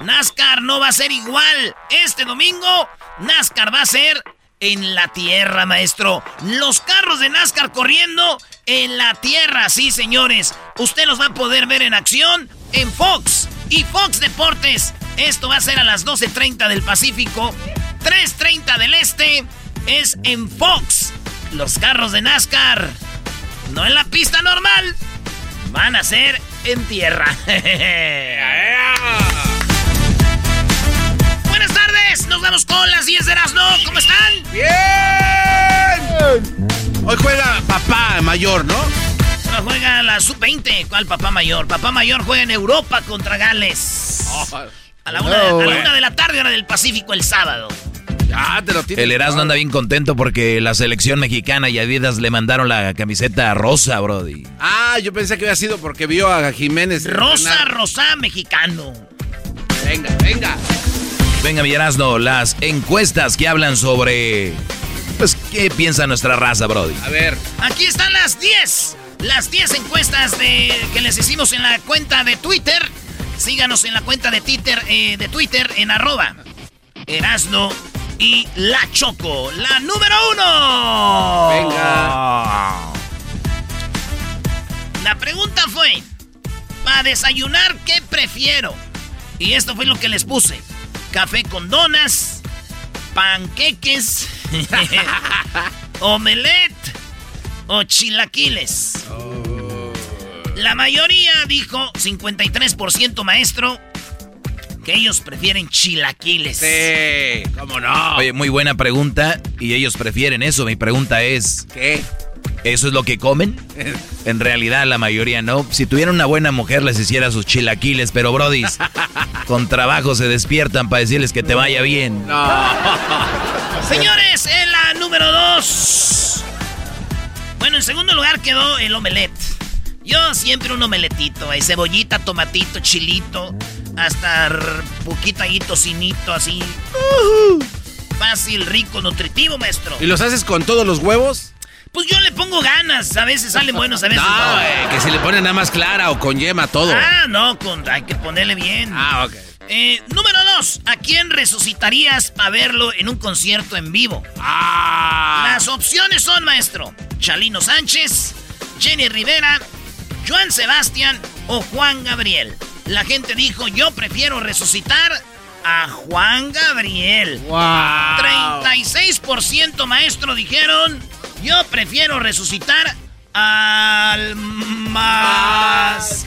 NASCAR no va a ser igual. Este domingo, NASCAR va a ser en la tierra, maestro. Los carros de NASCAR corriendo en la tierra, sí, señores. Usted los va a poder ver en acción en Fox y Fox Deportes. Esto va a ser a las 12.30 del Pacífico, 3.30 del Este. Es en Fox. Los carros de NASCAR. No en la pista normal. Van a ser en tierra. Tardes, nos vamos con las 10 de Erasmo. ¿Cómo están? ¡Bien! Hoy juega papá mayor, ¿no? No juega la sub-20. ¿Cuál papá mayor? Papá mayor juega en Europa contra Gales. A la, una, a la una de la tarde, hora del Pacífico, el sábado. Ya te lo tienes. El Erasmo anda bien contento porque la selección mexicana y Adidas le mandaron la camiseta rosa, Brody. Ah, yo pensé que había sido porque vio a Jiménez. Rosa, rosa, mexicano. Venga, venga. Venga, mi Erasmo, las encuestas que hablan sobre... Pues, ¿qué piensa nuestra raza, Brody? A ver. Aquí están las 10. Las 10 encuestas de, que les hicimos en la cuenta de Twitter. Síganos en la cuenta de Twitter, eh, de Twitter en arroba Erasno y La Choco. La número uno. Venga. La pregunta fue, para desayunar, ¿qué prefiero? Y esto fue lo que les puse. Café con donas, panqueques, omelette o chilaquiles. La mayoría dijo, 53% maestro, que ellos prefieren chilaquiles. Sí, cómo no. Oye, muy buena pregunta y ellos prefieren eso. Mi pregunta es, ¿Qué? ¿Eso es lo que comen? En realidad la mayoría no. Si tuvieran una buena mujer les hiciera sus chilaquiles, pero brodis, con trabajo se despiertan para decirles que te vaya bien. Señores, en la número 2. Bueno, en segundo lugar quedó el omelette. Yo siempre un omeletito, hay cebollita, tomatito, chilito, hasta poquito ahí tocinito, así. Ujú. Fácil, rico, nutritivo, maestro. ¿Y los haces con todos los huevos? Pues yo le pongo ganas, a veces salen buenos, a veces no. No, eh, que si le ponen nada más clara o con yema todo. Ah, no, con, hay que ponerle bien. Ah, ok. Eh, número 2. ¿A quién resucitarías para verlo en un concierto en vivo? Ah. Las opciones son, maestro, Chalino Sánchez, Jenny Rivera, Joan Sebastián o Juan Gabriel. La gente dijo, yo prefiero resucitar a Juan Gabriel. Wow. 36% maestro dijeron, yo prefiero resucitar al más...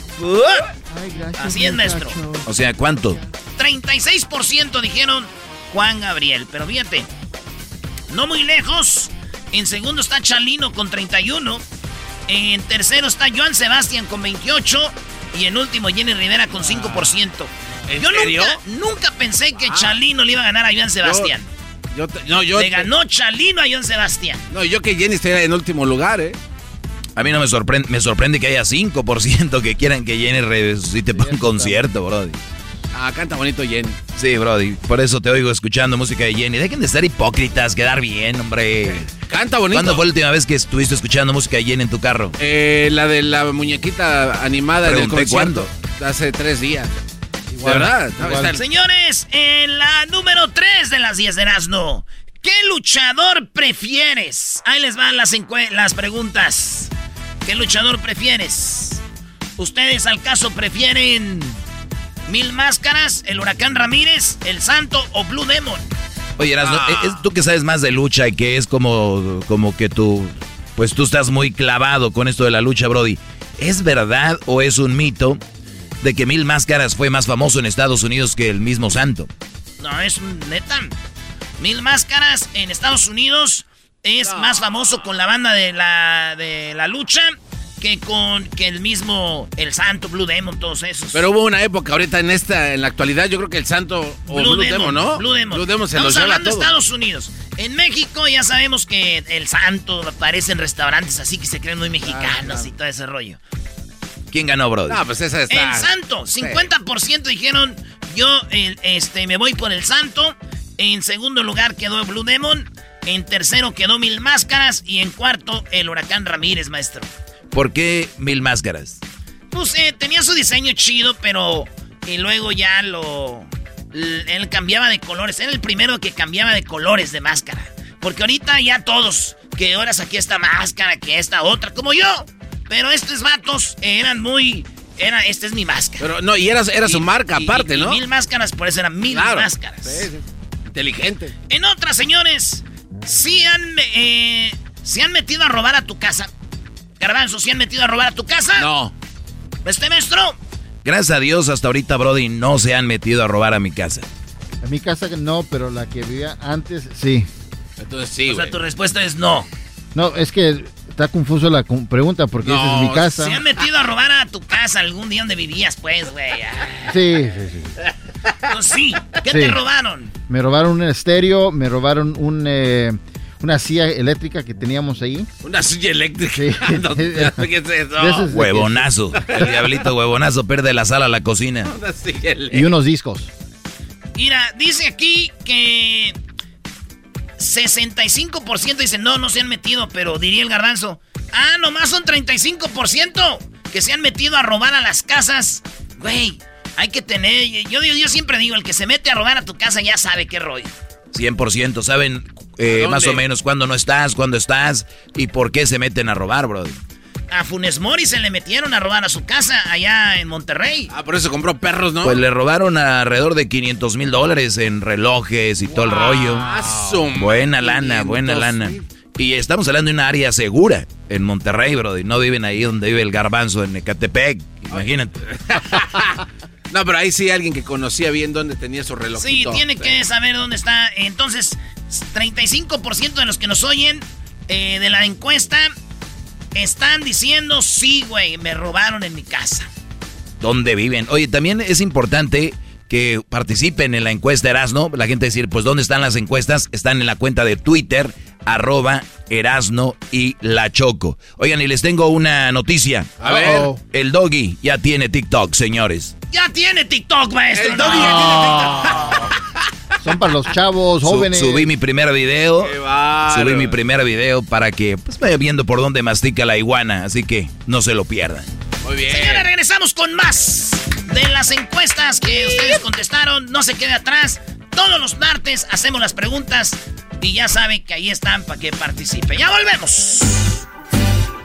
Así es, maestro. O sea, ¿cuánto? 36% dijeron Juan Gabriel. Pero fíjate, no muy lejos. En segundo está Chalino con 31. En tercero está Joan Sebastián con 28. Y en último Jenny Rivera con 5%. ¿En Yo serio? nunca, nunca pensé que Chalino le iba a ganar a Joan Sebastián. Yo, no, yo, Le ganó Chalino a John Sebastián. No, yo que Jenny esté en último lugar, ¿eh? A mí no me sorprende, me sorprende que haya 5% que quieran que Jenny resucite para un concierto, Brody. Ah, canta bonito Jenny. Sí, Brody. Por eso te oigo escuchando música de Jenny. Dejen de ser hipócritas, quedar bien, hombre. Canta bonito. ¿Cuándo fue la última vez que estuviste escuchando música de Jenny en tu carro? Eh, la de la muñequita animada del Pregunté concierto. Hace tres días. ¿De verdad? El- Señores, en la número 3 de las 10 de Erasmo, ¿qué luchador prefieres? Ahí les van las, las preguntas. ¿Qué luchador prefieres? ¿Ustedes al caso prefieren Mil Máscaras, el Huracán Ramírez, el Santo o Blue Demon? Oye, Erasno, Ah. es- tú que sabes más de lucha y que es como, como que tú, pues tú estás muy clavado con esto de la lucha, Brody. ¿Es verdad o es un mito de que Mil Máscaras fue más famoso en Estados Unidos que el mismo Santo? No, es un neta. Mil Máscaras en Estados Unidos es más famoso con la banda de la, de la lucha que con que el mismo El Santo, Blue Demon, todos esos. Pero hubo una época ahorita en esta, en la actualidad, yo creo que el Santo o Blue, Demon, ¿no? Blue Demon. Blue Demon se Estamos los lleva hablando de. Estados Unidos. En México ya sabemos que el Santo aparece en restaurantes así que se creen muy mexicanos y todo ese rollo. ¿Quién ganó, Brody? No, pues esa está. El Santo, 50% dijeron yo el, este, me voy por el Santo. En segundo lugar quedó Blue Demon. En tercero quedó Mil Máscaras. Y en cuarto el Huracán Ramírez, maestro. ¿Por qué Mil Máscaras? Pues eh, tenía su diseño chido, pero y luego ya lo... Él cambiaba de colores. Era el primero que cambiaba de colores de máscara. Porque ahorita ya todos, que ahora saqué esta máscara, que esta otra, como yo. Pero estos vatos eran muy... Era, esta es mi máscara. Pero no, y era, era su Y- marca y- aparte, y ¿no? mil máscaras, por eso eran mil Claro. máscaras. Sí, sí. Inteligente. En otras, señores, si han, eh, ¿se han metido a robar a tu casa? Garbanzo, ¿se han metido a robar a tu casa? No. Este maestro, Gracias a Dios, hasta ahorita, Brody, no se han metido a robar a mi casa. En mi casa no, pero la que vivía antes sí. Entonces sí, o sea, tu respuesta es no. No, es que está confuso la pregunta porque esa es mi No, casa. ¿Se han metido a robar a tu casa algún día donde vivías, pues, güey? Sí, sí, sí. Pues sí. ¿Qué Sí. te robaron? Me robaron un estéreo, me robaron un, eh, una silla eléctrica que teníamos ahí. Una silla eléctrica. Sí. No, ¿Qué es eso? Huevonazo. El diablito huevonazo pierde la sala a la cocina. Una silla Y unos discos. Mira, dice aquí que 65% dicen no, no se han metido, pero diría el garbanzo, ah, nomás son 35% que se han metido a robar a las casas. Güey, hay que tener, yo, yo, yo siempre digo, el que se mete a robar a tu casa ya sabe qué rollo. 100%. Saben eh, ¿A más o menos cuándo no estás, cuándo estás y por qué se meten a robar, Brody. A Funes Mori se le metieron a robar a su casa allá en Monterrey. Ah, por eso compró perros, ¿no? Pues le robaron alrededor de 500 mil dólares en relojes y todo el rollo. Ah, su Buena lana, buena 500 lana. Y estamos hablando de una área segura en Monterrey, Brody. No viven ahí donde vive el garbanzo en Ecatepec. Imagínate. No, pero ahí sí alguien que conocía bien dónde tenía su reloj. Sí, tiene que saber dónde está. Entonces, 35% de los que nos oyen eh, de la encuesta están diciendo, sí, güey, me robaron en mi casa. ¿Dónde viven? Oye, también es importante que participen en la encuesta Erasno. La gente decir, pues, ¿dónde están las encuestas? Están en la cuenta de Twitter, arroba Erasno y La Choco. Oigan, y les tengo una noticia. A ver. El doggy ya tiene TikTok, señores. Ya tiene TikTok, maestro. El doggy No. ya Son para los chavos, jóvenes. subí mi primer video. Qué. Subí mi primer video para que pues, vaya viendo por dónde mastica la iguana. Así que no se lo pierdan. Muy bien. Señora, regresamos con más de las encuestas que ustedes contestaron. No se quede atrás. Todos los martes hacemos las preguntas y ya saben que ahí están para que participe. Ya volvemos.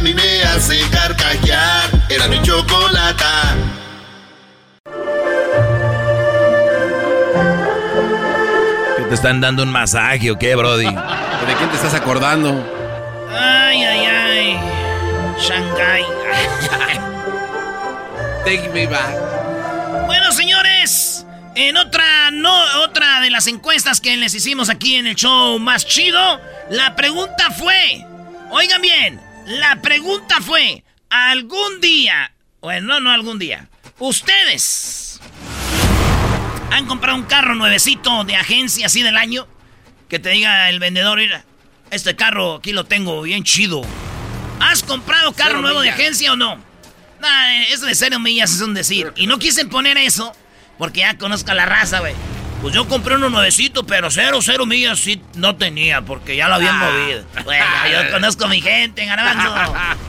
a mí me hace carcajear. Era mi chocolata. ¿Qué ¿Te están dando un masaje o qué, Brody? ¿De quién te estás acordando? Ay, ay, ay. Shanghai. Take me back. Bueno, señores, en otra, no, otra de las encuestas que les hicimos aquí en el show más chido, la pregunta fue, oigan bien, la pregunta fue, algún día, bueno, no, no algún día, ustedes han comprado un carro nuevecito de agencia así del año, que te diga el vendedor, mira, este carro aquí lo tengo bien chido. ¿Has comprado carro nuevo de agencia o no? Nah, eso de cero millas es un decir. Y no quise poner eso porque ya conozco a la raza, güey. Pues yo compré uno nuevecito, pero cero, cero millas sí no tenía, porque ya lo habían Ah. movido. Bueno, yo conozco a mi gente, Garbanzo.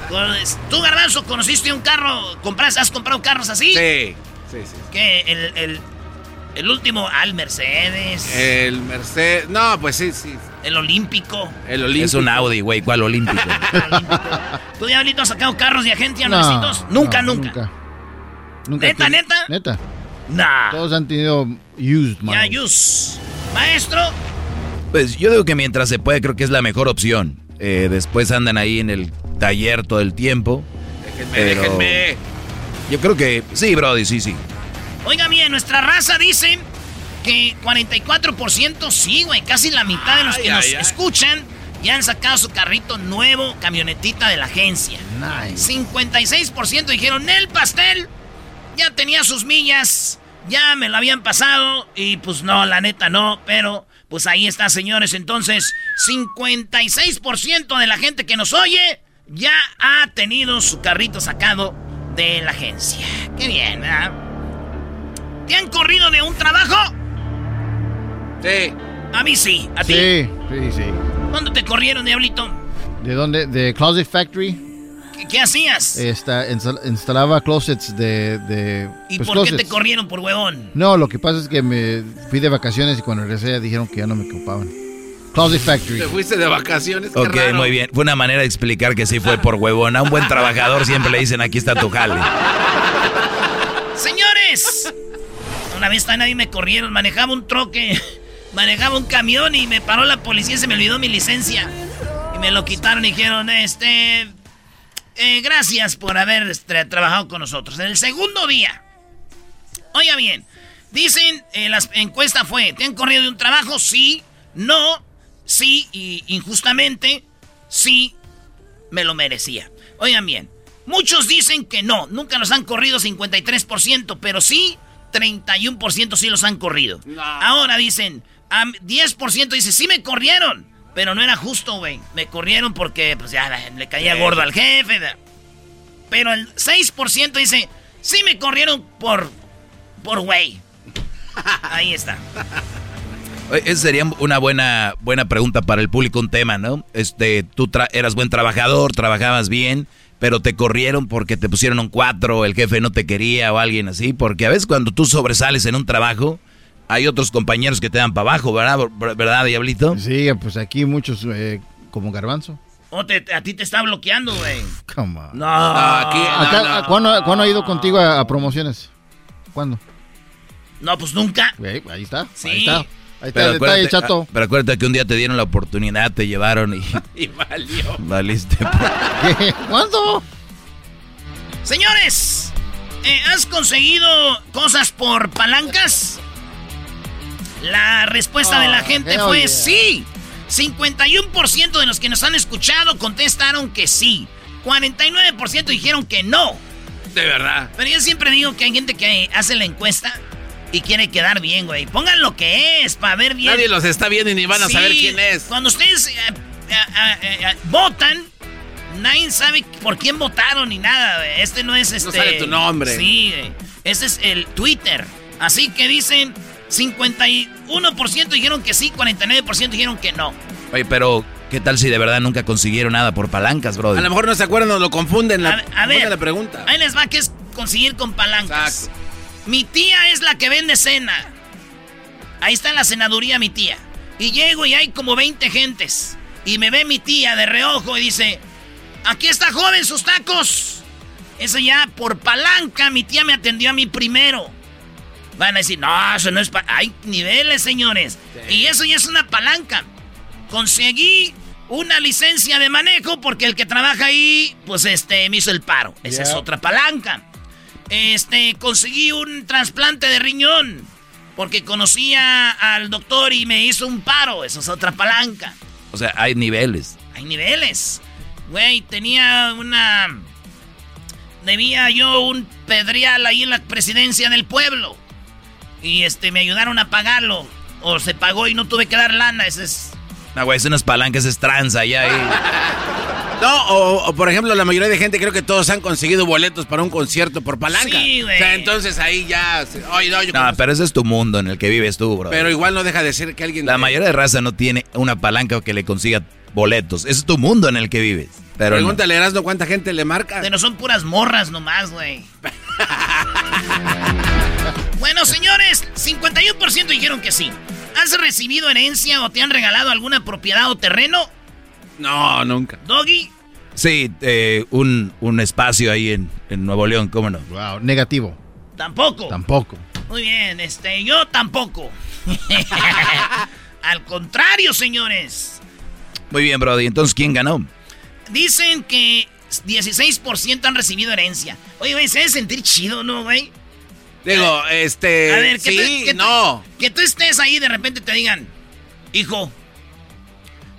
¿Tú, Garbanzo, conociste un carro? ¿Compraste, ¿Has comprado carros así? Sí, sí, sí. ¿Qué? El, el, el último, al Mercedes. El Mercedes. No, pues sí, sí. El Olímpico. El Olímpico. Es un Audi, güey, ¿cuál olímpico? ¿Tú, Diablito, has sacado carros de agencia No, nuevecitos? Nunca, no, nunca. Nunca. Nunca ¿Neta, tiene- neta? Neta. Nah. Todos han tenido used, Ya. Yus. Maestro. Pues yo digo que mientras se puede, creo que es la mejor opción. Eh, después andan ahí en el taller todo el tiempo. Déjenme, Pero- déjenme. Yo creo que sí, Brody, sí, sí. Oiga bien, nuestra raza dice que 44% sí, güey. Casi la mitad de los que Ay, nos ay. escuchan ya han sacado su carrito nuevo, camionetita de la agencia. Nice. 56% dijeron, el pastel ya tenía sus millas, ya me lo habían pasado y pues no, la neta no, pero pues ahí está, señores. Entonces, 56% de la gente que nos oye ya ha tenido su carrito sacado de la agencia. Qué bien, ¿verdad? ¿Te han corrido de un trabajo? Sí. A mí sí, a ti. Sí, sí, sí. ¿Cuándo te corrieron, Diablito? ¿De dónde? De Closet Factory. ¿Qué, hacías? Esta, instal- instalaba closets de... de ¿Y pues, por qué te corrieron por huevón? No, lo que pasa es que me fui de vacaciones y cuando regresé dijeron que ya no me ocupaban. Closet Factory. Te fuiste de vacaciones. qué Ok, raro. muy bien. Fue una manera de explicar que sí fue por huevón. A un buen trabajador siempre le dicen, aquí está tu jale. Señores, una vez también ahí me corrieron, manejaba un troque, manejaba un camión y me paró la policía y se me olvidó mi licencia. Y me lo quitaron y dijeron, este, eh, gracias por haber este, trabajado con nosotros. En el segundo día, oiga bien, dicen, eh, la encuesta fue, ¿te han corrido de un trabajo? Sí, no, sí y injustamente, sí, me lo merecía. Oigan bien, muchos dicen que no, nunca los han corrido 53%, pero sí 31% sí los han corrido. Ahora dicen, am- 10% dice, sí me corrieron, pero no era justo, güey. Me corrieron porque pues ya le caía gordo al jefe. Pero el 6% dice, sí me corrieron por por güey. Ahí está. Esa sería una buena, buena pregunta para el público, un tema, ¿no? Este, tú tra- eras buen trabajador, trabajabas bien, pero te corrieron porque te pusieron un 4, el jefe no te quería o alguien así, porque a veces cuando tú sobresales en un trabajo, hay otros compañeros que te dan para abajo, ¿verdad, ¿verdad Diablito? Sí, pues aquí muchos eh, como garbanzo. O te- a ti te está bloqueando, güey. Come on. No. aquí- Acá, no. ¿cuándo, cuándo ha ido contigo a, a promociones? ¿Cuándo? No, pues nunca. Ahí está. Sí. Ahí está. Ahí está Pero el detalle, acuérdate, chato. ah, pero acuérdate que un día te dieron la oportunidad, te llevaron y Y valió. valiste. ¿Qué? ¿Cuándo? Señores, eh, ¿has conseguido cosas por palancas? La respuesta de la Oh, gente fue yeah. sí. 51% de los que nos han escuchado contestaron que sí. 49% dijeron que no. De verdad. Pero yo siempre digo que hay gente que hace la encuesta y quiere quedar bien, güey. Pongan lo que es para ver bien. Nadie los está viendo y ni van a Sí, saber quién es. Cuando ustedes eh, eh, eh, eh, votan, nadie sabe por quién votaron ni nada. güey. Este no es este. sale tu nombre. Sí, güey. este es el Twitter. Así que dicen 51% dijeron que sí, 49% dijeron que no. Oye, pero ¿qué tal si de verdad nunca consiguieron nada por palancas, bro? A lo mejor no se acuerdan o lo confunden. La, A, a ver, la pregunta. ahí les va que es conseguir con palancas. Exacto. Mi tía es la que vende cena. Ahí está en la senaduría mi tía. Y llego y hay como 20 gentes. Y me ve mi tía de reojo y dice, aquí está joven sus tacos. Eso ya por palanca mi tía me atendió a mí primero. Van a decir, no, eso no es... Hay niveles, señores. Y eso ya es una palanca. Conseguí una licencia de manejo porque el que trabaja ahí, pues este, me hizo el paro. Esa es otra palanca. Este, conseguí un trasplante de riñón porque conocía al doctor y me hizo un paro. Esa es otra palanca. O sea, hay niveles. Hay niveles. Güey, tenía una... Debía yo un pedreal ahí en la presidencia del pueblo. Y este, me ayudaron a pagarlo. O se pagó y no tuve que dar lana. Ese es no, güey, es unas palancas, es tranza ya ahí. No, o, por ejemplo, la mayoría de gente creo que todos han conseguido boletos para un concierto por palanca. Sí, güey. O sea, entonces ahí ya. no, pero ese es tu mundo en el que vives tú, bro. Pero igual no deja de ser que alguien. La mayoría de raza no tiene una palanca que le consiga boletos. Ese es tu mundo en el que vives. Pero Pregúntale, no. cuánta gente le marca. De no son puras morras nomás, güey. bueno, señores, 51% dijeron que sí. ¿Has recibido herencia o te han regalado alguna propiedad o terreno? No, nunca. ¿Doggy? Sí, eh, un, espacio ahí en, Nuevo León, ¿cómo no? Wow, negativo. Tampoco. Tampoco. Muy bien, este, yo tampoco. Al contrario, señores. Muy bien, Brody. Entonces, ¿quién ganó? Dicen que 16% han recibido herencia. Oye, güey, se debe sentir chido, ¿no, güey? Digo, este. A ver, que sí, que no. que tú estés ahí y de repente te digan, hijo,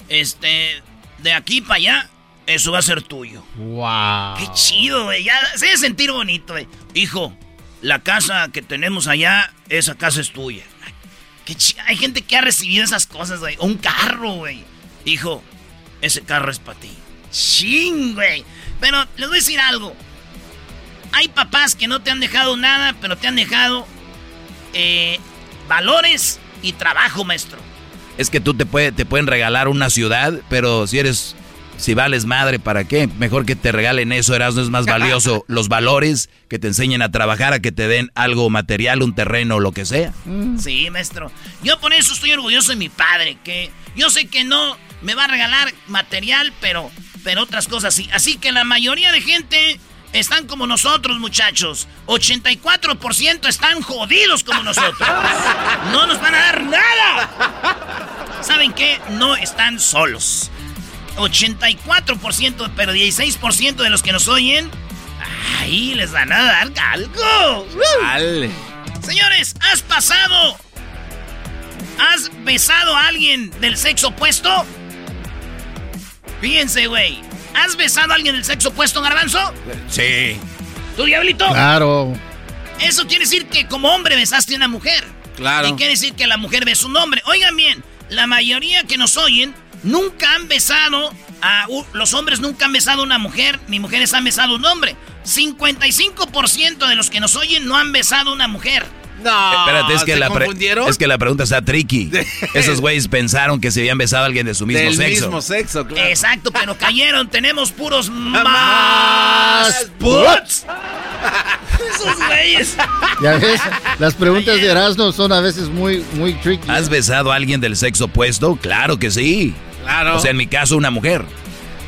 este, de aquí para allá, eso va a ser tuyo. ¡Wow! Qué chido, güey. Ya se debe sentir bonito, güey. Hijo, la casa que tenemos allá, esa casa es tuya. Qué Hay gente que ha recibido esas cosas, güey. Un carro, güey. Hijo, ese carro es para ti. Ching, güey. Pero les voy a decir algo. Hay papás que no te han dejado nada, pero te han dejado eh, valores y trabajo, maestro. Es que tú te, puede, te pueden regalar una ciudad, pero si eres, si vales madre, ¿para qué? Mejor que te regalen eso, Erasmo, es más valioso los valores que te enseñen a trabajar, a que te den algo material, un terreno, lo que sea. Mm. Sí, maestro. Yo por eso estoy orgulloso de mi padre, que yo sé que no me va a regalar material, pero, pero otras cosas sí. Así que la mayoría de gente están como nosotros, muchachos. 84% están jodidos como nosotros. No nos van a dar nada. ¿Saben qué? No están solos. 84%, pero 16% de los que nos oyen, ahí les van a dar algo. Señores, ¿has pasado? ¿Has besado a alguien del sexo opuesto? Fíjense, güey. ¿Has besado a alguien del sexo opuesto, Garbanzo? Sí. ¿Tú, Diablito? Claro. Eso quiere decir que como hombre besaste a una mujer. Claro. Y quiere decir que la mujer besó un hombre. Oigan bien, la mayoría que nos oyen nunca han besado a... los hombres nunca han besado a una mujer, ni mujeres han besado a un hombre. 55% de los que nos oyen no han besado a una mujer. No, Espérate, es que, la es que la pregunta está tricky. Esos güeyes pensaron que se habían besado a alguien de su mismo Del sexo. mismo sexo, claro. Exacto, pero cayeron. Tenemos puros más puts. Esos güeyes. Ya ves, las preguntas de Erasmo son a veces muy, muy tricky. ¿Has besado a alguien del sexo opuesto? Claro que sí. Claro. O sea, en mi caso, una mujer.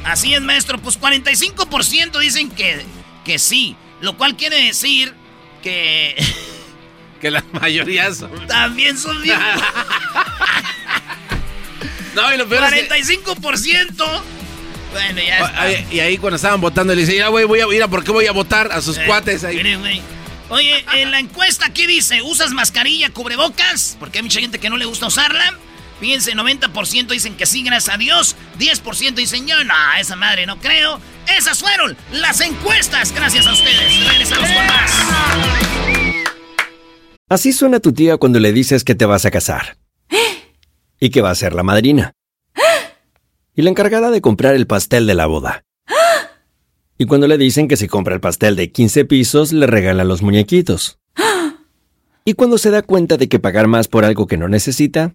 Así es, maestro. Pues 45% dicen que, que sí. Lo cual quiere decir que... Que la mayoría son. También son bien. no, y lo peor 45%. Bueno, ya Y ahí cuando estaban votando, le dice, ya voy, voy a ir a por qué voy a votar a sus eh, cuates ahí. Oye, en la encuesta, ¿qué dice? ¿Usas mascarilla, cubrebocas? Porque hay mucha gente que no le gusta usarla. Fíjense, 90% dicen que sí, gracias a Dios. 10% dicen yo, no, esa madre no creo. Esas fueron las encuestas, gracias a ustedes. Regresamos con más. Así suena tu tía cuando le dices que te vas a casar. Y que va a ser la madrina. Y la encargada de comprar el pastel de la boda. Y cuando le dicen que si compra el pastel de 15 pisos, le regalan los muñequitos. Y cuando se da cuenta de que pagar más por algo que no necesita,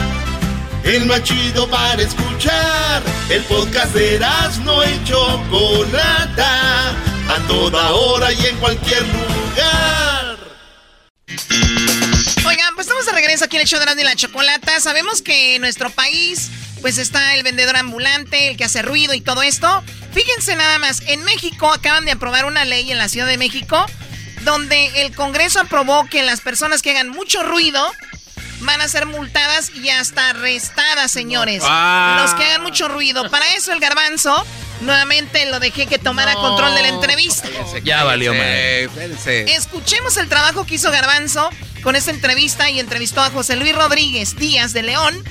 el más chido para escuchar. El podcast de no y Chocolata, a toda hora y en cualquier lugar. Oigan, pues estamos de regreso aquí en el show de Erasmo y la Chocolata. Sabemos que en nuestro país, pues está el vendedor ambulante, el que hace ruido y todo esto. Fíjense nada más, en México acaban de aprobar una ley en la Ciudad de México donde el Congreso aprobó que las personas que hagan mucho ruido van a ser multadas y hasta arrestadas, señores. Ah. Los que hagan mucho ruido. Para eso el garbanzo, nuevamente lo dejé que tomara control de la entrevista. Ya valió, man. Escuchemos el trabajo que hizo Garbanzo con esta entrevista y entrevistó a José Luis Rodríguez Díaz de León.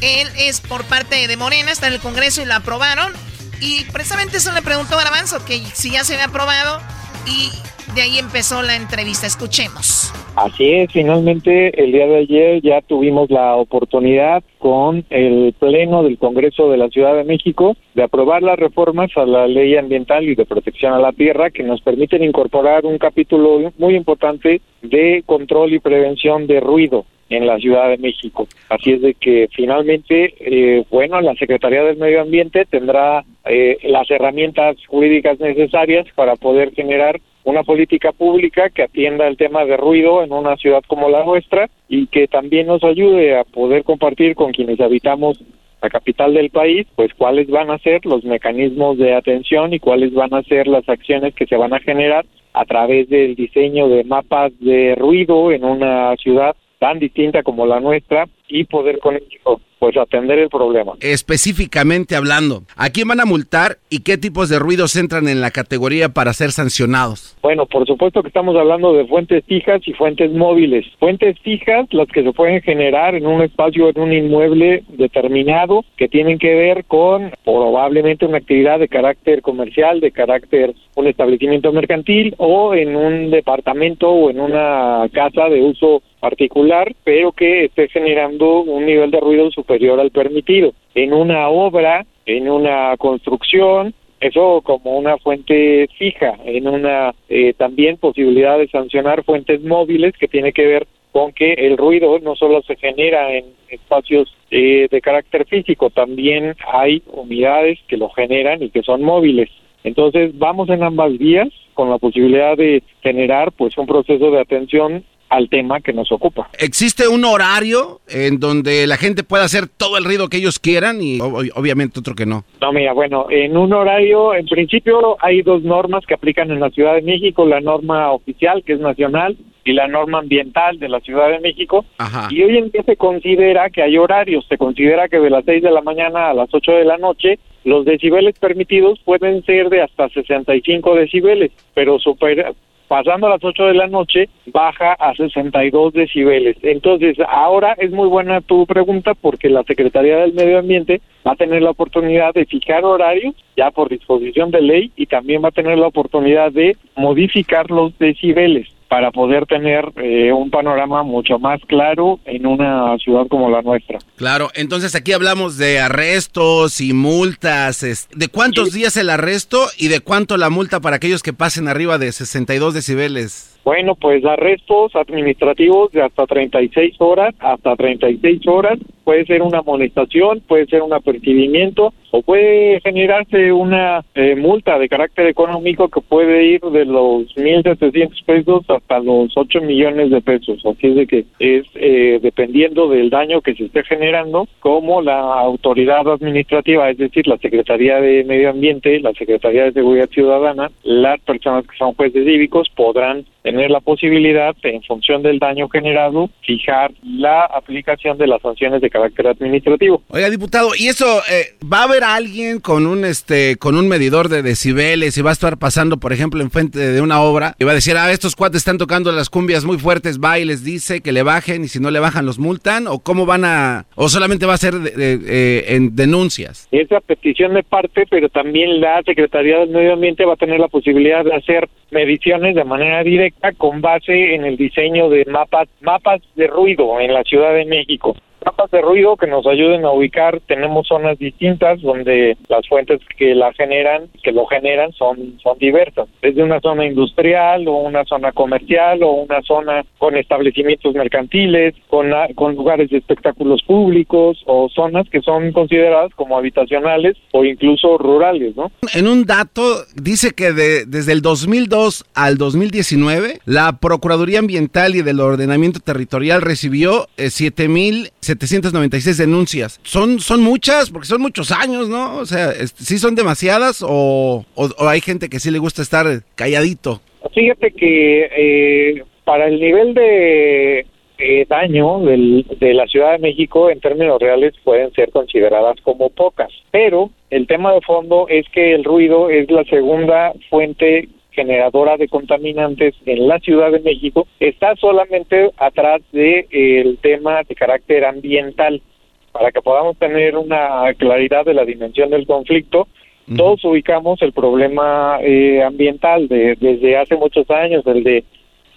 Él es por parte de Morena, está en el Congreso y lo aprobaron. Y precisamente eso le preguntó Garbanzo, que si ya se había aprobado y de ahí empezó la entrevista. Escuchemos. Así es, finalmente el día de ayer ya tuvimos la oportunidad con el Pleno del Congreso de la Ciudad de México de aprobar las reformas a la ley ambiental y de protección a la tierra que nos permiten incorporar un capítulo muy importante de control y prevención de ruido en la Ciudad de México. Así es de que finalmente, eh, bueno, la Secretaría del Medio Ambiente tendrá eh, las herramientas jurídicas necesarias para poder generar una política pública que atienda el tema de ruido en una ciudad como la nuestra y que también nos ayude a poder compartir con quienes habitamos la capital del país, pues cuáles van a ser los mecanismos de atención y cuáles van a ser las acciones que se van a generar a través del diseño de mapas de ruido en una ciudad tan distinta como la nuestra y poder con ello pues atender el problema. Específicamente hablando, ¿a quién van a multar y qué tipos de ruidos entran en la categoría para ser sancionados? Bueno, por supuesto que estamos hablando de fuentes fijas y fuentes móviles. Fuentes fijas, las que se pueden generar en un espacio, en un inmueble determinado, que tienen que ver con probablemente una actividad de carácter comercial, de carácter un establecimiento mercantil o en un departamento o en una casa de uso particular, pero que esté generando un nivel de ruido superior al permitido. En una obra, en una construcción, eso como una fuente fija, en una eh, también posibilidad de sancionar fuentes móviles que tiene que ver con que el ruido no solo se genera en espacios eh, de carácter físico, también hay unidades que lo generan y que son móviles. Entonces vamos en ambas vías con la posibilidad de generar pues un proceso de atención al tema que nos ocupa. ¿Existe un horario en donde la gente pueda hacer todo el ruido que ellos quieran y obviamente otro que no? No, mira, bueno, en un horario, en principio hay dos normas que aplican en la Ciudad de México, la norma oficial que es nacional y la norma ambiental de la Ciudad de México. Y hoy en día se considera que hay horarios, se considera que de las 6 de la mañana a las 8 de la noche los decibeles permitidos pueden ser de hasta 65 decibeles, pero super, pasando las 8 de la noche baja a 62 decibeles. Entonces, ahora es muy buena tu pregunta porque la Secretaría del Medio Ambiente va a tener la oportunidad de fijar horarios ya por disposición de ley y también va a tener la oportunidad de modificar los decibeles para poder tener eh, un panorama mucho más claro en una ciudad como la nuestra. Claro, entonces aquí hablamos de arrestos y multas. ¿De cuántos días el arresto y de cuánto la multa para aquellos que pasen arriba de 62 decibeles? Bueno, pues arrestos administrativos de hasta 36 horas, hasta 36 horas, puede ser una amonestación, puede ser un apercibimiento o puede generarse una eh, multa de carácter económico que puede ir de los 1.700 pesos hasta los 8 millones de pesos. Así es de que es eh, dependiendo del daño que se esté generando, como la autoridad administrativa, es decir, la Secretaría de Medio Ambiente, la Secretaría de Seguridad Ciudadana, las personas que son jueces cívicos podrán tener la posibilidad, en función del daño generado, fijar la aplicación de las sanciones de carácter administrativo. Oiga, diputado, ¿y eso eh, va a haber alguien con un este con un medidor de decibeles y va a estar pasando, por ejemplo, en frente de una obra y va a decir, ah, estos cuates están tocando las cumbias muy fuertes, va y les dice que le bajen y si no le bajan los multan o cómo van a o solamente va a ser eh, en denuncias? Esa petición de parte, pero también la Secretaría del Medio Ambiente va a tener la posibilidad de hacer mediciones de manera directa con base en el diseño de mapas mapas de ruido en la Ciudad de México mapas de ruido que nos ayuden a ubicar. Tenemos zonas distintas donde las fuentes que la generan, que lo generan, son, son diversas. Desde una zona industrial o una zona comercial o una zona con establecimientos mercantiles, con, con lugares de espectáculos públicos o zonas que son consideradas como habitacionales o incluso rurales, ¿no? En un dato dice que de, desde el 2002 al 2019 la Procuraduría Ambiental y del Ordenamiento Territorial recibió eh, 7.000 796 denuncias. ¿Son, son muchas? Porque son muchos años, ¿no? O sea, ¿sí son demasiadas o, hay gente que sí le gusta estar calladito? Fíjate que eh, para el nivel de eh, daño del, de la Ciudad de México en términos reales pueden ser consideradas como pocas, pero el tema de fondo es que el ruido es la segunda fuente generadora de contaminantes en la Ciudad de México está solamente atrás del de, el tema de carácter ambiental. Para que podamos tener una claridad de la dimensión del conflicto, todos ubicamos el problema eh, ambiental de, desde hace muchos años, el de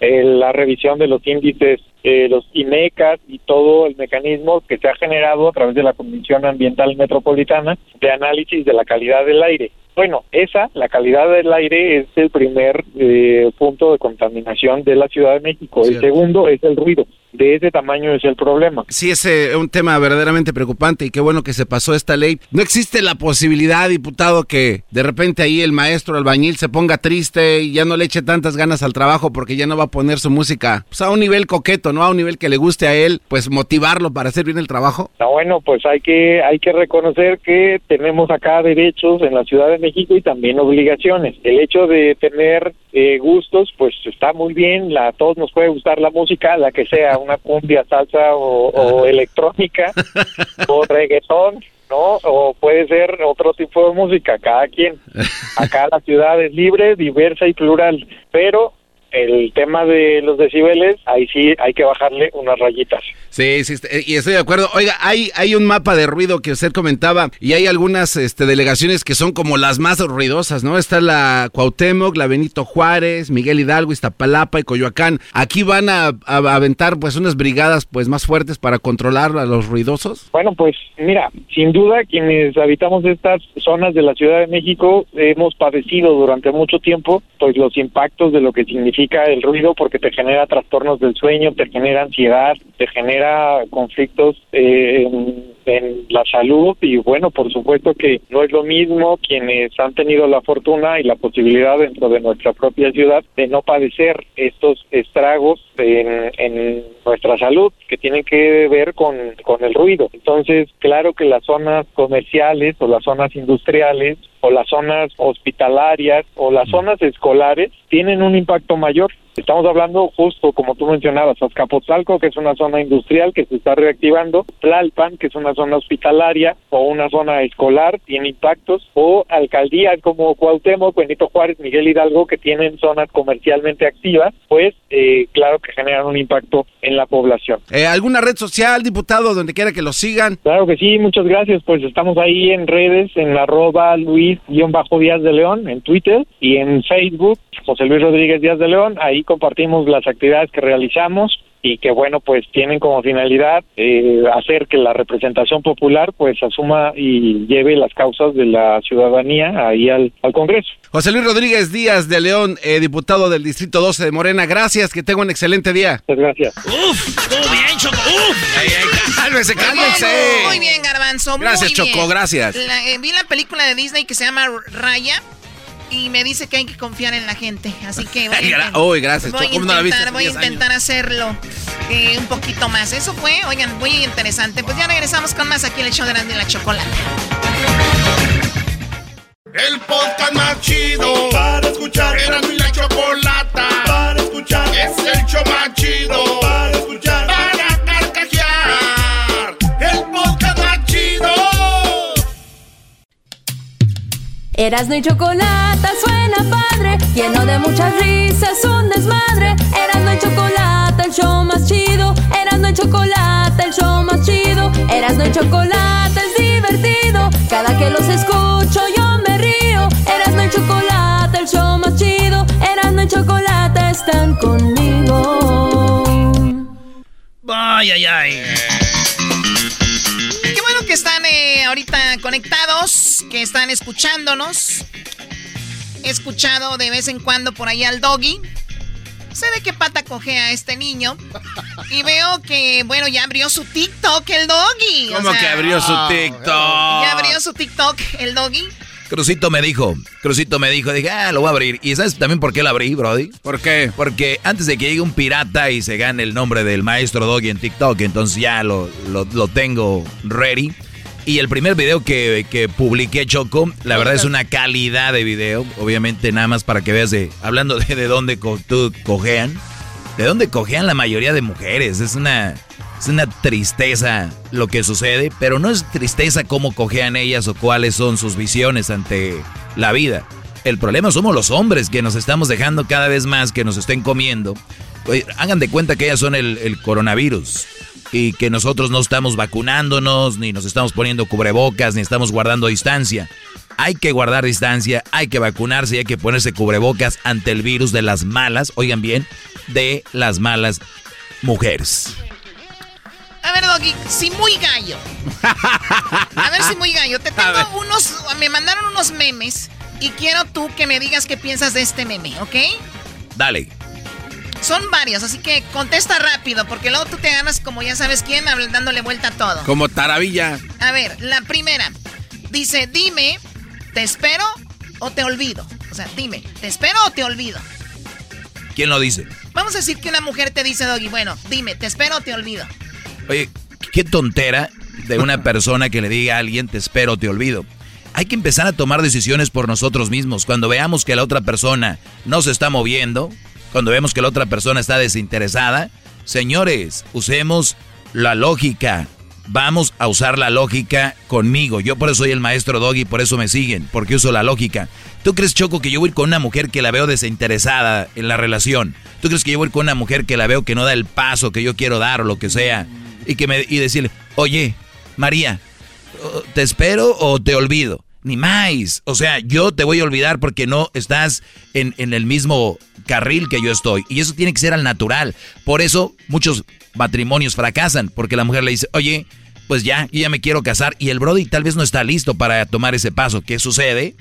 eh, la revisión de los índices, eh, los IMECAS y todo el mecanismo que se ha generado a través de la Comisión Ambiental Metropolitana de análisis de la calidad del aire. Bueno, esa, la calidad del aire, es el primer eh, punto de contaminación de la Ciudad de México. El segundo es el ruido de ese tamaño es el problema. Sí, es eh, un tema verdaderamente preocupante y qué bueno que se pasó esta ley. No existe la posibilidad, diputado, que de repente ahí el maestro albañil se ponga triste y ya no le eche tantas ganas al trabajo porque ya no va a poner su música pues, a un nivel coqueto, ¿no? A un nivel que le guste a él, pues motivarlo para hacer bien el trabajo. No, bueno, pues hay que, hay que reconocer que tenemos acá derechos en la Ciudad de México y también obligaciones. El hecho de tener eh, gustos, pues está muy bien, la, a todos nos puede gustar la música, la que sea, una cumbia, salsa o, electrónica o reggaetón, ¿no? O puede ser otro tipo de música, cada quien. Acá la ciudad es libre, diversa y plural, pero el tema de los decibeles, ahí sí hay que bajarle unas rayitas. Sí, sí, este, y estoy de acuerdo. Oiga, hay, hay un mapa de ruido que usted comentaba y hay algunas este, delegaciones que son como las más ruidosas, ¿no? Está la Cuauhtémoc, la Benito Juárez, Miguel Hidalgo, Iztapalapa y Coyoacán. Aquí van a, aventar pues unas brigadas pues más fuertes para controlar a los ruidosos. Bueno, pues mira, sin duda quienes habitamos estas zonas de la Ciudad de México hemos padecido durante mucho tiempo pues los impactos de lo que significa el ruido porque te genera trastornos del sueño, te genera ansiedad, te genera conflictos eh, en, la salud y bueno, por supuesto que no es lo mismo quienes han tenido la fortuna y la posibilidad dentro de nuestra propia ciudad de no padecer estos estragos en, nuestra salud que tienen que ver con, con el ruido. Entonces, claro que las zonas comerciales o las zonas industriales o las zonas hospitalarias o las zonas escolares tienen un impacto mayor Estamos hablando justo como tú mencionabas, Azcapotzalco, que es una zona industrial que se está reactivando, Tlalpan, que es una zona hospitalaria o una zona escolar, tiene impactos, o alcaldías como Cuauhtémoc, Benito Juárez, Miguel Hidalgo, que tienen zonas comercialmente activas, pues eh, claro que generan un impacto en la población. Eh, ¿Alguna red social, diputado, donde quiera que lo sigan? Claro que sí, muchas gracias, pues estamos ahí en redes, en arroba Luis-Díaz de León, en Twitter, y en Facebook, José Luis Rodríguez Díaz de León, ahí compartimos las actividades que realizamos y que bueno pues tienen como finalidad eh, hacer que la representación popular pues asuma y lleve las causas de la ciudadanía ahí al, al Congreso. José Luis Rodríguez Díaz de León, eh, diputado del Distrito 12 de Morena, gracias, que tenga un excelente día. Muchas gracias. Uf, todo bien, Choco. Uf. Cálmese, cálmese. Muy bien, Garbanzo. muy Gracias, Choco, bien. gracias. La- eh, vi la película de Disney que se llama Raya y me dice que hay que confiar en la gente. Así que voy a, Uy, gracias, voy a Choco, ¿cómo no la viste intentar, voy a 10 años? intentar hacerlo eh, un poquito más. Eso fue, oigan, muy interesante. Pues ya regresamos con más aquí en el show de Grande y la Chocolate. El podcast más chido para escuchar. Era mi la chocolata para escuchar. Es el show más chido para escuchar. Erasno y chocolate suena padre, lleno de muchas risas, un desmadre. Erasno y chocolate, el show más chido. Erasno y chocolate, el show más chido. Erasno y chocolate es divertido. Cada que los escucho yo me río. Erasno y chocolate, el show más chido. Erasno y chocolate están conmigo. Ay, ay, ay. Ahorita conectados, que están escuchándonos. He escuchado de vez en cuando por ahí al doggy. Sé de qué pata cojea este niño. Y veo que, bueno, ya abrió su TikTok el doggy. o ¿Cómo sea, que abrió su TikTok? Ya abrió su TikTok el doggy. Crucito me dijo, Crucito me dijo, dije, ah, lo voy a abrir. ¿Y sabes también por qué lo abrí, Brody? ¿Por qué? Porque antes de que llegue un pirata y se gane el nombre del maestro Doggy en TikTok, entonces ya lo, lo, lo tengo ready. Y el primer video que, que publiqué, Choco, la verdad es una calidad de video. Obviamente, nada más para que veas de. Hablando de, de dónde co- tú cojean. De dónde cojean la mayoría de mujeres. Es una. Es una tristeza lo que sucede, pero no es tristeza cómo cojean ellas o cuáles son sus visiones ante la vida. El problema somos los hombres que nos estamos dejando cada vez más que nos estén comiendo. Oye, hagan de cuenta que ellas son el, el coronavirus y que nosotros no estamos vacunándonos, ni nos estamos poniendo cubrebocas, ni estamos guardando distancia. Hay que guardar distancia, hay que vacunarse y hay que ponerse cubrebocas ante el virus de las malas, oigan bien, de las malas mujeres. A ver, Doggy, si muy gallo. A ver si muy gallo. Te tengo unos. Me mandaron unos memes y quiero tú que me digas qué piensas de este meme, ¿ok? Dale. Son varios, así que contesta rápido, porque luego tú te ganas como ya sabes quién, dándole vuelta a todo. Como taravilla. A ver, la primera. Dice, dime, ¿te espero o te olvido? O sea, dime, ¿te espero o te olvido? ¿Quién lo dice? Vamos a decir que una mujer te dice, Doggy, bueno, dime, ¿te espero o te olvido? Oye, qué tontera de una persona que le diga a alguien, te espero, te olvido. Hay que empezar a tomar decisiones por nosotros mismos. Cuando veamos que la otra persona no se está moviendo, cuando vemos que la otra persona está desinteresada, señores, usemos la lógica. Vamos a usar la lógica conmigo. Yo por eso soy el maestro Doggy, por eso me siguen, porque uso la lógica. ¿Tú crees, Choco, que yo voy con una mujer que la veo desinteresada en la relación? ¿Tú crees que yo voy con una mujer que la veo que no da el paso que yo quiero dar o lo que sea? Y, que me, y decirle, oye, María, ¿te espero o te olvido? Ni más. O sea, yo te voy a olvidar porque no estás en, en el mismo carril que yo estoy. Y eso tiene que ser al natural. Por eso muchos matrimonios fracasan, porque la mujer le dice, oye, pues ya, yo ya me quiero casar. Y el Brody tal vez no está listo para tomar ese paso. ¿Qué sucede?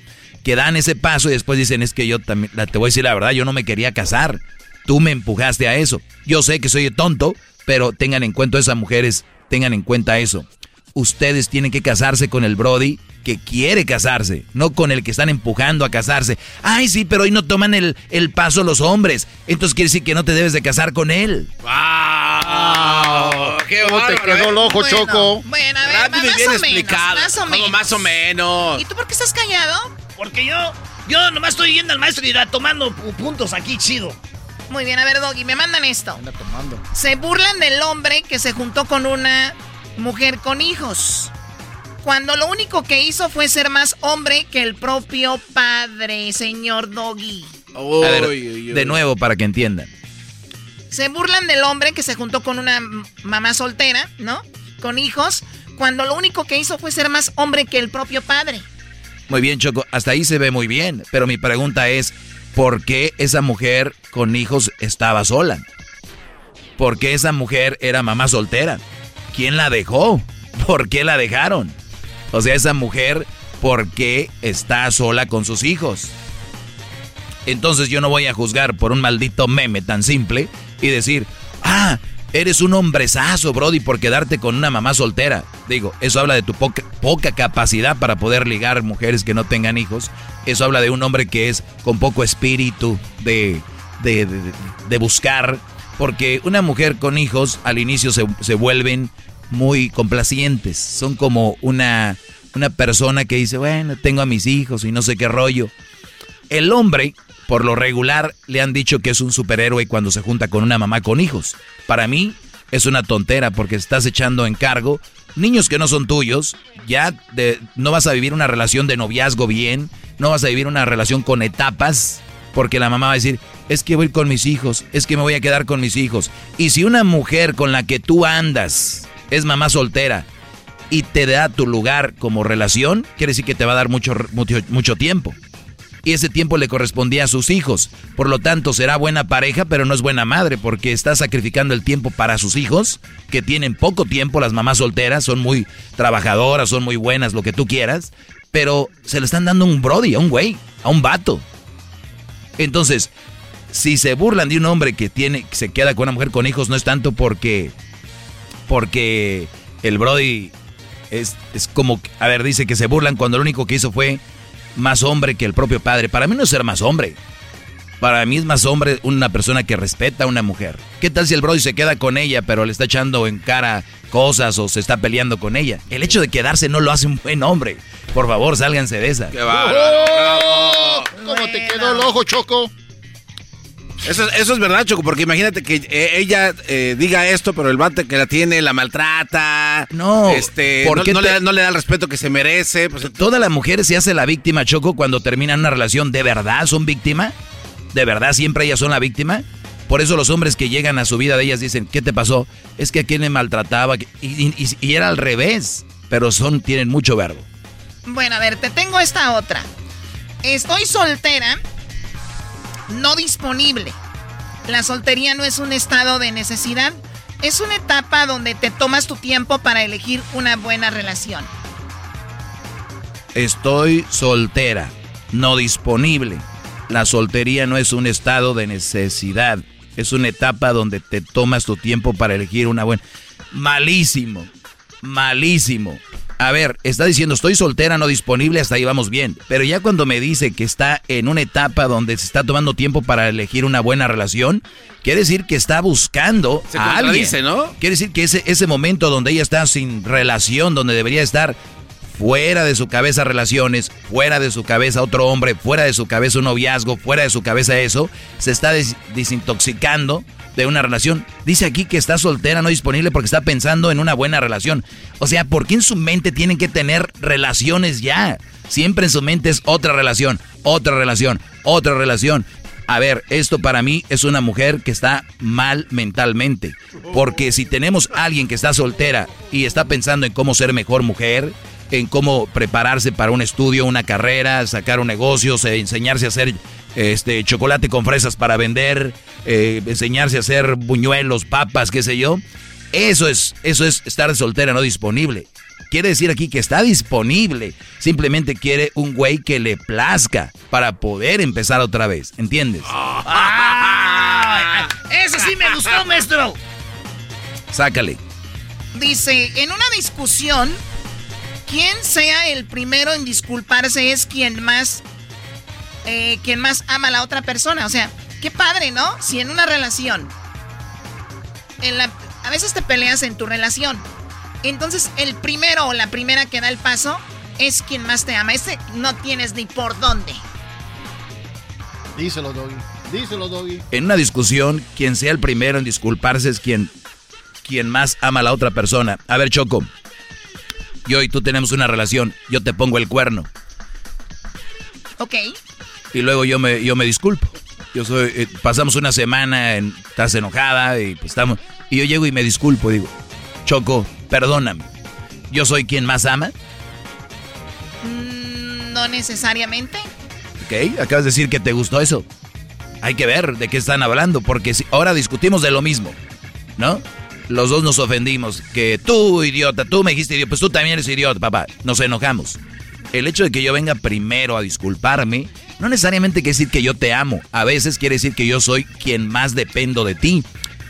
Que dan ese paso y después dicen, es que yo también, te voy a decir la verdad, yo no me quería casar. Tú me empujaste a eso. Yo sé que soy tonto, pero tengan en cuenta esas mujeres, tengan en cuenta eso. Ustedes tienen que casarse con el Brody que quiere casarse, no con el que están empujando a casarse. Ay, sí, pero hoy no toman el, el paso los hombres. Entonces quiere decir que no te debes de casar con él. ¡Wow! ¡Qué ¿Cómo te bárbaro, quedó eh? el ojo, Bueno, Choco? Bueno, a ver, más bien o menos, explicado. más o Como menos. más o menos. ¿Y tú por qué estás callado? Porque yo, yo nomás estoy yendo al maestro y irá tomando pu- puntos aquí, chido. Muy bien, a ver, Doggy, me mandan esto. Anda tomando. Se burlan del hombre que se juntó con una mujer con hijos. Cuando lo único que hizo fue ser más hombre que el propio padre, señor Doggy. De nuevo para que entiendan. Se burlan del hombre que se juntó con una mamá soltera, ¿no? Con hijos, cuando lo único que hizo fue ser más hombre que el propio padre. Muy bien, Choco, hasta ahí se ve muy bien. Pero mi pregunta es, ¿por qué esa mujer con hijos estaba sola? porque esa mujer era mamá soltera. ¿Quién la dejó? ¿Por qué la dejaron? O sea, esa mujer, ¿por qué está sola con sus hijos? Entonces yo no voy a juzgar por un maldito meme tan simple y decir, ah, eres un hombrezazo, Brody, por quedarte con una mamá soltera. Digo, eso habla de tu poca, capacidad para poder ligar mujeres que no tengan hijos. Eso habla de un hombre que es con poco espíritu de, de, de, buscar. Porque una mujer con hijos al inicio se, se vuelven muy complacientes. Son como una, una persona que dice, bueno, tengo a mis hijos y no sé qué rollo. El hombre por lo regular le han dicho que es un superhéroe cuando se junta con una mamá con hijos. Para mí es una tontera porque estás echando en cargo niños que no son tuyos, ya no vas a vivir una relación de noviazgo bien, no vas a vivir una relación con etapas, porque la mamá va a decir, es que voy con mis hijos, es que me voy a quedar con mis hijos. Y si una mujer con la que tú andas es mamá soltera y te da tu lugar como relación, quiere decir que te va a dar mucho, mucho, mucho tiempo y ese tiempo le correspondía a sus hijos. Por lo tanto, será buena pareja, pero no es buena madre, porque está sacrificando el tiempo para sus hijos, que tienen poco tiempo, las mamás solteras, son muy trabajadoras, son muy buenas, lo que tú quieras, pero se le están dando un brody, a un güey, a un vato. Entonces, si se burlan de un hombre que tiene, que se queda con una mujer con hijos, no es tanto porque, porque el brody es, es como, a ver, dice que se burlan cuando lo único que hizo fue más hombre que el propio padre. Para mí no es ser más hombre. Para mí es más hombre una persona que respeta a una mujer. ¿Qué tal si el Brody se queda con ella, pero le está echando en cara cosas o se está peleando con ella? El hecho de quedarse no lo hace un buen hombre. Por favor, sálganse de esa. ¡Qué ¡Oh! ¿Cómo te quedó el ojo, Choco? Eso, eso, es verdad, Choco, porque imagínate que eh, ella eh, diga esto, pero el bate que la tiene la maltrata. No, este, porque no, le, da el respeto que se merece. Pues, Toda la mujer se hace la víctima, Choco, cuando terminan una relación. ¿De verdad son víctima? ¿De verdad siempre ellas son la víctima? Por eso los hombres que llegan a su vida de ellas dicen, ¿qué te pasó? Es que a quien me maltrataba. Y, y era al revés, pero son, tienen mucho verbo. Bueno, a ver, te tengo esta otra. Estoy soltera no disponible. La soltería no es un estado de necesidad, es una etapa donde te tomas tu tiempo para elegir una buena relación. Estoy soltera, no disponible. La soltería no es un estado de necesidad, es una etapa donde te tomas tu tiempo para elegir una buena... Malísimo, malísimo. A ver, está diciendo estoy soltera, no disponible, hasta ahí vamos bien. Pero ya cuando me dice que está en una etapa donde se está tomando tiempo para elegir una buena relación, quiere decir que está buscando a alguien. ¿no? Quiere decir que ese, ese momento donde ella está sin relación, donde debería estar fuera de su cabeza relaciones, fuera de su cabeza otro hombre, fuera de su cabeza un noviazgo, fuera de su cabeza eso, se está desintoxicando de una relación. Dice aquí que está soltera, no disponible porque está pensando en una buena relación. O sea, ¿por qué en su mente tienen que tener relaciones ya? Siempre en su mente es otra relación, otra relación, otra relación. A ver, esto para mí es una mujer que está mal mentalmente. Porque si tenemos a alguien que está soltera y está pensando en cómo ser mejor mujer, en cómo prepararse para un estudio, una carrera, sacar un negocio, enseñarse a hacer este chocolate con fresas para vender, eh, enseñarse a hacer buñuelos, papas, qué sé yo. Eso es, eso es estar soltera, no disponible. Quiere decir aquí que está disponible. Simplemente quiere un güey que le plazca para poder empezar otra vez. ¿Entiendes? eso sí me gustó, maestro. Sácale. Dice, en una discusión, quien sea el primero en disculparse es quien más eh, quien más ama a la otra persona. O sea, qué padre, ¿no? Si en una relación, en la, a veces te peleas en tu relación. Entonces, el primero o la primera que da el paso es quien más te ama. Ese no tienes ni por dónde. Díselo, Doggy. Díselo, Doggy. En una discusión, quien sea el primero en disculparse es quien, quien más ama a la otra persona. A ver, Choco. Yo y tú tenemos una relación. Yo te pongo el cuerno. Ok y luego yo me, yo me disculpo. Yo soy, eh, pasamos una semana, en, estás enojada y pues estamos, y yo llego y me disculpo, digo, Choco, perdóname, ¿yo soy quien más ama? Mm, no necesariamente. Ok, acabas de decir que te gustó eso. Hay que ver de qué están hablando, porque si, ahora discutimos de lo mismo. ¿no? Los dos nos ofendimos. Que tú, idiota, tú me dijiste idiota, pues tú también eres idiota, papá. Nos enojamos. El hecho de que yo venga primero a disculparme, no necesariamente quiere decir que yo te amo. A veces quiere decir que yo soy quien más dependo de ti.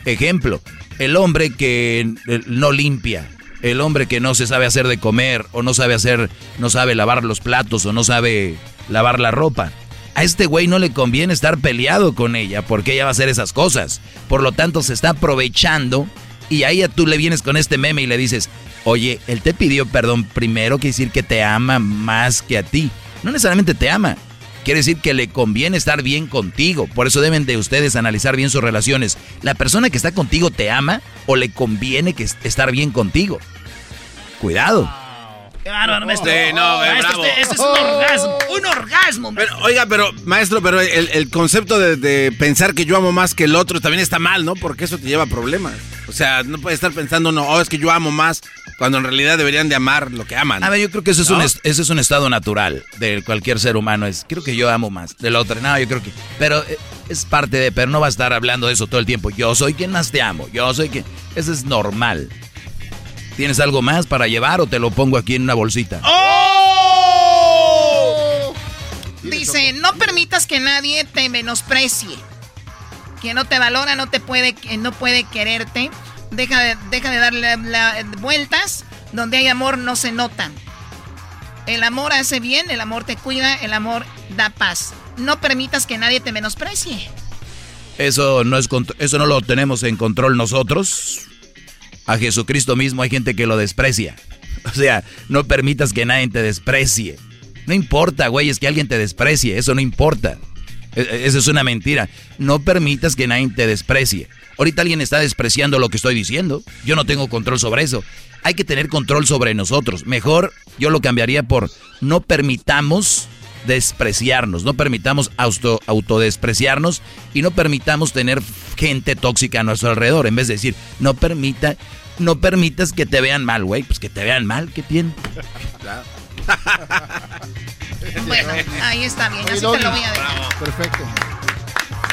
Ejemplo, el hombre que eh, no limpia, el hombre que no se sabe hacer de comer, o no sabe hacer, no sabe lavar los platos, o no sabe lavar la ropa. A este güey no le conviene estar peleado con ella, porque ella va a hacer esas cosas. Por lo tanto, se está aprovechando y a ella tú le vienes con este meme y le dices, oye, él te pidió perdón primero, quiere decir que te ama más que a ti. No necesariamente te ama, quiere decir que le conviene estar bien contigo. Por eso deben de ustedes analizar bien sus relaciones. ¿La persona que está contigo te ama o le conviene que estar bien contigo? Cuidado. Qué bárbaro, maestro. Sí, no, maestro, este, este, es un orgasmo, un orgasmo. Pero, oiga, pero, maestro, pero el, concepto de, pensar que yo amo más que el otro también está mal, ¿no? Porque eso te lleva a problemas. O sea, no puedes estar pensando, no, oh, es que yo amo más, cuando en realidad deberían de amar lo que aman. A ver, yo creo que eso es, un, eso es un estado natural de cualquier ser humano. Es, creo que yo amo más del otro. No, yo creo que... Pero eh, es parte de... Pero no va a estar hablando de eso todo el tiempo. Yo soy quien más te amo. Yo soy quien... Eso es normal. ¿Tienes algo más para llevar o te lo pongo aquí en una bolsita? ¡Oh! Dice, no permitas que nadie te menosprecie. Quien no te valora no te puede, no puede quererte. Deja de, deja de darle vueltas. Donde hay amor no se notan. El amor hace bien, el amor te cuida, el amor da paz. No permitas que nadie te menosprecie. Eso no es eso no lo tenemos en control nosotros. A Jesucristo mismo hay gente que lo desprecia. O sea, no permitas que nadie te desprecie. No importa, güey, es que alguien te desprecie, eso no importa. E, e, eso es una mentira. No permitas que nadie te desprecie. Ahorita alguien está despreciando lo que estoy diciendo. Yo no tengo control sobre eso. Hay que tener control sobre nosotros. Mejor yo lo cambiaría por no permitamos despreciarnos, no permitamos auto, autodespreciarnos y no permitamos tener gente tóxica a nuestro alrededor. En vez de decir, no permita, no permitas que te vean mal, güey. Pues que te vean mal, ¿qué tiene? bueno, ahí está bien, así te lo voy a decir. Perfecto.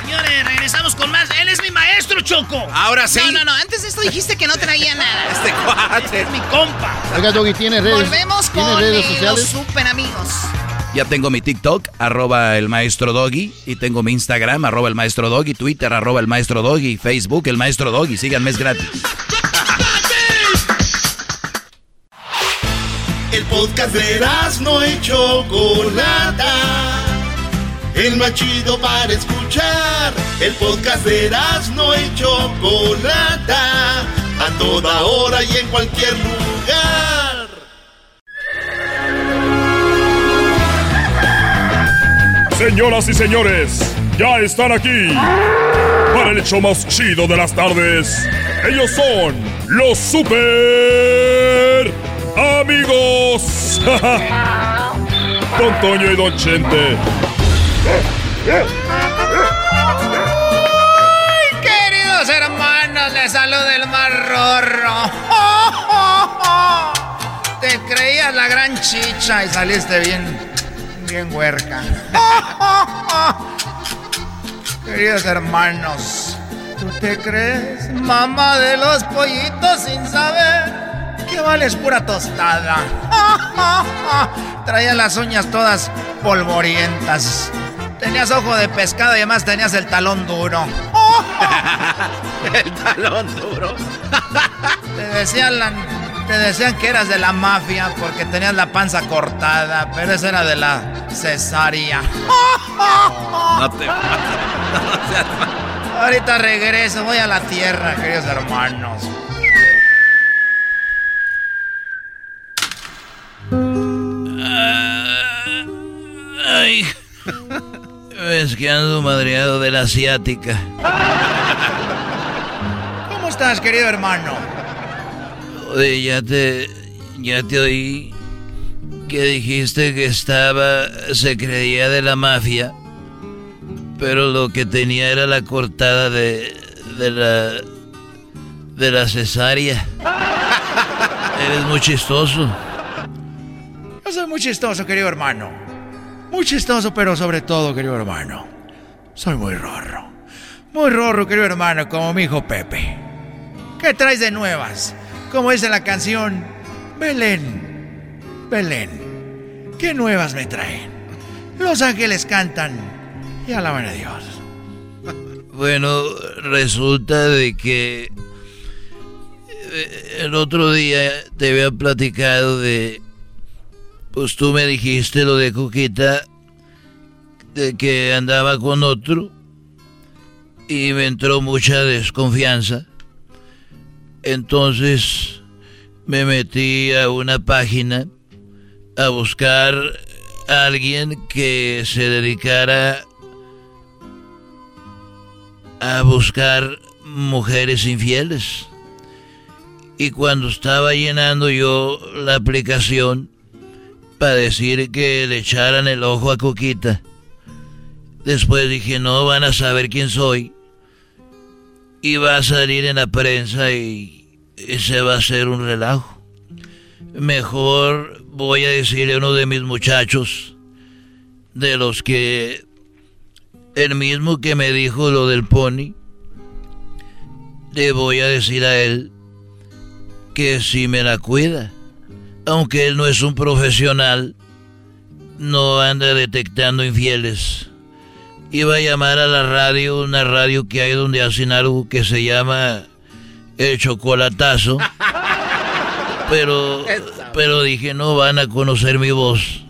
Señores, regresamos con más. Él es mi maestro, Choco. Ahora sí. No, no, no. Antes de esto dijiste que no traía nada. Este cuate. Este es mi compa. Oiga, Doggy, ¿tiene redes? Volvemos con redes sociales? los super amigos. Ya tengo mi TikTok, arroba el maestro Doggy, y tengo mi Instagram, arroba el maestro Doggy, Twitter, arroba el maestro Doggy, Facebook, el maestro Doggy. Síganme, es gratis. El podcast de no hecho Chocolata. El machido para escuchar. El podcast de no hecho Chocolata. A toda hora y en cualquier lugar. Señoras y señores, ya están aquí para el hecho más chido de las tardes. Ellos son los super amigos. Don Toño y Don Chente. ¡Ay, queridos hermanos! Les saluda el marrorro. Te creías la gran chicha y saliste bien bien huerca. Queridos hermanos, ¿tú te crees mamá de los pollitos sin saber que vales pura tostada? Traía las uñas todas polvorientas. Tenías ojo de pescado y además tenías el talón duro. el talón duro. Te decían la te decían que eras de la mafia porque tenías la panza cortada, pero esa era de la cesárea. No te Ahorita regreso, voy a la tierra, queridos hermanos. Ay, es que ando madreado de la asiática. ¿Cómo estás, querido hermano? Oye, ya te. Ya te oí que dijiste que estaba. Se creía de la mafia. Pero lo que tenía era la cortada de. de la. de la cesárea. Eres muy chistoso. Yo soy muy chistoso, querido hermano. Muy chistoso, pero sobre todo, querido hermano. Soy muy rorro. Muy rorro, querido hermano, como mi hijo Pepe. ¿Qué traes de nuevas? Como dice la canción, Belén, Belén, ¿qué nuevas me traen? Los ángeles cantan y alaban a Dios. Bueno, resulta de que eh, el otro día te había platicado de, pues tú me dijiste lo de Coquita, de que andaba con otro y me entró mucha desconfianza. Entonces me metí a una página a buscar a alguien que se dedicara a buscar mujeres infieles. Y cuando estaba llenando yo la aplicación para decir que le echaran el ojo a Coquita, después dije, no van a saber quién soy y va a salir en la prensa y ese va a ser un relajo. Mejor voy a decirle a uno de mis muchachos, de los que el mismo que me dijo lo del pony, le voy a decir a él que si me la cuida, aunque él no es un profesional, no anda detectando infieles iba a llamar a la radio, una radio que hay donde hacen algo que se llama el chocolatazo. Pero, pero dije, no van a conocer mi voz.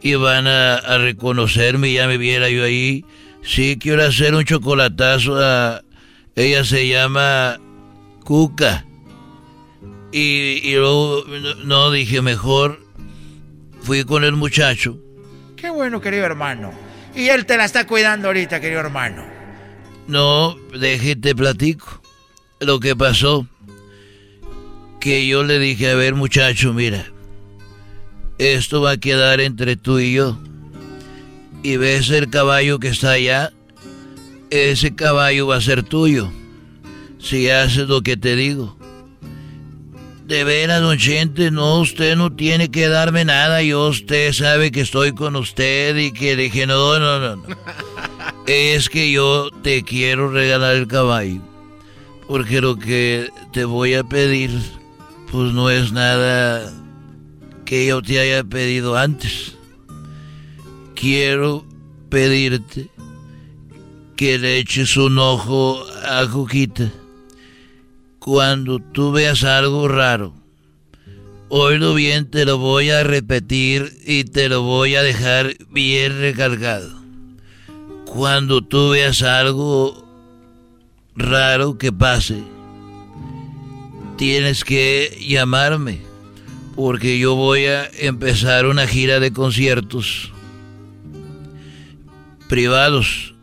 Y van a, reconocerme, ya me viera yo ahí. Sí, quiero hacer un chocolatazo a... Ella se llama Cuca. Y, y luego, no, dije, mejor fui con el muchacho. Qué bueno, querido hermano. Y él te la está cuidando ahorita, querido hermano. No, déjate platico. Lo que pasó, que yo le dije, a ver muchacho, mira, esto va a quedar entre tú y yo. Y ves el caballo que está allá, ese caballo va a ser tuyo, si haces lo que te digo. De veras, don Chente, no, usted no tiene que darme nada. Yo, usted sabe que estoy con usted y que dije, no, no, no, no. Es que yo te quiero regalar el caballo. Porque lo que te voy a pedir, pues no es nada que yo te haya pedido antes. Quiero pedirte que le eches un ojo a Coquita cuando tú veas algo raro, oílo bien, te lo voy a repetir y te lo voy a dejar bien recargado. Cuando tú veas algo raro que pase, tienes que llamarme, porque yo voy a empezar una gira de conciertos privados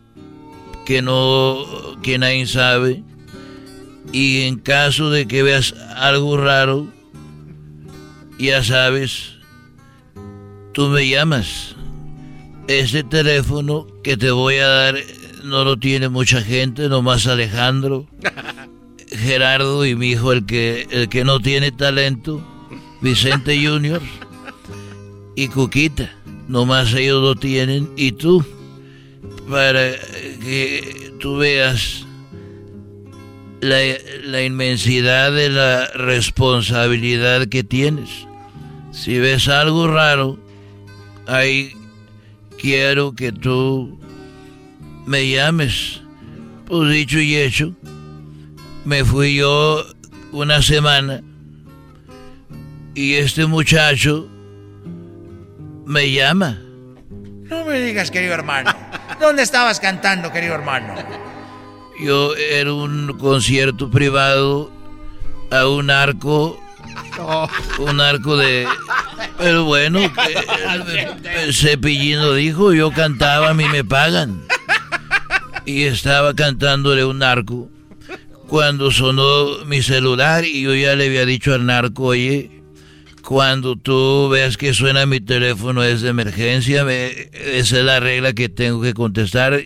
que no que nadie sabe y en caso de que veas algo raro, ya sabes, tú me llamas. Ese teléfono que te voy a dar no lo tiene mucha gente, nomás Alejandro, Gerardo y mi hijo, el que, el que no tiene talento, Vicente Junior y Cuquita. Nomás ellos lo tienen y tú, para que tú veas la, inmensidad de la responsabilidad que tienes. Si ves algo raro, ahí quiero que tú me llames. Pues dicho y hecho, me fui yo una semana y este muchacho me llama. No me digas, querido hermano. ¿Dónde estabas cantando, querido hermano? Yo era un concierto privado a un arco. Un arco de. Pero bueno, el Cepillino dijo: Yo cantaba, a mí me pagan. Y estaba cantándole un narco. Cuando sonó mi celular y yo ya le había dicho al narco: Oye, cuando tú veas que suena mi teléfono es de emergencia, esa es la regla que tengo que contestar.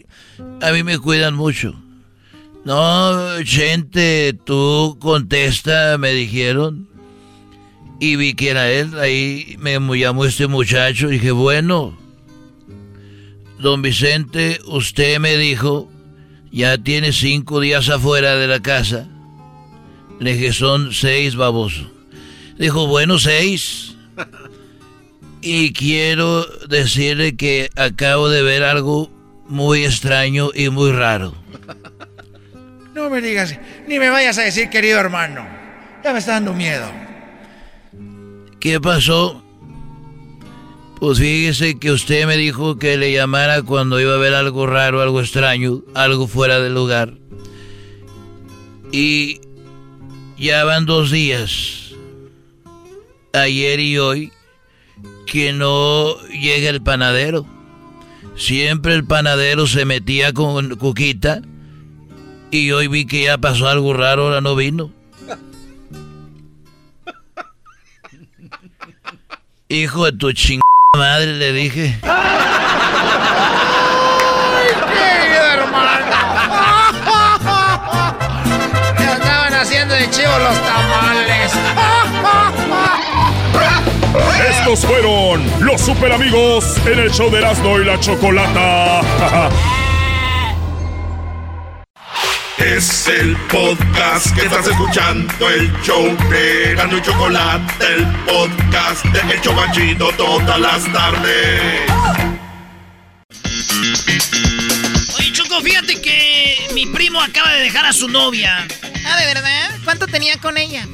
A mí me cuidan mucho. No, gente, tú contesta, me dijeron. Y vi que era él, ahí me llamó este muchacho. Dije, bueno, don Vicente, usted me dijo, ya tiene cinco días afuera de la casa. Le dije, son seis, baboso. Dijo, bueno, seis. Y quiero decirle que acabo de ver algo muy extraño y muy raro. No me digas, ni me vayas a decir, querido hermano. Ya me está dando miedo. ¿Qué pasó? Pues fíjese que usted me dijo que le llamara cuando iba a ver algo raro, algo extraño, algo fuera de lugar. Y ya van dos días, ayer y hoy, que no llega el panadero. Siempre el panadero se metía con Cuquita y hoy vi que ya pasó algo raro, ahora no vino. Hijo de tu chingada madre, le dije. ¡Ay, querido hermano! Me estaban haciendo de chivo los tamales. Estos fueron los super amigos en el show de Erasmo y la Chocolata. Es el podcast que estás escuchando, el show de Erasmo y Chocolate, el podcast de El Chobachito todas las tardes. Oye, Choco, fíjate que mi primo acaba de dejar a su novia. Ah, ¿de verdad? ¿Cuánto tenía con ella?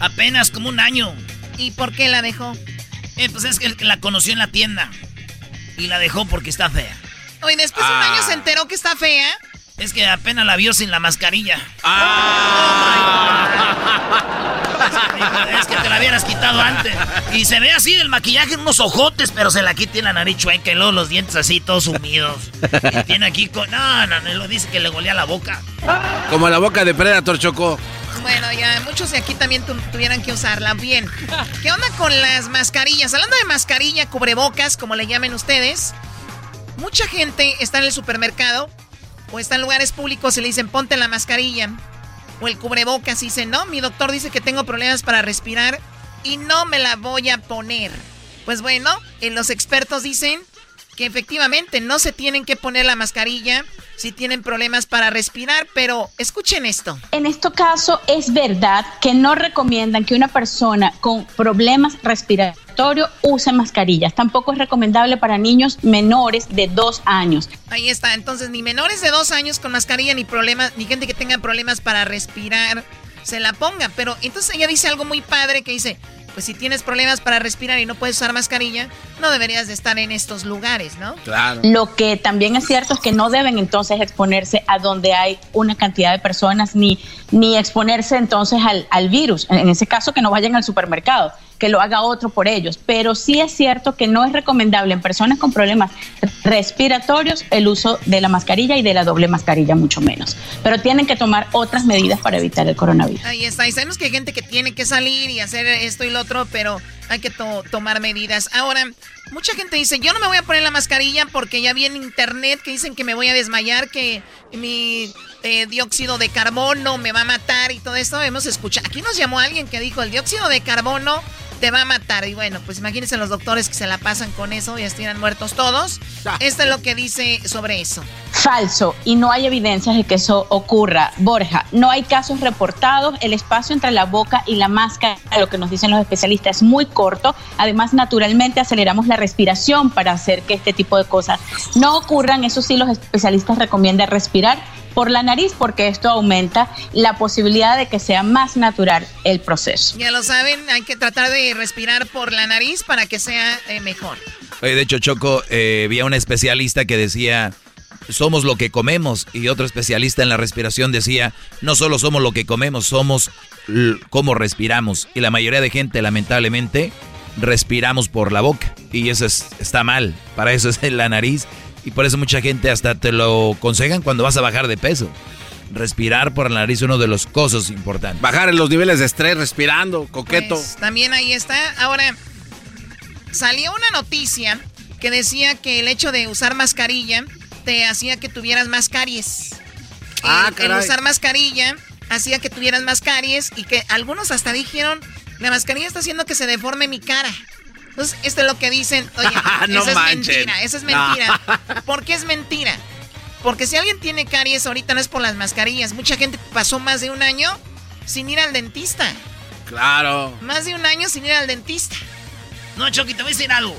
Apenas como un año. ¿Y por qué la dejó? Eh, pues es que la conoció en la tienda. Y la dejó porque está fea. Oye, después de un Ah. año se enteró que está fea. Es que apenas la vio sin la mascarilla. Es que te la hubieras quitado antes. Y se ve así del maquillaje, unos ojotes, pero se la quita en la nariz chueca y luego los dientes así todos sumidos. Y tiene aquí con. No, no, no, lo dice que le golea la boca. Como la boca de Predator Chocó. Bueno, ya muchos de aquí también tu- tuvieran que usarla. Bien. ¿Qué onda con las mascarillas? Hablando de mascarilla, cubrebocas, como le llamen ustedes. Mucha gente está en el supermercado o está en lugares públicos y le dicen ponte la mascarilla o el cubrebocas y dicen no, mi doctor dice que tengo problemas para respirar y no me la voy a poner. Pues bueno, eh, los expertos dicen que efectivamente no se tienen que poner la mascarilla si tienen problemas para respirar, pero escuchen esto. En este caso es verdad que no recomiendan que una persona con problemas respiratorios use mascarillas. Tampoco es recomendable para niños menores de dos años. Ahí está, entonces ni menores de dos años con mascarilla ni problemas, ni gente que tenga problemas para respirar se la ponga. Pero entonces ella dice algo muy padre que dice, pues si tienes problemas para respirar y no puedes usar mascarilla, no deberías de estar en estos lugares, ¿no? Lo que también es cierto es que no deben entonces exponerse a donde hay una cantidad de personas ni, ni exponerse entonces al, al virus. En ese caso que no vayan al supermercado, que lo haga otro por ellos. Pero sí es cierto que no es recomendable en personas con problemas respiratorios el uso de la mascarilla y de la doble mascarilla mucho menos. Pero tienen que tomar otras medidas para evitar el coronavirus. Ahí está, y sabemos que hay gente que tiene que salir y hacer esto y lo otro, pero hay que to- tomar medidas. Ahora, mucha gente dice, yo no me voy a poner la mascarilla porque ya vi en internet que dicen que me voy a desmayar, que mi eh, dióxido de carbono me va a matar y todo esto. Hemos escuchado, aquí nos llamó alguien que dijo, el dióxido de carbono te va a matar. Y bueno, pues imagínense los doctores que se la pasan con eso y estiran muertos todos. Esto es lo que dice sobre eso. Falso y no hay evidencias de que eso ocurra. Borja, no hay casos reportados. El espacio entre la boca y la máscara, lo que nos dicen los especialistas, es muy corto. Además, naturalmente aceleramos la respiración para hacer que este tipo de cosas no ocurran. Eso sí, los especialistas recomiendan respirar por la nariz porque esto aumenta la posibilidad de que sea más natural el proceso. Ya lo saben, hay que tratar de respirar por la nariz para que sea eh, mejor. Oye, de hecho, Choco, eh, vi a una especialista que decía, somos lo que comemos, y otro especialista en la respiración decía, no solo somos lo que comemos, somos cómo respiramos. Y la mayoría de gente, lamentablemente, respiramos por la boca, y eso es- está mal, para eso es en la nariz, y por eso mucha gente hasta te lo aconsejan cuando vas a bajar de peso. Respirar por la nariz es uno de los cosas importantes. Bajar en los niveles de estrés respirando, coqueto. Pues, también ahí está. Ahora, salió una noticia que decía que el hecho de usar mascarilla te hacía que tuvieras más caries. Ah, el, usar mascarilla hacía que tuvieras más caries y que algunos hasta dijeron, la mascarilla está haciendo que se deforme mi cara. Entonces, esto es lo que dicen, oye, No eso es mentira, eso es No. mentira. ¿Por qué es mentira? Porque si alguien tiene caries ahorita no es por las mascarillas. Mucha gente pasó más de un año sin ir al dentista. Claro. Más de un año sin ir al dentista. No, Choki, te voy a decir algo.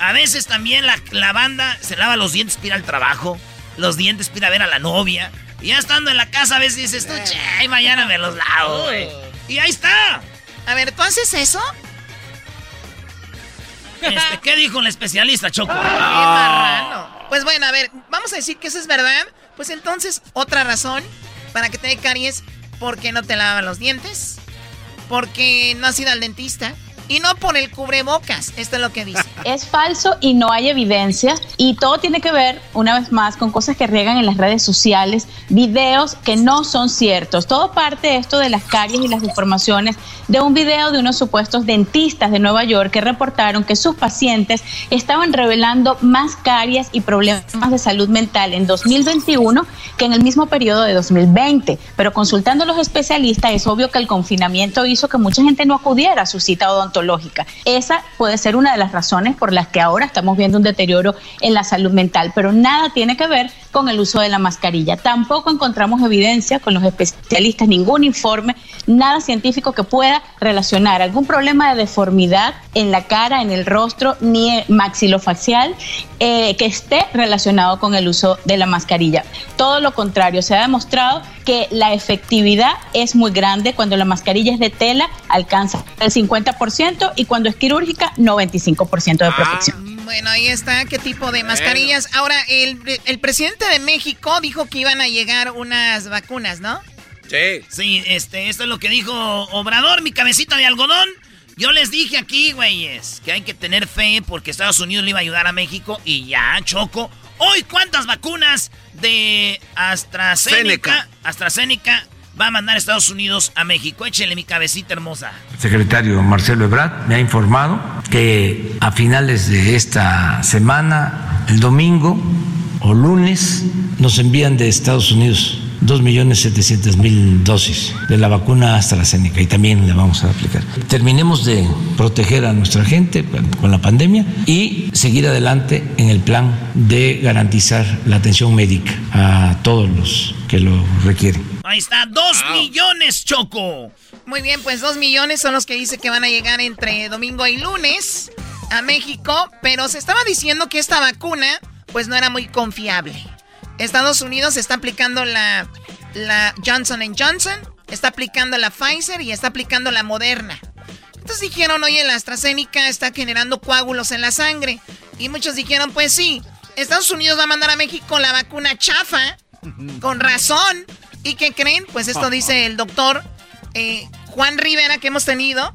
A veces también la, la banda se lava los dientes para ir al trabajo, los dientes para ir a ver a la novia. Y ya estando en la casa a veces dices tú, che, mañana me los lavo, güey. Y ahí está. A ver, ¿tú haces eso? Este, ¿Qué dijo el especialista, Choco? Qué marrano. Pues bueno, a ver, vamos a decir que eso es verdad. Pues entonces, otra razón para que te dé caries, porque no te lavan los dientes, porque no has ido al dentista, y no por el cubrebocas. Esto es lo que dice. Es falso y no hay evidencia. Y todo tiene que ver, una vez más, con cosas que riegan en las redes sociales, videos que no son ciertos. Todo parte esto de las caries y las deformaciones de un video de unos supuestos dentistas de Nueva York que reportaron que sus pacientes estaban revelando más caries y problemas de salud mental en 2021 que en el mismo periodo de 2020. Pero consultando a los especialistas, es obvio que el confinamiento hizo que mucha gente no acudiera a su cita odontológica. Esa puede ser una de las razones por las que ahora estamos viendo un deterioro en la salud mental, pero nada tiene que ver con el uso de la mascarilla. Tampoco encontramos evidencia con los especialistas, ningún informe, nada científico que pueda relacionar algún problema de deformidad en la cara, en el rostro, ni maxilofacial eh, que esté relacionado con el uso de la mascarilla. Todo lo contrario, se ha demostrado que la efectividad es muy grande cuando la mascarilla es de tela, alcanza el 50% y cuando es quirúrgica, 95% de protección. Bueno, ahí está, qué tipo de mascarillas. Ahora, el, el presidente de México dijo que iban a llegar unas vacunas, ¿no? Sí. Sí, este, esto es lo que dijo Obrador, mi cabecita de algodón. Yo les dije aquí, güeyes, que hay que tener fe porque Estados Unidos le iba a ayudar a México y ya, Choco. Hoy, ¿cuántas vacunas de AstraZeneca, AstraZeneca va a mandar Estados Unidos a México? Échele mi cabecita hermosa. El secretario Marcelo Ebrard me ha informado que a finales de esta semana, el domingo o lunes, nos envían de Estados Unidos 2.700.000 dosis de la vacuna AstraZeneca y también la vamos a aplicar. Terminemos de proteger a nuestra gente con la pandemia y seguir adelante en el plan de garantizar la atención médica a todos los que lo requieren. Ahí está, dos millones, Choco. Muy bien, pues dos millones son los que dice que van a llegar entre domingo y lunes a México, pero se estaba diciendo que esta vacuna pues no era muy confiable. Estados Unidos está aplicando la, la Johnson Johnson, está aplicando la Pfizer y está aplicando la Moderna. Entonces dijeron, oye, la AstraZeneca está generando coágulos en la sangre. Y muchos dijeron, pues sí, Estados Unidos va a mandar a México la vacuna chafa, con razón. ¿Y qué creen? Pues esto dice el doctor eh, Juan Rivera que hemos tenido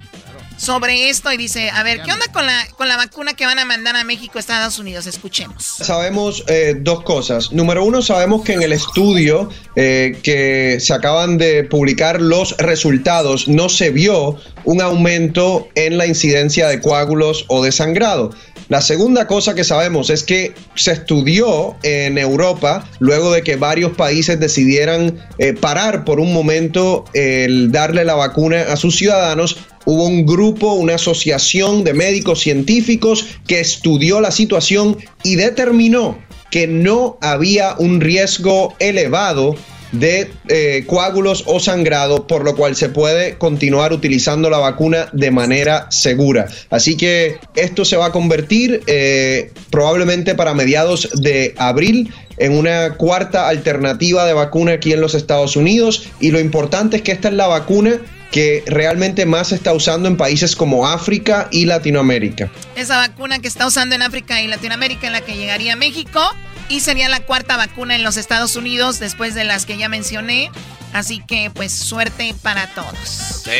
sobre esto y dice, a ver, ¿qué onda con la, con la vacuna que van a mandar a México, Estados Unidos? Escuchemos. Sabemos eh, dos cosas. Número uno, sabemos que en el estudio eh, que se acaban de publicar los resultados no se vio un aumento en la incidencia de coágulos o de sangrado. La segunda cosa que sabemos es que se estudió en Europa luego de que varios países decidieran eh, parar por un momento el darle la vacuna a sus ciudadanos hubo un grupo, una asociación de médicos científicos que estudió la situación y determinó que no había un riesgo elevado de eh, coágulos o sangrado, por lo cual se puede continuar utilizando la vacuna de manera segura. Así que esto se va a convertir eh, probablemente para mediados de abril en una cuarta alternativa de vacuna aquí en los Estados Unidos y lo importante es que esta es la vacuna que realmente más se está usando en países como África y Latinoamérica. Esa vacuna que está usando en África y Latinoamérica en la que llegaría a México y sería la cuarta vacuna en los Estados Unidos después de las que ya mencioné. Así que pues suerte para todos. Sí.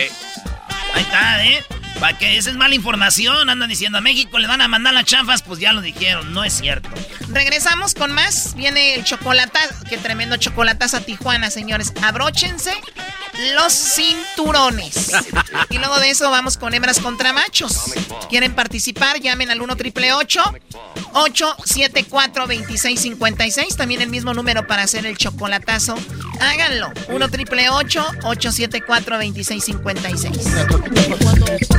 Ahí está, ¿eh? Para que esa es mala información. Andan diciendo a México le van a mandar las chafas, pues ya lo dijeron, no es cierto. Regresamos con más. Viene el chocolatazo. Qué tremendo chocolatazo a Tijuana, señores. Abróchense los cinturones. Y luego de eso vamos con hembras contra machos. ¿Quieren participar? Llamen al 1 triple 874 2656. También el mismo número para hacer el chocolatazo. Háganlo. 1 triple 874 2656.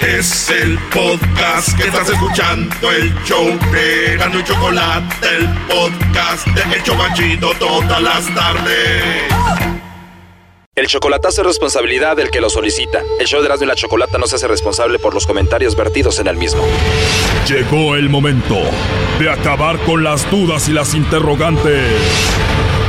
Es el podcast que estás escuchando, el show de Gano y Chocolate, el podcast de Hecho Banchito todas las tardes. El chocolatazo es responsabilidad del que lo solicita. El show de Erasmo y la Chocolata no se hace responsable por los comentarios vertidos en el mismo. Llegó el momento de acabar con las dudas y las interrogantes.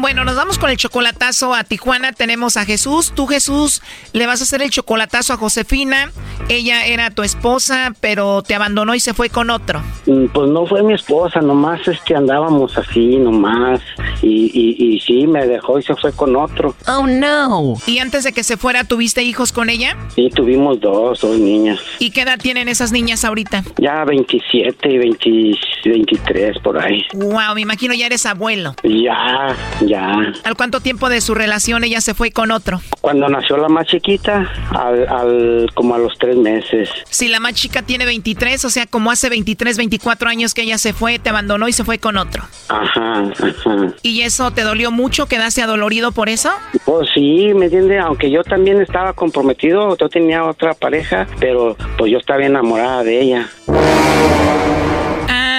Bueno, nos vamos con el chocolatazo a Tijuana. Tenemos a Jesús. Tú, Jesús, le vas a hacer el chocolatazo a Josefina. Ella era tu esposa, pero te abandonó y se fue con otro. Mm, Pues no fue mi esposa, nomás es que andábamos así, nomás. Y, y, y sí, me dejó y se fue con otro. Oh, no. ¿Y antes de que se fuera, tuviste hijos con ella? Sí, tuvimos dos, dos niñas. ¿Y qué edad tienen esas niñas ahorita? Ya 27 y 20 23 por ahí. Wow, me imagino ya eres abuelo. Ya, ya. ¿Al cuánto tiempo de su relación ella se fue con otro? Cuando nació la más chiquita, al, al como a los tres meses. Si la más chica tiene 23, o sea, como hace 23, 24 años que ella se fue, te abandonó y se fue con otro. Ajá, ajá. ¿Y eso te dolió mucho? ¿Quedaste adolorido por eso? Pues sí, me entiende, aunque yo también estaba comprometido, yo tenía otra pareja, pero pues yo estaba enamorada de ella.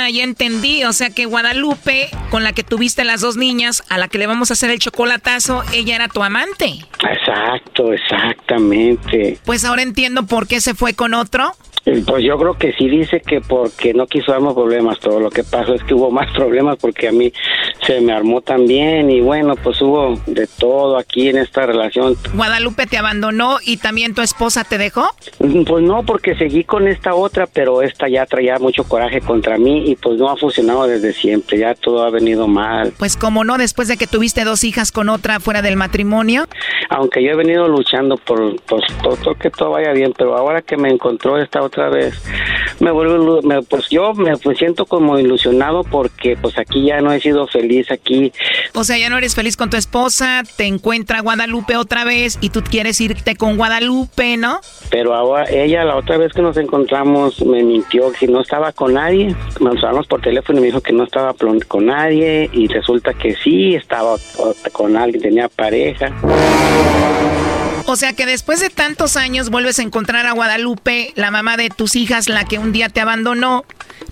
Ya entendí. O sea que Guadalupe, con la que tuviste las dos niñas, a la que le vamos a hacer el chocolatazo, ella era tu amante. Exacto, exactamente. Pues ahora entiendo por qué se fue con otro. Pues yo creo que sí dice que porque no quiso darnos problemas, pero lo que pasó es que hubo más problemas porque a mí se me armó también y bueno, pues hubo de todo aquí en esta relación. Guadalupe te abandonó y también tu esposa te dejó. Pues no, porque seguí con esta otra, pero esta ya traía mucho coraje contra mí y pues no ha funcionado desde siempre, ya todo ha venido mal. Pues como no, después de que tuviste dos hijas con otra fuera del matrimonio. Aunque yo he venido luchando por, pues, por, por que todo vaya bien, pero ahora que me encontró esta otra vez, me vuelvo, me- pues yo me pues, siento como ilusionado porque pues aquí ya no he sido feliz aquí. O sea, ya no eres feliz con tu esposa, te encuentra Guadalupe otra vez y tú quieres irte con Guadalupe, ¿no? Pero ahora ella la otra vez que nos encontramos me mintió que no estaba con nadie. Nos hablamos por teléfono y me dijo que no estaba con nadie y resulta que sí estaba con alguien, tenía pareja. O sea que después de tantos años vuelves a encontrar a Guadalupe, la mamá de tus hijas, la que un día te abandonó.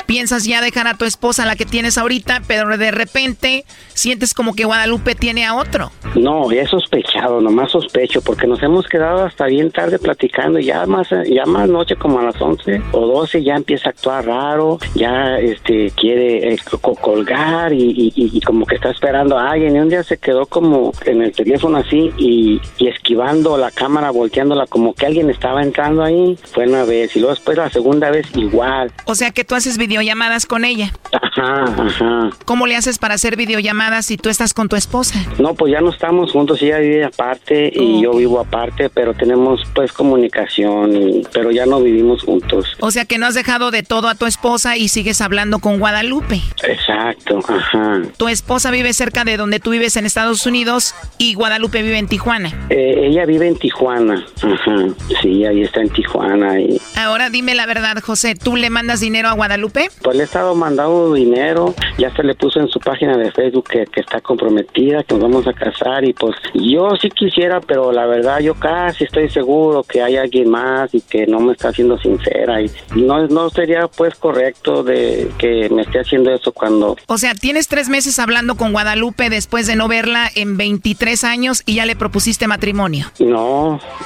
Piensas ya dejar a tu esposa, la que tienes ahorita, pero de repente sientes como que Guadalupe tiene a otro. No, he sospechado, nomás sospecho, porque nos hemos quedado hasta bien tarde platicando, ya más, ya más noche como a las 11 o 12 ya empieza a actuar raro, ya este quiere eh, co- colgar y, como que está esperando a alguien y un día se quedó como en el teléfono así y esquivando la cámara, volteándola como que alguien estaba entrando ahí, fue una vez y luego después la segunda vez igual. O sea que tú haces videollamadas con ella. Ajá, ajá. ¿Cómo le haces para hacer videollamadas si tú estás con tu esposa? No, pues ya no estamos juntos, ella vive aparte y yo vivo aparte, pero tenemos pues comunicación, y- pero ya no vivimos juntos. O sea que no has dejado de todo a tu esposa y sigues hablando con Guadalupe. Exacto, ajá. Tu esposa vive cerca de donde tú vives en Estados Unidos y Guadalupe vive en Tijuana. Eh, ella vive en Tijuana, ajá. Sí, ahí está en Tijuana y Ahora dime la verdad, José, ¿tú le mandas dinero a Guadalupe? pues le he estado mandando dinero ya se le puso en su página de Facebook que, que está comprometida, que nos vamos a casar y pues yo sí quisiera, pero la verdad yo casi estoy seguro que hay alguien más y que no me está haciendo sincera y no, no sería pues correcto de que me esté haciendo eso cuando... O sea, tienes tres meses hablando con Guadalupe después de no verla en 23 años y ya le propusiste matrimonio. No,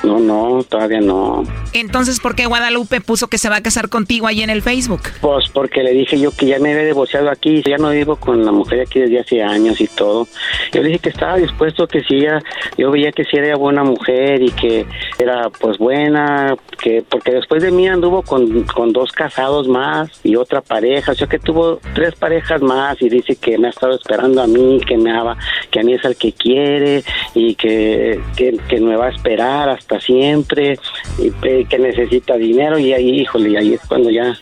no, no, todavía no. Entonces, ¿por qué Guadalupe puso que se va a casar contigo ahí en el Facebook? Pues porque le dije yo que ya me había divorciado aquí, ya no vivo con la mujer aquí desde hace años y todo. Yo le dije que estaba dispuesto, que si ella, yo veía que si era buena mujer y que era pues buena, que porque después de mí anduvo con, con dos casados más y otra pareja, o sea que tuvo tres parejas más y dice que me ha estado esperando a mí, que me ama, que a mí es el que quiere y que, que, que me va a esperar hasta siempre y que necesita dinero y ahí, híjole, y ahí es cuando ya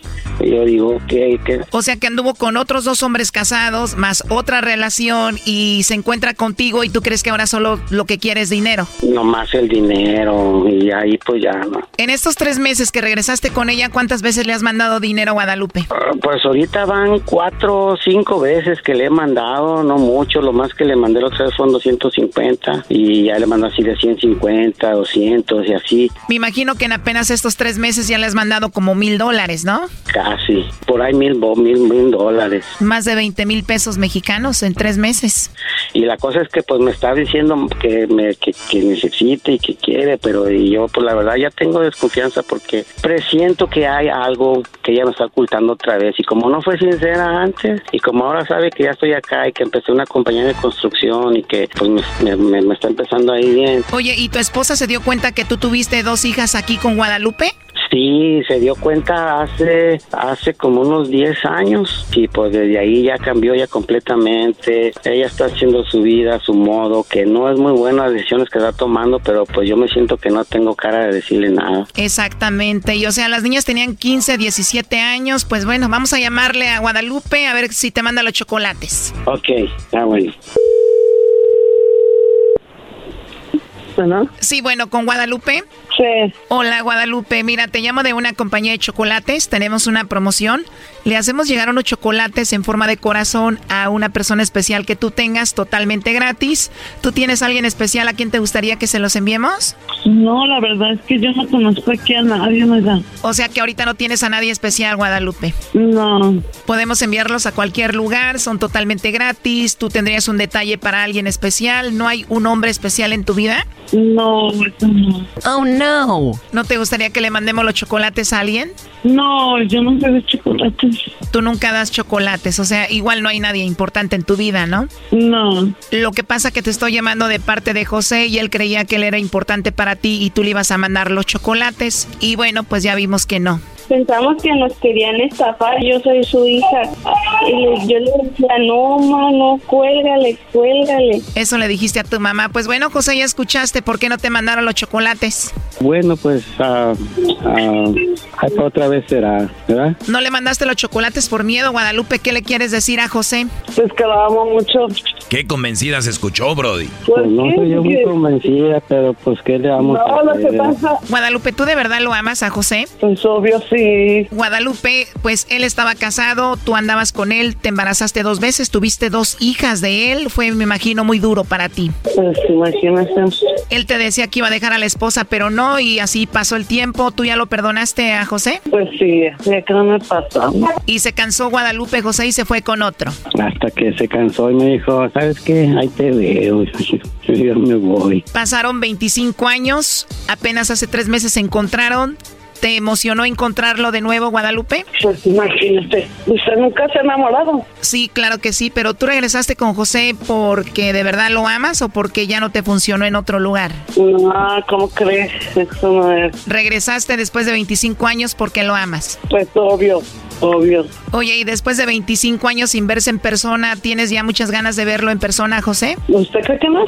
yo digo que, que... O sea que anduvo con otros dos hombres casados, más otra relación y se encuentra contigo y tú crees que ahora solo lo que quiere es dinero. No más el dinero y ahí pues ya no. En estos tres meses que regresaste con ella, ¿cuántas veces le has mandado dinero a Guadalupe? Uh, pues ahorita van cuatro o cinco veces que le he mandado, no mucho, lo más que le mandé los tres fueron 250 y ya le mando así de 150, 200 y así. Me imagino que en apenas estos tres meses ya le has mandado como mil dólares, ¿no? Casi, por ahí mil, mil, mil dólares. Más de 20 mil pesos mexicanos en tres meses. Y la cosa es que pues me está diciendo que, me, que, que necesite y que quiere, pero y yo pues la verdad ya tengo desconfianza porque presiento que hay algo que ella me está ocultando otra vez. Y como no fue sincera antes, y como ahora sabe que ya estoy acá y que empecé una compañía de construcción y que pues me, me, me está empezando ahí bien. Oye, ¿y tu esposa se dio cuenta que tú tuviste dos hijas aquí con Guadalupe? Sí, se dio cuenta hace hace como unos 10 años y pues desde ahí ya cambió ya completamente. Ella está haciendo su vida a su modo, que no es muy buena las decisiones que está tomando, pero pues yo me siento que no tengo cara de decirle nada. Exactamente, y o sea, las niñas tenían 15, 17 años, pues bueno, vamos a llamarle a Guadalupe a ver si te manda los chocolates. Ok, está bueno. Sí, bueno, con Guadalupe. Hola, Guadalupe. Mira, te llamo de una compañía de chocolates. Tenemos una promoción. Le hacemos llegar unos chocolates en forma de corazón a una persona especial que tú tengas totalmente gratis. ¿Tú tienes alguien especial a quien te gustaría que se los enviemos? No, la verdad es que yo no conozco aquí a nadie, ¿verdad? O sea que ahorita no tienes a nadie especial, Guadalupe. No. Podemos enviarlos a cualquier lugar, son totalmente gratis. ¿Tú tendrías un detalle para alguien especial? ¿No hay un hombre especial en tu vida? No, eso no. Oh, no. ¿No te gustaría que le mandemos los chocolates a alguien? No, yo no sé de chocolates. Tú nunca das chocolates, o sea, igual no hay nadie importante en tu vida, ¿no? No. Lo que pasa que te estoy llamando de parte de José y él creía que él era importante para ti y tú le ibas a mandar los chocolates. Y bueno, pues ya vimos que no. Pensamos que nos querían estafar, yo soy su hija. Y yo le decía, no, ma, no, cuélgale, cuélgale. Eso le dijiste a tu mamá. Pues bueno, José, ya escuchaste, ¿por qué no te mandaron los chocolates? Bueno, pues ah, ah, otra vez será, ¿verdad? ¿No le mandaste los chocolates por miedo, Guadalupe? ¿Qué le quieres decir a José? Pues que lo amo mucho. Qué convencida se escuchó, Brody. Pues no soy yo muy convencida, pero pues ¿qué le amo? No, lo que pasa... Guadalupe, ¿tú de verdad lo amas a José? Pues obvio, sí. Guadalupe, pues él estaba casado, tú andabas con él, te embarazaste dos veces, tuviste dos hijas de él, fue, me imagino, muy duro para ti. Pues imagínate. Él te decía que iba a dejar a la esposa, pero no, y así pasó el tiempo. ¿Tú ya lo perdonaste a José? Pues sí, ya que no me pasó. Y se cansó Guadalupe José y se fue con otro. Hasta que se cansó y me dijo, ¿sabes qué? Ahí te veo. Yo me voy. Pasaron 25 años, apenas hace tres meses se encontraron. ¿Te emocionó encontrarlo de nuevo, Guadalupe? Pues imagínate, ¿usted nunca se ha enamorado? Sí, claro que sí, pero tú regresaste con José porque de verdad lo amas o porque ya no te funcionó en otro lugar? No, ¿cómo crees? Eso no es. Regresaste después de 25 años porque lo amas. Pues obvio. Obvio. Oye, y después de 25 años sin verse en persona, ¿tienes ya muchas ganas de verlo en persona, José? ¿Usted cree que no?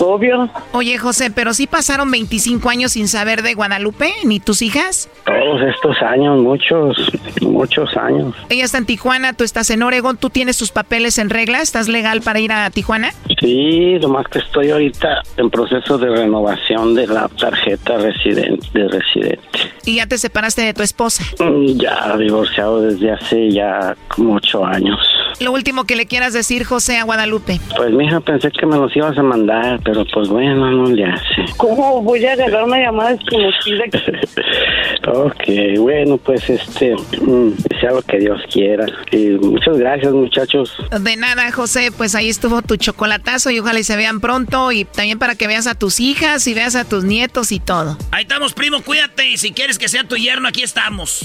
Obvio. Oye, José, pero sí pasaron 25 años sin saber de Guadalupe, ni tus hijas. Todos estos años, muchos, muchos años. Ella está en Tijuana, tú estás en Oregon, ¿tú tienes tus papeles en regla? ¿Estás legal para ir a Tijuana? Sí, lo más que estoy ahorita en proceso de renovación de la tarjeta residente, de residente. ¿Y ya te separaste de tu esposa? Ya divorciado desde hace ya como ocho años. Lo último que le quieras decir, José, a Guadalupe. Pues, mija, pensé que me los ibas a mandar, pero pues bueno, no le hace. ¿Cómo voy a agarrar una llamada desconocida? ok, bueno, pues este, mm, sea lo que Dios quiera. Y muchas gracias, muchachos. De nada, José, pues ahí estuvo tu chocolatazo y ojalá y se vean pronto y también para que veas a tus hijas y veas a tus nietos y todo. Ahí estamos, primo, cuídate y si quieres que sea tu yerno, aquí estamos.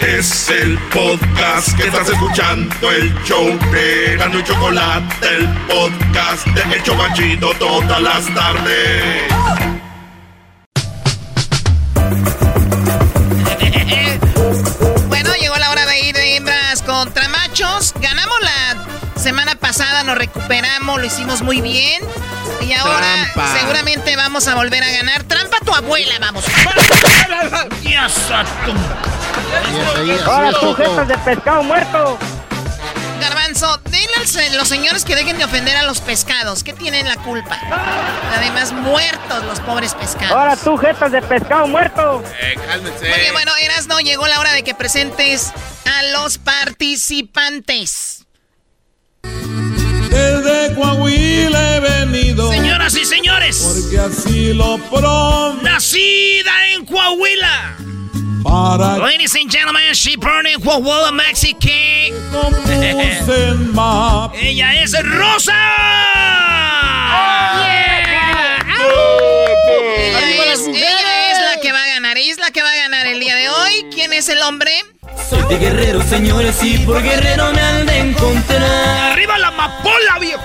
Es el podcast que estás escuchando, el show de Gano y Chocolate, el podcast de El Chocachito todas las tardes. bueno, llegó la hora de ir de hembras contra machos. Ganamos la semana pasada, nos recuperamos, lo hicimos muy bien. Y ahora Trampa. seguramente vamos a volver a ganar. Trampa tu abuela, vamos. Ya, sato. Ahora sujetos de pescado muerto. Garbanzo, dile a los- señores que dejen de ofender a los pescados. ¿Qué tienen la culpa? Además, muertos los pobres pescados. Ahora tú, jetas de pescado muerto. Eh, cálmense. Oye, bueno, Erasno, llegó la hora de que presentes a los participantes. Desde Coahuila he venido. Señoras y señores. Porque así lo prometo. Nacida en Coahuila. Para Ladies and gentlemen, she Mexico. conocen más. Ella es Rosa. Ella es, ella es la que va a ganar. Ella es la que va a ganar el día de hoy. ¿Quién es el hombre? Soy de guerrero, señores, y por guerrero me han de encontrar. ¡Arriba la amapola, viejo!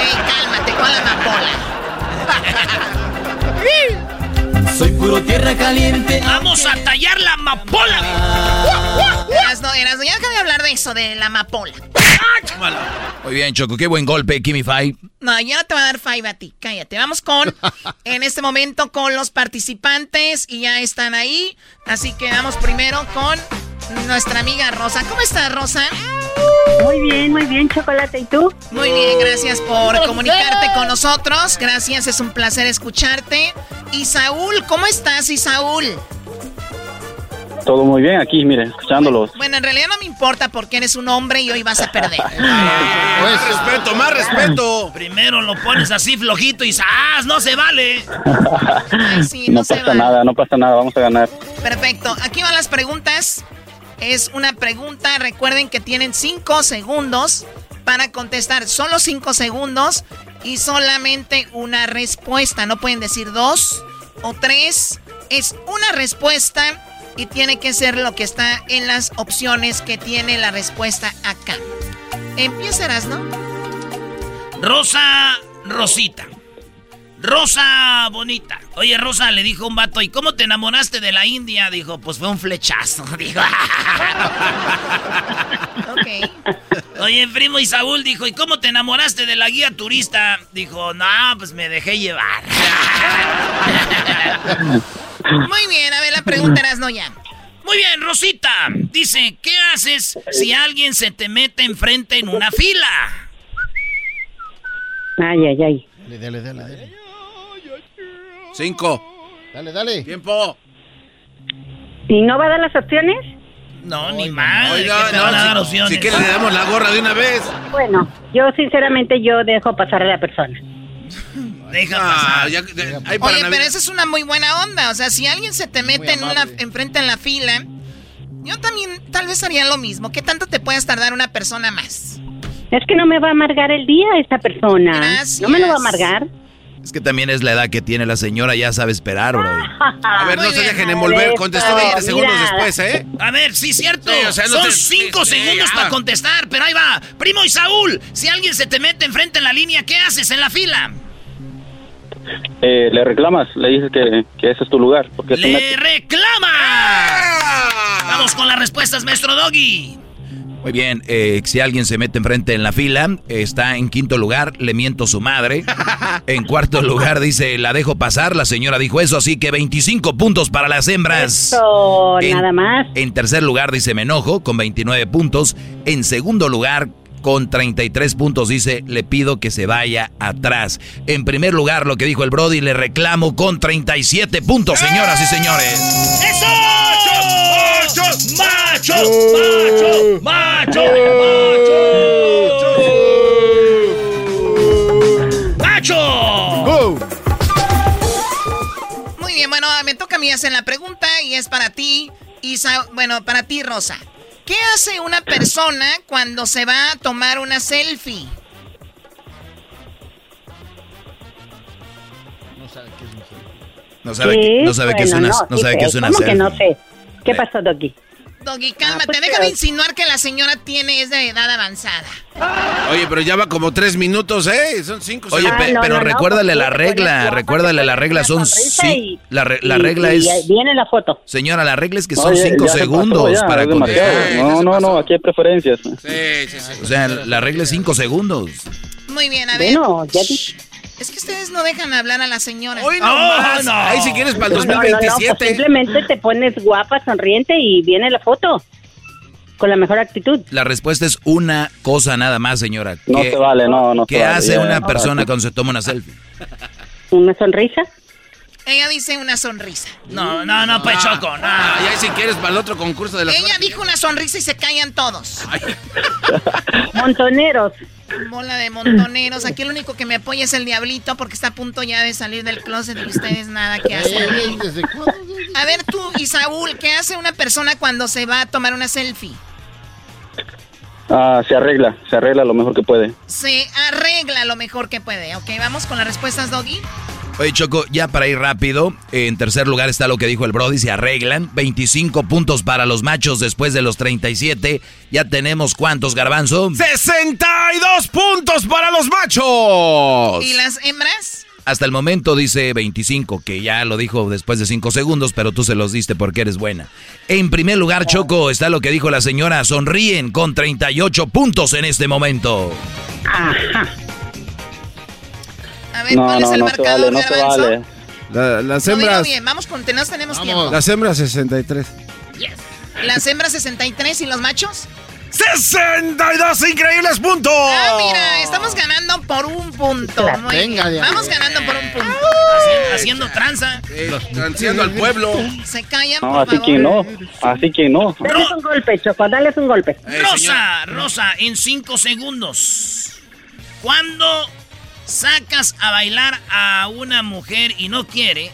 Ey, cálmate con la amapola. Soy puro tierra caliente. Vamos a tallar la amapola. Erasno, Erasno, ya deja de hablar de eso, de la amapola. Muy bien, Choco, qué buen golpe, Kimi Five. No, ya no te va a dar five a ti. Cállate. Vamos con, en este momento, con los participantes y ya están ahí. Así que vamos primero con nuestra amiga Rosa. ¿Cómo estás, Rosa? Muy bien, muy bien, Chocolate. ¿Y tú? Muy bien, gracias por comunicarte con nosotros. Gracias, es un placer escucharte. Y Saúl, ¿cómo estás, Isaúl? Todo muy bien aquí, mire, escuchándolos. Bueno, en realidad no me importa porque eres un hombre y hoy vas a perder. Más respeto, más respeto. Primero lo pones así flojito y ¡zas! ¡No se vale! Ay, sí, no no se pasa nada, no pasa nada, vamos a ganar. Perfecto. Aquí van las preguntas. Es una pregunta. Recuerden que tienen cinco segundos para contestar. Solo cinco segundos y solamente una respuesta. No pueden decir dos o tres. Es una respuesta y tiene que ser lo que está en las opciones que tiene la respuesta acá. Empiezarás, ¿no? Rosa Rosita. Rosa bonita. Oye, Rosa, le dijo un vato, ¿y cómo te enamoraste de la India? Dijo, pues fue un flechazo. Dijo, ok. Oye, primo y Saúl dijo, ¿y cómo te enamoraste de la guía turista? Dijo, no, pues me dejé llevar. Muy bien, a ver, la pregunta eras no ya. Muy bien, Rosita. Dice, ¿qué haces si alguien se te mete enfrente en una fila? Ay, ay, ay. Dale, dale, dale. Cinco. Dale, dale. Tiempo. ¿Y no va a dar las opciones? No, ni más. Oiga, ¿qué te van a dar no, opciones? si, si quiere le damos la gorra de una vez. Bueno, yo sinceramente yo dejo pasar a la persona. Deja Ah, pasar. ya- de- Oye, Navidad. pero esa es una muy buena onda. O sea, si alguien se te mete en una, enfrente en la fila, yo también tal vez haría lo mismo. ¿Qué tanto te puedes tardar una persona más? Es que no me va a amargar el día esta persona. No me lo va a amargar. Es que también es la edad que tiene la señora, ya sabe esperar, bro. A ver, no se dejen envolver. Contestó 20 segundos después, ¿eh? A ver, sí, cierto. Sí, o sea, no Son te- cinco sí, sí, segundos ya. para contestar, pero ahí va. Primo y Saúl, si alguien se te mete enfrente en la línea, ¿qué haces en la fila? Eh, le reclamas, le dices que, que ese es tu lugar. Porque ¡Le metes. reclama! Vamos con las respuestas, maestro Doggy. Muy bien, eh, si alguien se mete enfrente en la fila, está en quinto lugar, le miento su madre. En cuarto lugar dice, la dejo pasar, la señora dijo eso, así que 25 puntos para las hembras. Eso, En- nada más. En tercer lugar dice, me enojo, con 29 puntos. En segundo lugar, con 33 puntos, dice, le pido que se vaya atrás. En primer lugar, lo que dijo el Brody, le reclamo con 37 puntos, señoras y señores. ¡Eso! ¡Macho! ¡Macho! ¡Macho! ¡Macho! Muy bien, bueno, me toca a mí hacer la pregunta y es para ti, Isa, bueno, para ti, Rosa. ¿Qué hace una persona cuando se va a tomar una selfie? No sabe, Sí, que, no sabe que es una, no, no sí sabe sé. que es una ¿Cómo que selfie. no sé? ¿Qué pasó, Doggy? Doggy, cálmate, pues, déjame pero- insinuar que la señora tiene es de edad avanzada. Oye, pero ya va como tres minutos, ¿eh? Son cinco Oye, segundos. pe- pero recuérdale la regla, recuérdale la regla, son sí, y- la, re- la y- regla y es viene la foto. Señora, la regla es que son cinco se segundos ya, para contestar. No, no, no, aquí hay preferencias. Sí, sí, sí. O sea, la regla es cinco segundos. Muy bien, a ver. Bueno, ya di- Es que ustedes no dejan hablar a la señora. Hoy no más. Ahí si quieres para el No, no, no, pues 2027. simplemente te pones guapa, sonriente y viene la foto. Con la mejor actitud. La respuesta es una cosa nada más, señora. No ¿Qué- se vale, no, no ¿Qué vale, hace ya, una no, persona no. cuando se toma una selfie? ¿Una sonrisa? Ella dice una sonrisa. No, no, no, pues Choco, no. Ah, y ahí si quieres para el otro concurso de la Ella dijo una sonrisa y se callan todos. Montoneros. Bola de montoneros. Aquí el único que me apoya es el diablito porque está a punto ya de salir del closet y ustedes nada que hacer. A ver tú, Isaúl, ¿qué hace una persona cuando se va a tomar una selfie? Ah, se arregla, se arregla lo mejor que puede. Se arregla lo mejor que puede. Ok, vamos con las respuestas, Doggy. Oye, Choco, ya para ir rápido, en tercer lugar está lo que dijo el Brody, se arreglan. 25 puntos para los machos después de los 37. Ya tenemos cuántos, Garbanzo. 62 puntos para los machos. ¿Y las hembras? Hasta el momento dice 25, que ya lo dijo después de 5 segundos, pero tú se los diste porque eres buena. En primer lugar, Choco, está lo que dijo la señora, sonríen con 38 puntos en este momento. Ajá. A ver, No, ¿cuál es no, el no se marcador, vale, no se Garbanzo? vale. La- las hembras. bien, vamos con, tenemos, tenemos tiempo. Las hembras 63. Las hembras 63 y los machos. 62 increíbles puntos. Ah, mira, estamos ganando por un punto. Muy Venga, bien. Vamos ganando por un punto. Haciendo, haciendo tranza. Transeando al pueblo. Se callan, No, por así favor. que no, así que no. Dales un golpe, Choco, dales un golpe. Rosa, Rosa, en cinco segundos. Cuando sacas a bailar a una mujer y no quiere,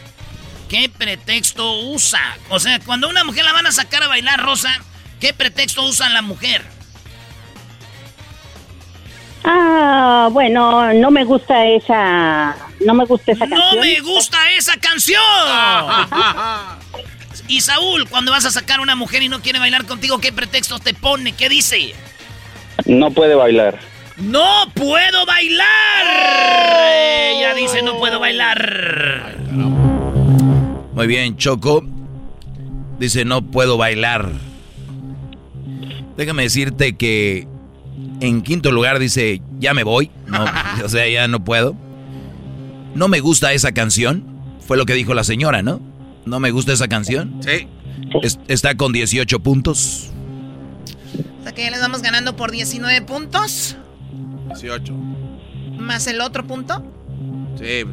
¿qué pretexto usa? O sea, cuando una mujer la van a sacar a bailar, Rosa, ¿qué pretexto usa la mujer? Ah, bueno, no me gusta esa, no me gusta esa ¡No canción. me gusta esa canción! y Saúl, cuando vas a sacar a una mujer y no quiere bailar contigo, ¿qué pretexto te pone? ¿Qué dice? No puede bailar. ¡No puedo bailar! Ella dice no puedo bailar. Muy bien, Choco. Dice, no puedo bailar. Déjame decirte que en quinto lugar dice, ya me voy. No, o sea, ya no puedo. No me gusta esa canción. Fue lo que dijo la señora, ¿no? No me gusta esa canción. Sí. Es- está con 18 puntos. O sea que ya les vamos ganando por 19 puntos. 18. Más el otro punto. Sí.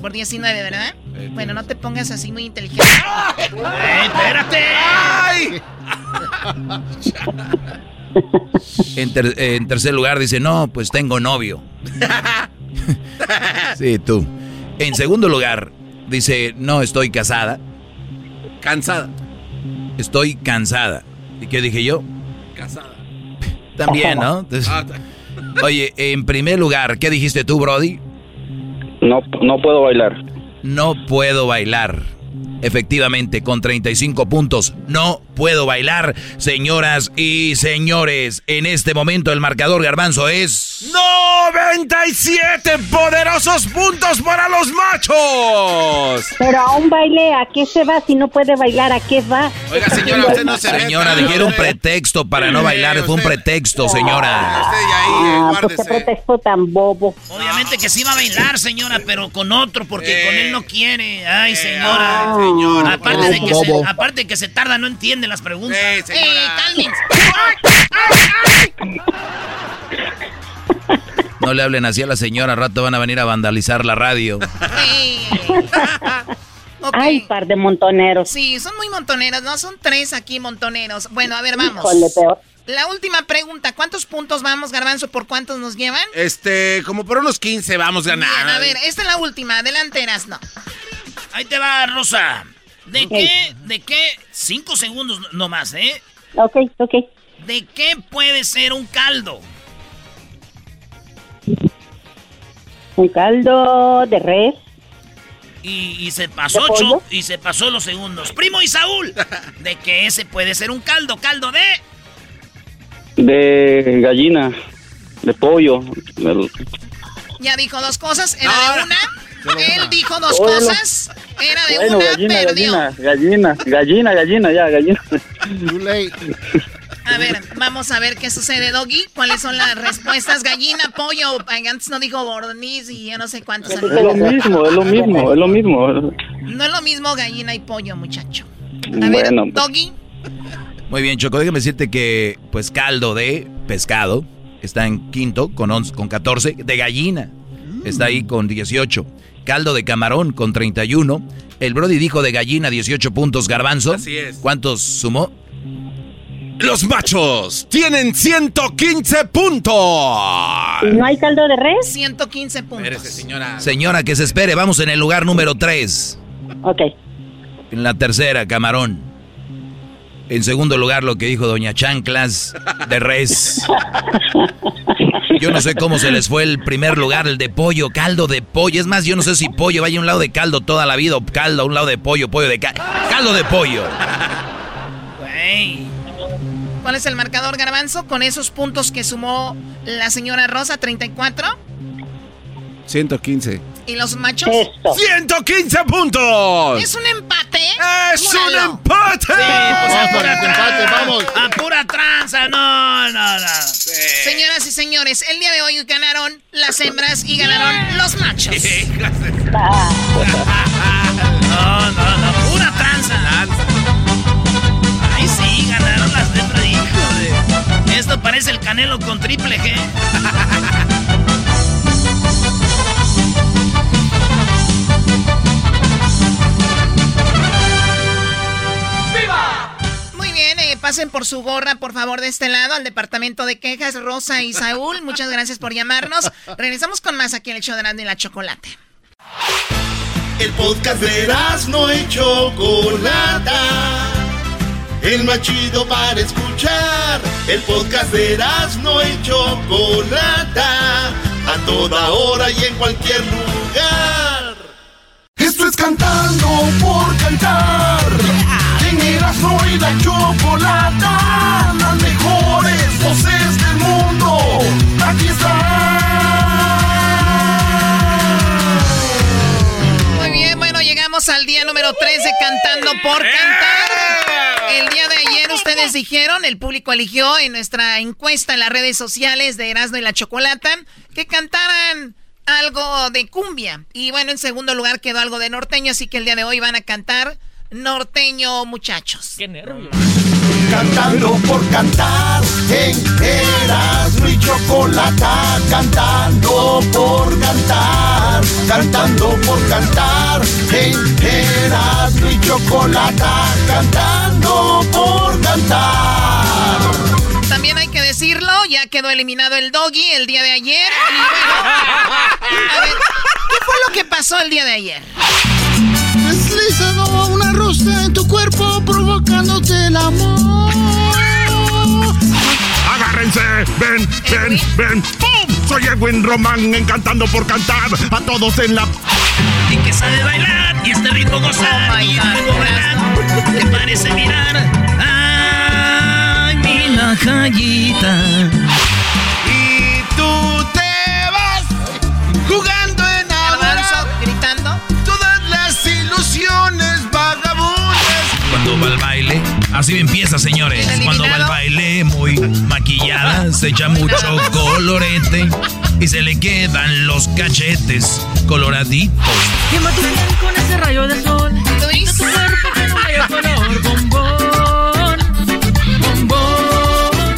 Por 19, ¿verdad? Bueno, no te pongas así muy inteligente. ¡Eh, espérate! En, ter- en tercer lugar dice, no, pues tengo novio. sí, tú. En segundo lugar dice, no, estoy casada. Cansada. Estoy cansada. ¿Y qué dije yo? Casada. También, ¿no? Entonces- Ah, oye, en primer lugar, ¿qué dijiste tú, Brody? No, no puedo bailar. No puedo bailar. Efectivamente, con 35 puntos, no puedo bailar. Señoras y señores, en este momento el marcador garbanzo es... 97 poderosos puntos para los machos. Pero a un baile, ¿a qué se va? Si no puede bailar, ¿a qué va? Oiga, señora, usted no se Señora, dijeron un pretexto para no bailar. Fue un pretexto, señora. Ah, pues qué pretexto tan bobo. Obviamente que sí va a bailar, señora, pero con otro, porque con él no quiere. Ay, señora. Ay, señora, Aparte de, que se, bobo. aparte de que se tarda, no entiende las preguntas. Eh, señora. cálmense. No le hablen así a la señora, al rato van a venir a vandalizar la radio. Ay, par de montoneros. Sí, son muy montoneros, ¿no? Son tres aquí montoneros. Bueno, a ver, vamos. Híjole, peor. La última pregunta, ¿cuántos puntos vamos, Garbanzo? ¿Por cuántos nos llevan? Este, como por unos 15 vamos a ganar. Bien, a ver, esta es la última, delanteras, no. Ahí te va, Rosa. ¿De qué? ¿De qué? Cinco segundos nomás, ¿eh? Ok, ok. ¿De qué puede ser un caldo? Un caldo de res. Y, y se pasó ¿De ocho y se pasó los segundos. Primo y Saúl, ¿de qué ese puede ser un caldo? ¿Caldo de? De gallina, de pollo. Ya dijo dos cosas, era de una. Él dijo dos Bueno. cosas, era de Bueno, una, gallina, perdió. gallina, gallina, gallina, gallina, ya, gallina. A ver, vamos a ver qué sucede, Doggy. ¿Cuáles son las respuestas? Gallina, pollo. Antes no dijo borniz y yo no sé cuántos. Es lo mismo, es lo mismo, es lo mismo. No es lo mismo gallina y pollo, muchacho. Bueno, pues, Doggy. Muy bien, Choco, déjame decirte que, pues, caldo de pescado está en quinto con, 11 con 14. De gallina está ahí con 18. Caldo de camarón con 31. El Brody dijo de gallina 18 puntos. Garbanzo. Así es. ¿Cuántos sumó? Los machos tienen 115 puntos. ¿Y no hay caldo de res? 115 puntos. Espérese, señora. Señora, que se espere. Vamos en el lugar número 3. Ok. En la tercera, camarón. En segundo lugar, lo que dijo Doña Chanclas de res. Yo no sé cómo se les fue el primer lugar, el de pollo, caldo de pollo. Es más, yo no sé si pollo vaya a un lado de caldo toda la vida o caldo a un lado de pollo, pollo de caldo. Caldo de pollo. ¿Cuál es el marcador, Garbanzo? Con esos puntos que sumó la señora Rosa, 34. 115. ¿Y los machos? 115 puntos. ¿Es un empate? ¡Es un empate! Sí, pues a Vamos, pura empate, vamos. A pura tranza, no, no, no. Señoras y señores, el día de hoy ganaron las hembras y ganaron los machos. No, no, no, pura tranza. Ay, sí, ganaron las letras, hijo de... Esto parece el canelo con triple G. pasen por su gorra, por favor, de este lado, al departamento de quejas, Rosa y Saúl. Muchas gracias por llamarnos. Regresamos con más aquí en el show de Erasmo y la Chocolate. El podcast de no y Chocolata. El más chido para escuchar. El podcast de no y Chocolata. A toda hora y en cualquier lugar. Esto es cantando por cantar. En Erasmo y la Chocolata. Las mejores voces del mundo. Aquí están. Muy bien, bueno, llegamos al día número 3 de Cantando por Cantar. El día de ayer ustedes dijeron, el público eligió en nuestra encuesta en las redes sociales de Erasmo y la Chocolata que cantaran algo de cumbia. Y bueno, en segundo lugar quedó algo de norteño, así que el día de hoy van a cantar norteño, muchachos. Qué nervios. Cantando por cantar en Erasmo y Chocolata. Cantando por cantar, cantando por cantar en Erasmo y Chocolata. Cantando por cantar. También hay que decirlo, ya quedó eliminado el doggy el día de ayer. Y bueno, a ver, ¿qué fue lo que pasó el día de ayer? Deslizado una en tu cuerpo provocándote el amor. Agárrense, ven, ven, ven. ¡Pum! Soy Edwin Román, encantando por cantar a todos en la. Y que sabe bailar y este ritmo gozar. Oh y bailar, te parece mirar. Ay, mi la callita. Y tú te vas jugar. Así empieza, señores. Cuando va al baile muy maquillada, se echa mucho colorete y se le quedan los cachetes coloraditos. Quema tu piel con ese rayo de sol. Luis. Tu cuerpo con un bello color bombón. Bombón.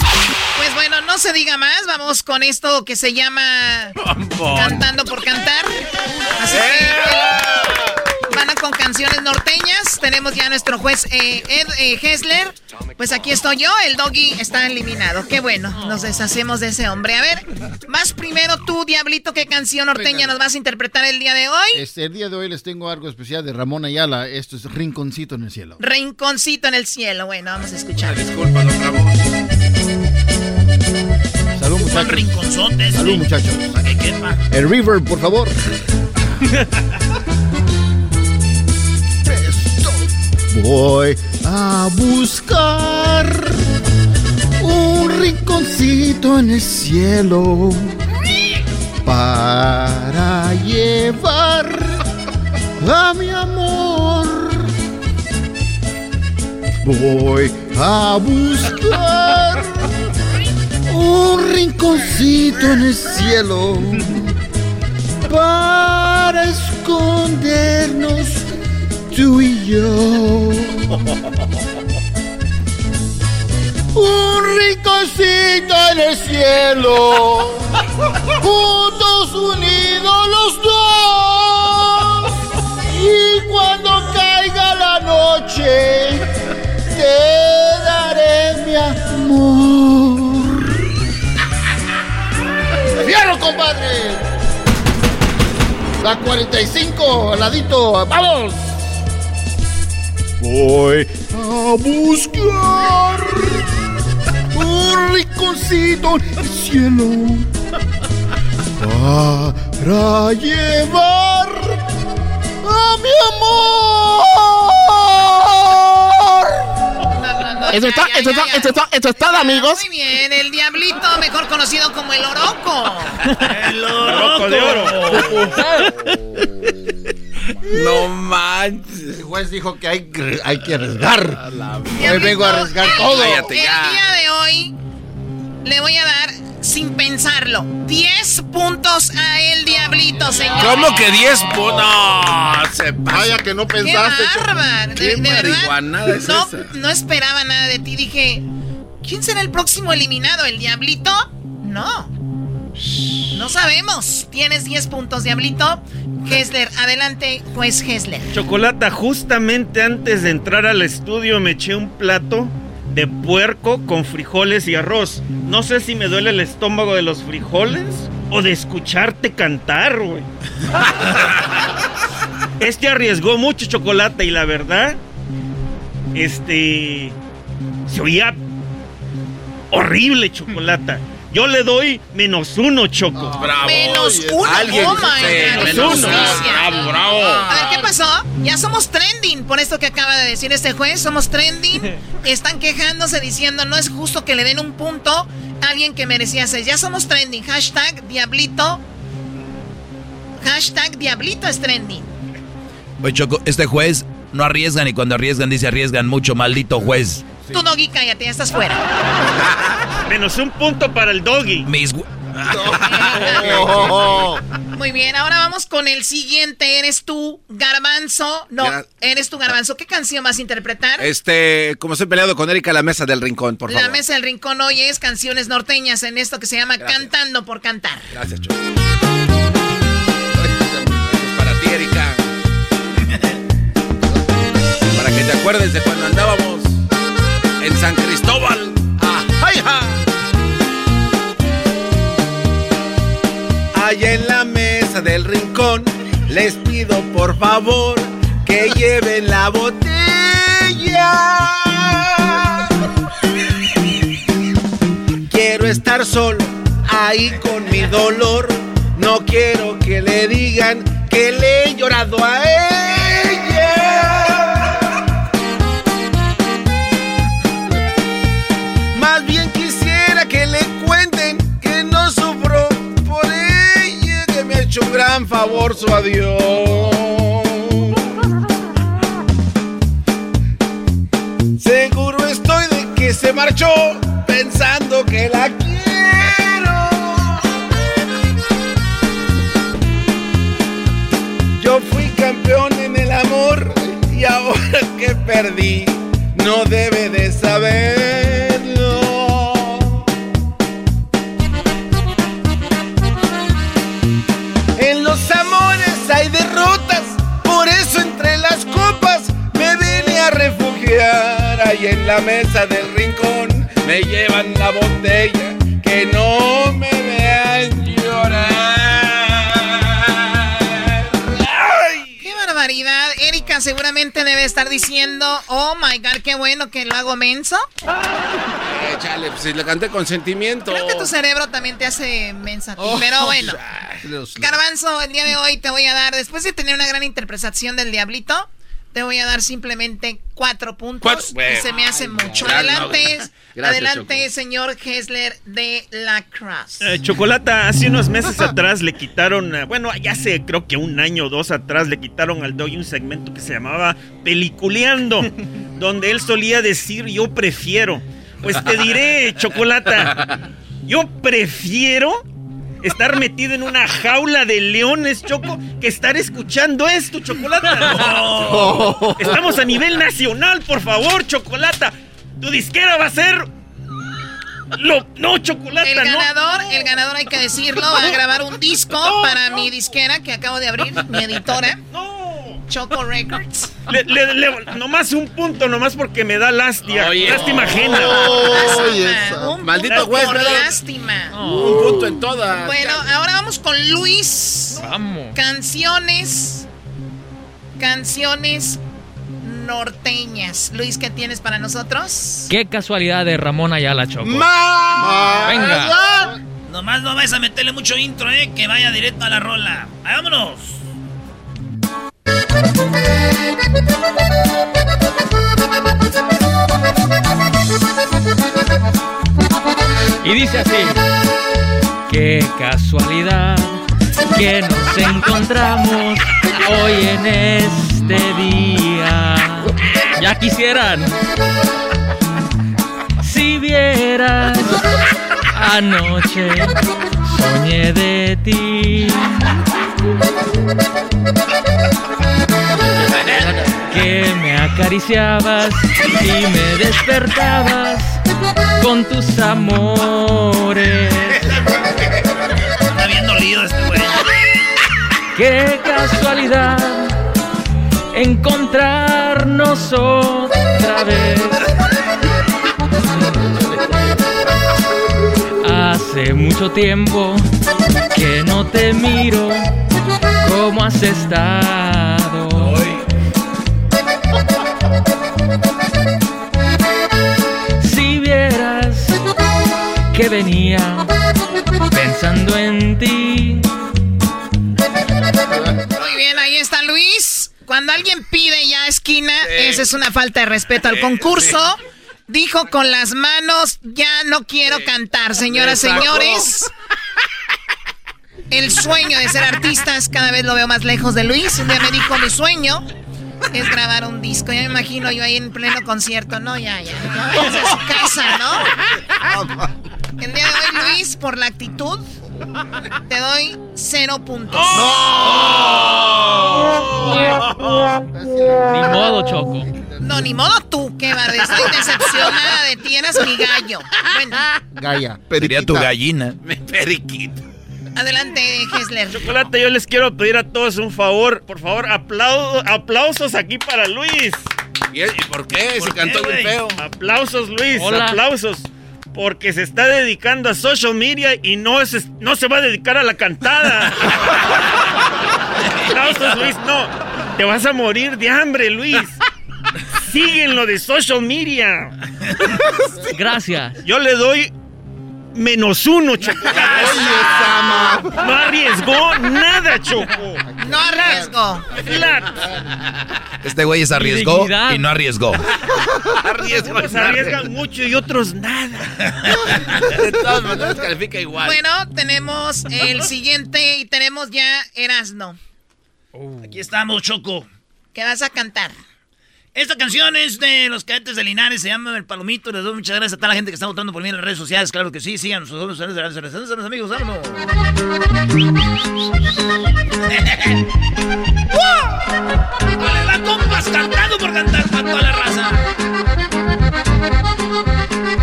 Pues bueno, no se diga más. Vamos con esto que se llama Cantando por Cantar. Así que a con canciones norteñas. Tenemos ya a nuestro juez eh, Ed eh, Hessler. Pues aquí estoy yo. El doggy está eliminado. Qué bueno. Nos deshacemos de ese hombre. A ver, más primero tú, Diablito, ¿qué canción norteña nos vas a interpretar el día de hoy? Este, el día de hoy les tengo algo especial de Ramón Ayala. Esto es Rinconcito en el cielo. Rinconcito en el cielo. Bueno, vamos a escuchar. Disculpa, don Ramón. Salud, Son muchachos. rinconzotes. Salud, sí. muchachos. Para que quepa. El River, por favor. Voy a buscar un rinconcito en el cielo para llevar a mi amor. Voy a buscar un rinconcito en el cielo para escondernos tú y yo. Un rinconcito en el cielo, juntos unidos los dos. Y cuando caiga la noche, te daré mi amor. ¡Fierro, compadre! La 45, al ladito, ¡vamos! Voy a buscar un rinconcito en el cielo para llevar a mi amor. Eso está, eso está, eso está, eso está, amigos. Muy bien, el Diablito, mejor conocido como el Oroco. El Oroco de No manches. El juez dijo que hay, que- hay que arriesgar. Hoy vengo a arriesgar el- todo. El día de hoy le voy a dar, sin pensarlo, 10 puntos a el Diablito, señor. ¿Cómo que 10 puntos? No, se pasa. Vaya que no ¡Qué pensaste. Choco. bárbaro! ¿Qué De, de verdad, marihuanada es no, esa? no esperaba nada de ti. Dije, ¿quién será el próximo eliminado? ¿El Diablito? No. No sabemos. Tienes 10 puntos, Diablito. Hessler, adelante, pues Hessler. Chocolata, justamente antes de entrar al estudio me eché un plato de puerco con frijoles y arroz. No sé si me duele el estómago de los frijoles o de escucharte cantar, güey. Este arriesgó mucho chocolate y la verdad, este, se oía horrible chocolata. Yo le doy menos uno, Choco. bravo. Menos uno. Alguien- oh my menos uno. Bravo, bravo. A ver, ¿qué pasó? Ya somos trending por esto que acaba de decir este juez. Somos trending. Están quejándose diciendo no es justo que le den un punto a alguien que merecía seis. Ya somos trending. Hashtag Diablito. Hashtag Diablito es trending. Oye, Choco, este juez no arriesgan y cuando arriesgan dice arriesgan mucho, maldito juez. Tú, Doggy, cállate, ya estás fuera. Menos un punto para el doggy. Mis... Muy bien, ahora vamos con el siguiente. ¿Eres tú, Garbanzo? No, eres tú, Garbanzo. ¿Qué canción vas a interpretar? Este, como estoy peleado con Erika, la mesa del rincón, por La favor. mesa del rincón hoy es canciones norteñas en esto que se llama Cantando por Cantar. Gracias, Choco. Para ti, Erika. Para que te acuerdes de cuando andábamos San Cristóbal. Ah, ¡Ay, ja! Allá en la mesa del rincón, les pido por favor que lleven la botella. Quiero estar solo ahí con mi dolor. No quiero que le digan que le he llorado a ella. Gran favor su adiós. Seguro es marchó pensando que la quiero. Yo fui campeón en el amor y ahora que perdí, no debe de saberlo. Refugiar. Ahí en la mesa del rincón me llevan la botella, que no me vean llorar. ¡Qué barbaridad! Erika seguramente debe estar diciendo, oh my god, qué bueno que lo hago menso. Pues si le canté con sentimiento. Creo que tu cerebro también te hace mensa. Oh, pero bueno. Garbanzo, el día de hoy te voy a dar, después de tener una gran interpretación del Diablito, te voy a dar simplemente cuatro puntos. Cuatro. y se me hace mucho. Adelante, no. Gracias, adelante, señor Hessler de la Cross. Eh, Chocolata, hace unos meses atrás le quitaron, eh, bueno, ya hace creo que un año o dos atrás le quitaron al Doggy un segmento que se llamaba Peliculeando, donde él solía decir yo prefiero. Pues te diré, Chocolata, yo prefiero estar metido en una jaula de leones, Choco, que estar escuchando esto, Chocolata. No. Estamos a nivel nacional, por favor, Chocolata. Tu disquera va a ser... Lo, no, Chocolata, El no. ganador, el ganador hay que decirlo, va a grabar un disco para mi disquera que acabo de abrir, mi editora. Choco Records. Le, le- le- nomás un punto, nomás porque me da lástima. Lástima ajena. Lástima, un Maldito punto juez, lástima. Un punto en todas. Bueno, ahora vamos con Luis. Vamos. Canciones. Canciones norteñas. Luis, ¿qué tienes para nosotros? Qué casualidad de Ramón Ayala Choco. Ma- Venga. Nomás no vais a meterle mucho intro, eh, que vaya directo a la rola. ¡Vámonos! Y dice así. Qué casualidad que nos encontramos hoy en este día. Ya quisieran. Si vieras anoche soñé de ti. Que me acariciabas y me despertabas con tus amores. Está bien dolido este güey. Qué casualidad encontrarnos otra vez. Hace mucho tiempo que no te miro. ¿Cómo has estado? Si vieras que venía pensando en ti. Muy bien, ahí está Luis. Cuando alguien pide ya esquina, esa es una falta de respeto al concurso. Dijo con las manos, ya no quiero cantar, señoras, señores. El sueño de ser artistas cada vez lo veo más lejos de Luis. Un día me dijo, mi sueño es grabar un disco. Ya me imagino yo ahí en pleno concierto. No, ya, ya. Váyase a su casa, ¿no? El día de hoy, Luis, por la actitud, te doy cero puntos. Ni modo, Choco. No, ni modo tú, qué barbe. Estoy decepcionada de ti, eras mi gallo. Bueno, Gaya. Sería tu gallina. Periquito. adelante, Hessler. Chocolate, yo les quiero pedir a todos un favor. Por favor, aplau- aplausos aquí para Luis. ¿Y por qué? Se cantó bien feo. Aplausos, Luis. Hola. Aplausos. Porque se está dedicando a social media y no, es, no se va a dedicar a la cantada. aplausos, Luis. No, te vas a morir de hambre, Luis. Sigue en lo de social media. Gracias. Yo le doy menos uno, Choco. No arriesgó nada, Choco. No arriesgo. Flat. Este güey se arriesgó Dignidad. y no arriesgó. Unos arriesgan mucho y otros nada. De todas maneras califica igual. Bueno, tenemos el siguiente y tenemos ya Erasno. Aquí estamos, Choco. ¿Qué vas a cantar? Esta canción es de los cadetes de Linares, se llama El Palomito. Les doy muchas gracias a toda la gente que está votando por mí en las redes sociales. Claro que sí, síganos. Saludos, saludos, saludos, saludos, saludos, amigos, vámonos. ¡Vale, la compas cantando por cantar para toda la raza!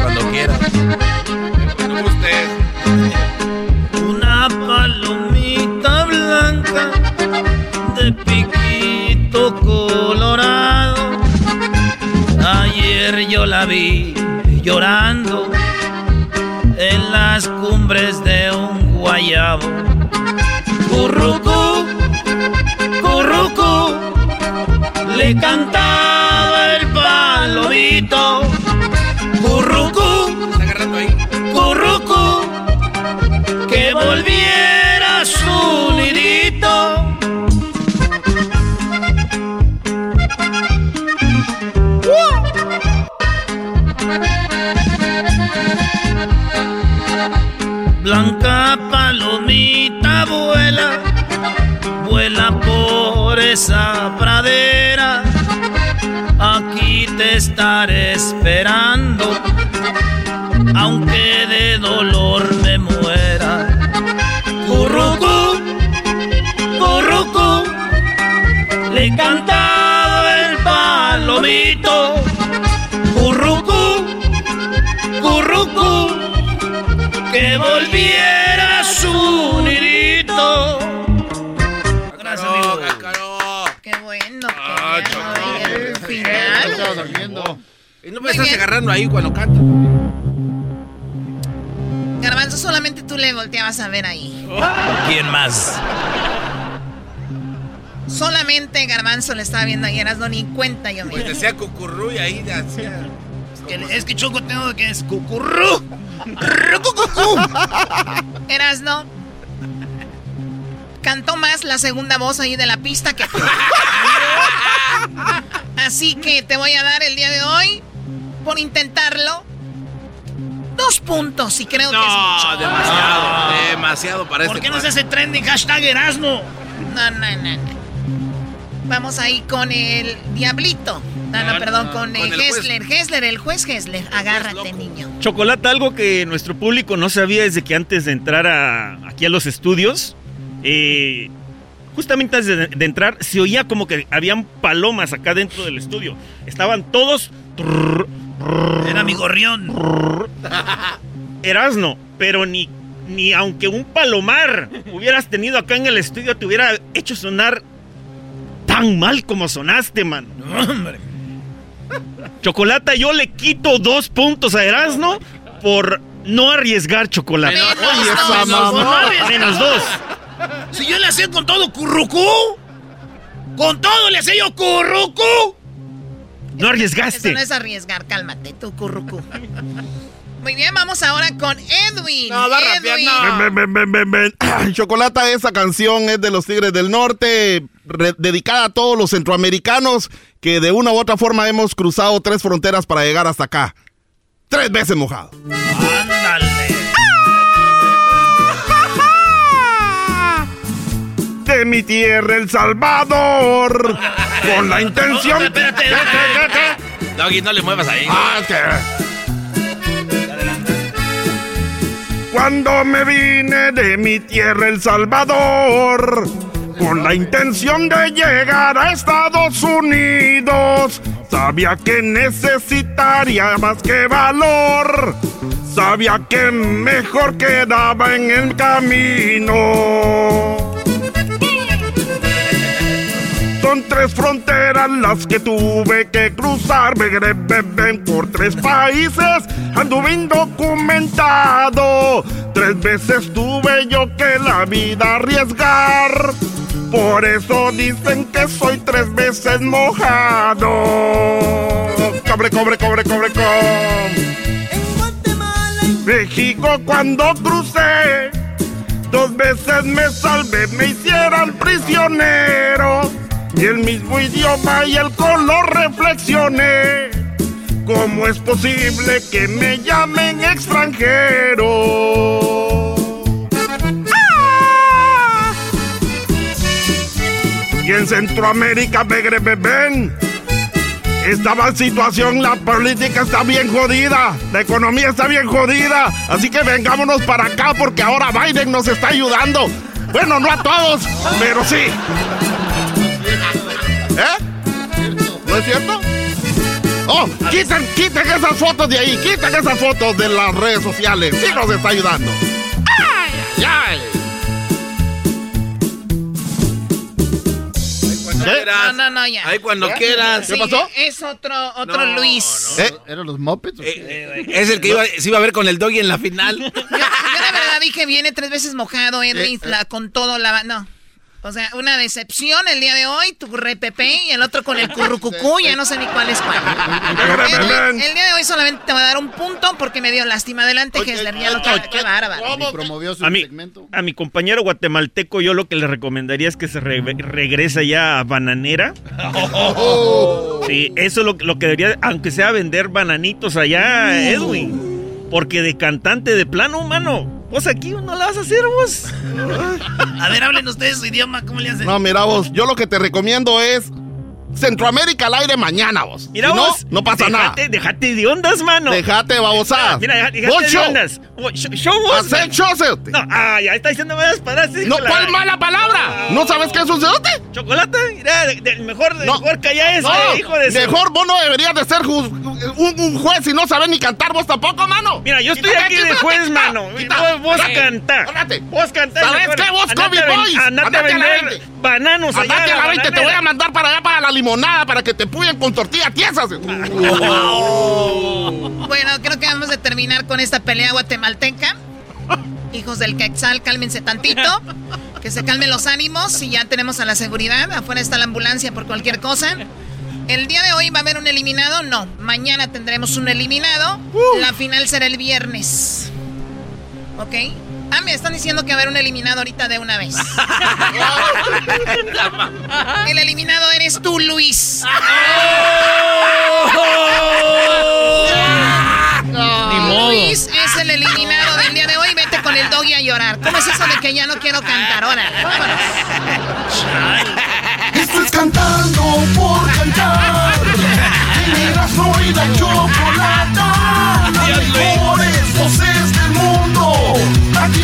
Cuando quieras. usted. Una palomita blanca de piquito Ayer yo la vi llorando en las cumbres de un guayabo. Currucú, currucú, le cantaba el palomito. Currucú, currucú, que volviera Blanca palomita vuela, vuela por esa pradera. Aquí te estaré esperando, aunque de dolor me muera. Currucú, currucú, le cantaba el palomito. Que volviera a su nidito. Gracias, amigo. Qué bueno. Ah, al final. Y no me Muy estás bien. agarrando ahí cuando canta. Garbanzo, solamente tú le volteabas a ver ahí. ¿Quién más? Solamente Garbanzo le estaba viendo ayer, no ni cuenta yo Pues mismo. decía cucurru y ahí hacía. Es que Choco tengo que es cucurru. Eras no. Cantó más la segunda voz ahí de la pista que tú. Así que te voy a dar el día de hoy, por intentarlo, dos puntos y creo que es mucho. No, demasiado. Demasiado para ¿Por este qué no se hace trending hashtag Erasmo? No, no, no, no. Vamos ahí con el Diablito. No, no, No, perdón, no, con, con el. Hessler. Hessler, el juez Hessler. Agárrate, niño. Chocolate, algo que nuestro público no sabía desde que antes de entrar a- aquí a los estudios, eh, justamente antes de, de entrar, se oía como que habían palomas acá dentro del estudio. Estaban todos... Era mi gorrión. Erasno, pero ni, ni aunque un palomar hubieras tenido acá en el estudio te hubiera hecho sonar tan mal como sonaste, man. Hombre. Chocolata, yo le quito dos puntos a Erasno por no arriesgar chocolate. Menos Oye, dos, esa menos mamá. no. Menos dos. Si yo le hacía con todo currucú. Con todo le hacía yo currucú. No arriesgaste. Eso no es arriesgar, cálmate, tú, currucú. Muy bien, vamos ahora con Edwin. No, va a rapear, Edwin. no. Ven, ven, ven, ven, ven. Chocolata, esa canción es de los Tigres del Norte, re- dedicada a todos los centroamericanos que de una u otra forma hemos cruzado tres fronteras para llegar hasta acá. Tres veces mojado. Ándale. De mi tierra, El Salvador, con la intención... espérate, ¿Qué, qué, qué, qué? Doggy, no le muevas ahí. Ah, que- Cuando me vine de mi tierra, El Salvador, con la intención de llegar a Estados Unidos, sabía que necesitaría más que valor, sabía que mejor quedaba en el camino. Son tres fronteras las que tuve que cruzar, begre, beben por tres países, anduve indocumentado. Tres veces tuve yo que la vida arriesgar. Por eso dicen que soy tres veces mojado. Cobre, cobre, cobre, cobre, cobre. México cuando crucé, dos veces me salvé, me hicieran prisionero. Y el mismo idioma y el color reflexioné. ¿Cómo es posible que me llamen extranjero? Y en Centroamérica, begre, beben. Esta situación, la política está bien jodida, la economía está bien jodida, así que vengámonos para acá porque ahora Biden nos está ayudando. Bueno, no a todos, pero sí. ¿Eh? ¿No es cierto? Oh, quiten, quiten esas fotos de ahí, quiten esas fotos de las redes sociales. Sí nos está ayudando. ¡Ay, ay, ay! ¿Qué? No, no, no, ya. Ahí cuando quieras. Sí, ¿Qué pasó? Es otro, otro Luis. ¿Eh? ¿Eran los Muppets? o qué? Eh, Es el que iba, se iba a ver con el doggy en la final. Yo la verdad dije, viene tres veces mojado, Edwin, Eh, eh. con todo la... No. O sea, una decepción el día de hoy, tu repepe, y el otro con el currucucú, ya no sé ni cuál es cuál. El día de hoy solamente te voy a dar un punto porque me dio lástima. Adelante, Hesler, ya lo que... Qué bárbaro. Promovió su A mi, segmento. a mi compañero guatemalteco yo lo que le recomendaría es que se re- regrese ya a Bananera. Sí, eso es lo, lo que debería, aunque sea vender bananitos allá, Edwin. Porque de cantante de plano, humano, vos aquí no la vas a hacer vos. A ver, hablen ustedes su idioma, ¿cómo le hacen? No, mira vos, yo lo que te recomiendo es Centroamérica al aire mañana vos. Mira Si vos, no pasa nada. Déjate de ondas, mano. Déjate babosadas. Mira, Vos de show. ondas. Show, show vos. Hacer. No, ah, ya está diciendo malas palabras. hijo No, de la- ¿cuál mala palabra? ¿No sabes qué es un cerote? ¿Chocolate? Mira, de- de- mejor, de- No. mejor que allá es, No, eh, hijo de mejor vos no deberías de ser un, un juez y no saber ni cantar vos tampoco, mano. Mira, yo estoy Quítate, aquí de quítate, juez, quita, mano. quita. Vos, vos órale. Vos cantá. ¿Sabes qué? Vos, Kobe Boys. Andate a vender 20. bananos allá. Andate a la 20, te voy a mandar para allá para la limonada para que te puyen con tortillas tiesas. Bueno, creo que vamos a terminar con esta pelea guatemalteca. Hijos del Quetzal, cálmense tantito. Que se calmen los ánimos y ya tenemos a la seguridad. Afuera está la ambulancia por cualquier cosa. El día de hoy va a haber un eliminado. No, mañana tendremos un eliminado. La final será el viernes. ¿Ok? Ah, me están diciendo que va a haber un eliminado ahorita de una vez. El eliminado eres tú, Luis. Ni modo. Luis es el eliminado del día de hoy. Vete con el doggy a llorar. ¿Cómo es eso de que ya no quiero cantar? Ahora, vámonos. Esto es cantando por cantar. Y la chocolata. Aquí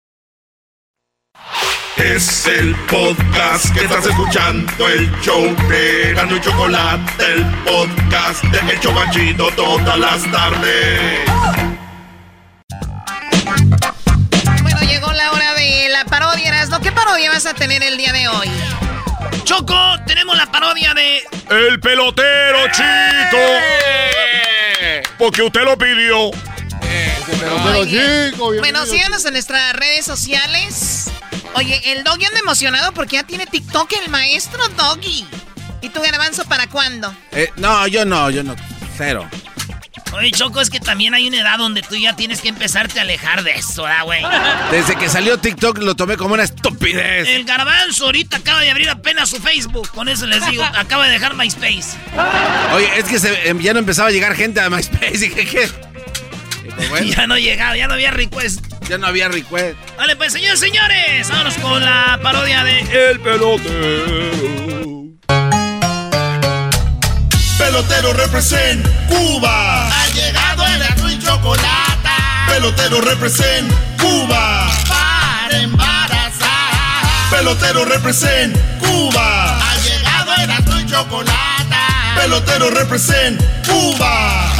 Es el podcast que estás escuchando, el show de Gano y Chocolate, el podcast de Hecho Banchito todas las tardes. Bueno, llegó la hora de la parodia, Erasmo. ¿Qué parodia vas a tener el día de hoy? Choco, tenemos la parodia de... El pelotero chico. Porque usted lo pidió. Pero chico, Bueno, síganos en nuestras redes sociales. Oye, el Doggy anda emocionado porque ya tiene TikTok el maestro Doggy. ¿Y tu garbanzo para cuándo? Eh, no, yo no, yo no. Cero. Oye, Choco, es que también hay una edad donde tú ya tienes que empezarte a alejar de eso, ¿verdad, güey? Desde que salió TikTok lo tomé como una estupidez. El garbanzo ahorita acaba de abrir apenas su Facebook. Con eso les digo, acaba de dejar MySpace. Oye, es que se- em, ya no empezaba a llegar gente a MySpace. Dije, ¿qué? Bueno, Ya no llegaba, ya no había request. ya no había request. Vale, pues, señores, señores, vámonos con la parodia de... El pelotero. Pelotero represent Cuba. Ha llegado el azul y chocolate. Pelotero represent Cuba. Para embarazar. Pelotero represent Cuba. Ha llegado el azul y chocolate. Pelotero represent Cuba.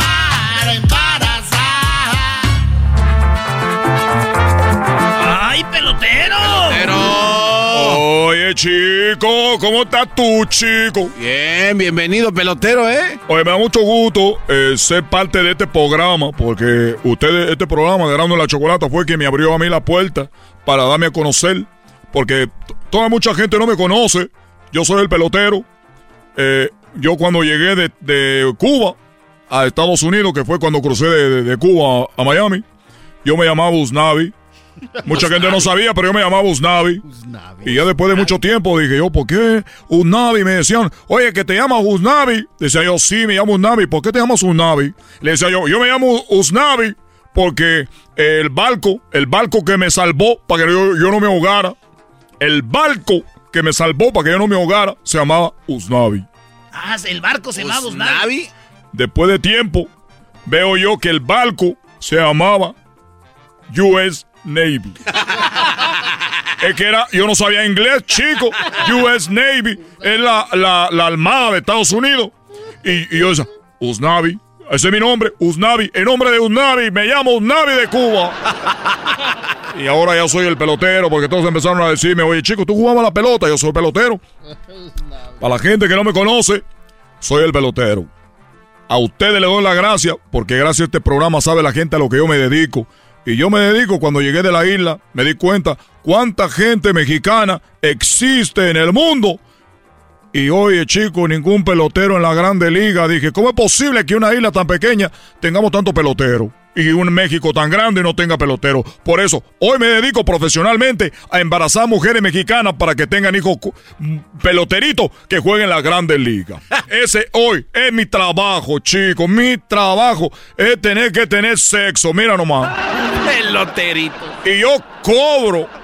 ¡Ay, pelotero! Oye, chico, ¿cómo estás tú, chico? Bien, bienvenido, pelotero, ¿eh? Oye, me da mucho gusto eh, ser parte de este programa, porque ustedes, este programa de Grano la Chocolata fue quien me abrió a mí la puerta para darme a conocer. porque toda mucha gente no me conoce. Yo soy el pelotero. Eh, yo cuando llegué de, de Cuba a Estados Unidos, que fue cuando crucé de, de- de Cuba a, a Miami, yo me llamaba Usnavi. Mucha gente no sabía, pero yo me llamaba Usnavi. Y ya después de mucho tiempo dije yo, ¿por qué Usnavi? Me decían, oye, que te llamas Usnavi. Decía yo, sí, me llamo Usnavi. ¿Por qué te llamas Usnavi? Le decía yo, yo me llamo Usnavi porque el barco, el barco que me salvó para que yo, yo no me ahogara, el barco que me salvó para que yo no me ahogara, se llamaba Usnavi. Ah, el barco se llamaba Usnavi. Después de tiempo, veo yo que el barco se llamaba US Navy. es que era, yo no sabía inglés, chico. US Navy es la, la, la armada de Estados Unidos. Y, y yo decía, Usnavi, ese es mi nombre, Usnavi, en nombre de Usnavi, me llamo Usnavi de Cuba. y ahora ya soy el pelotero, porque todos empezaron a decirme, oye chico, tú jugabas la pelota, yo soy pelotero. Para la gente que no me conoce, soy el pelotero. A ustedes les doy la gracia, porque gracias a este programa sabe la gente a lo que yo me dedico. Y yo me dedico, cuando llegué de la isla, me di cuenta cuánta gente mexicana existe en el mundo. Y oye, chico, ningún pelotero en la grande liga. Dije, ¿cómo es posible que una isla tan pequeña tengamos tanto pelotero? Y un México tan grande no tenga pelotero. Por eso, hoy me dedico profesionalmente a embarazar mujeres mexicanas para que tengan hijos peloteritos que jueguen en la grande liga. Ese hoy es mi trabajo, chicos. Mi trabajo es tener que tener sexo. Mira nomás. Peloterito. Y yo cobro.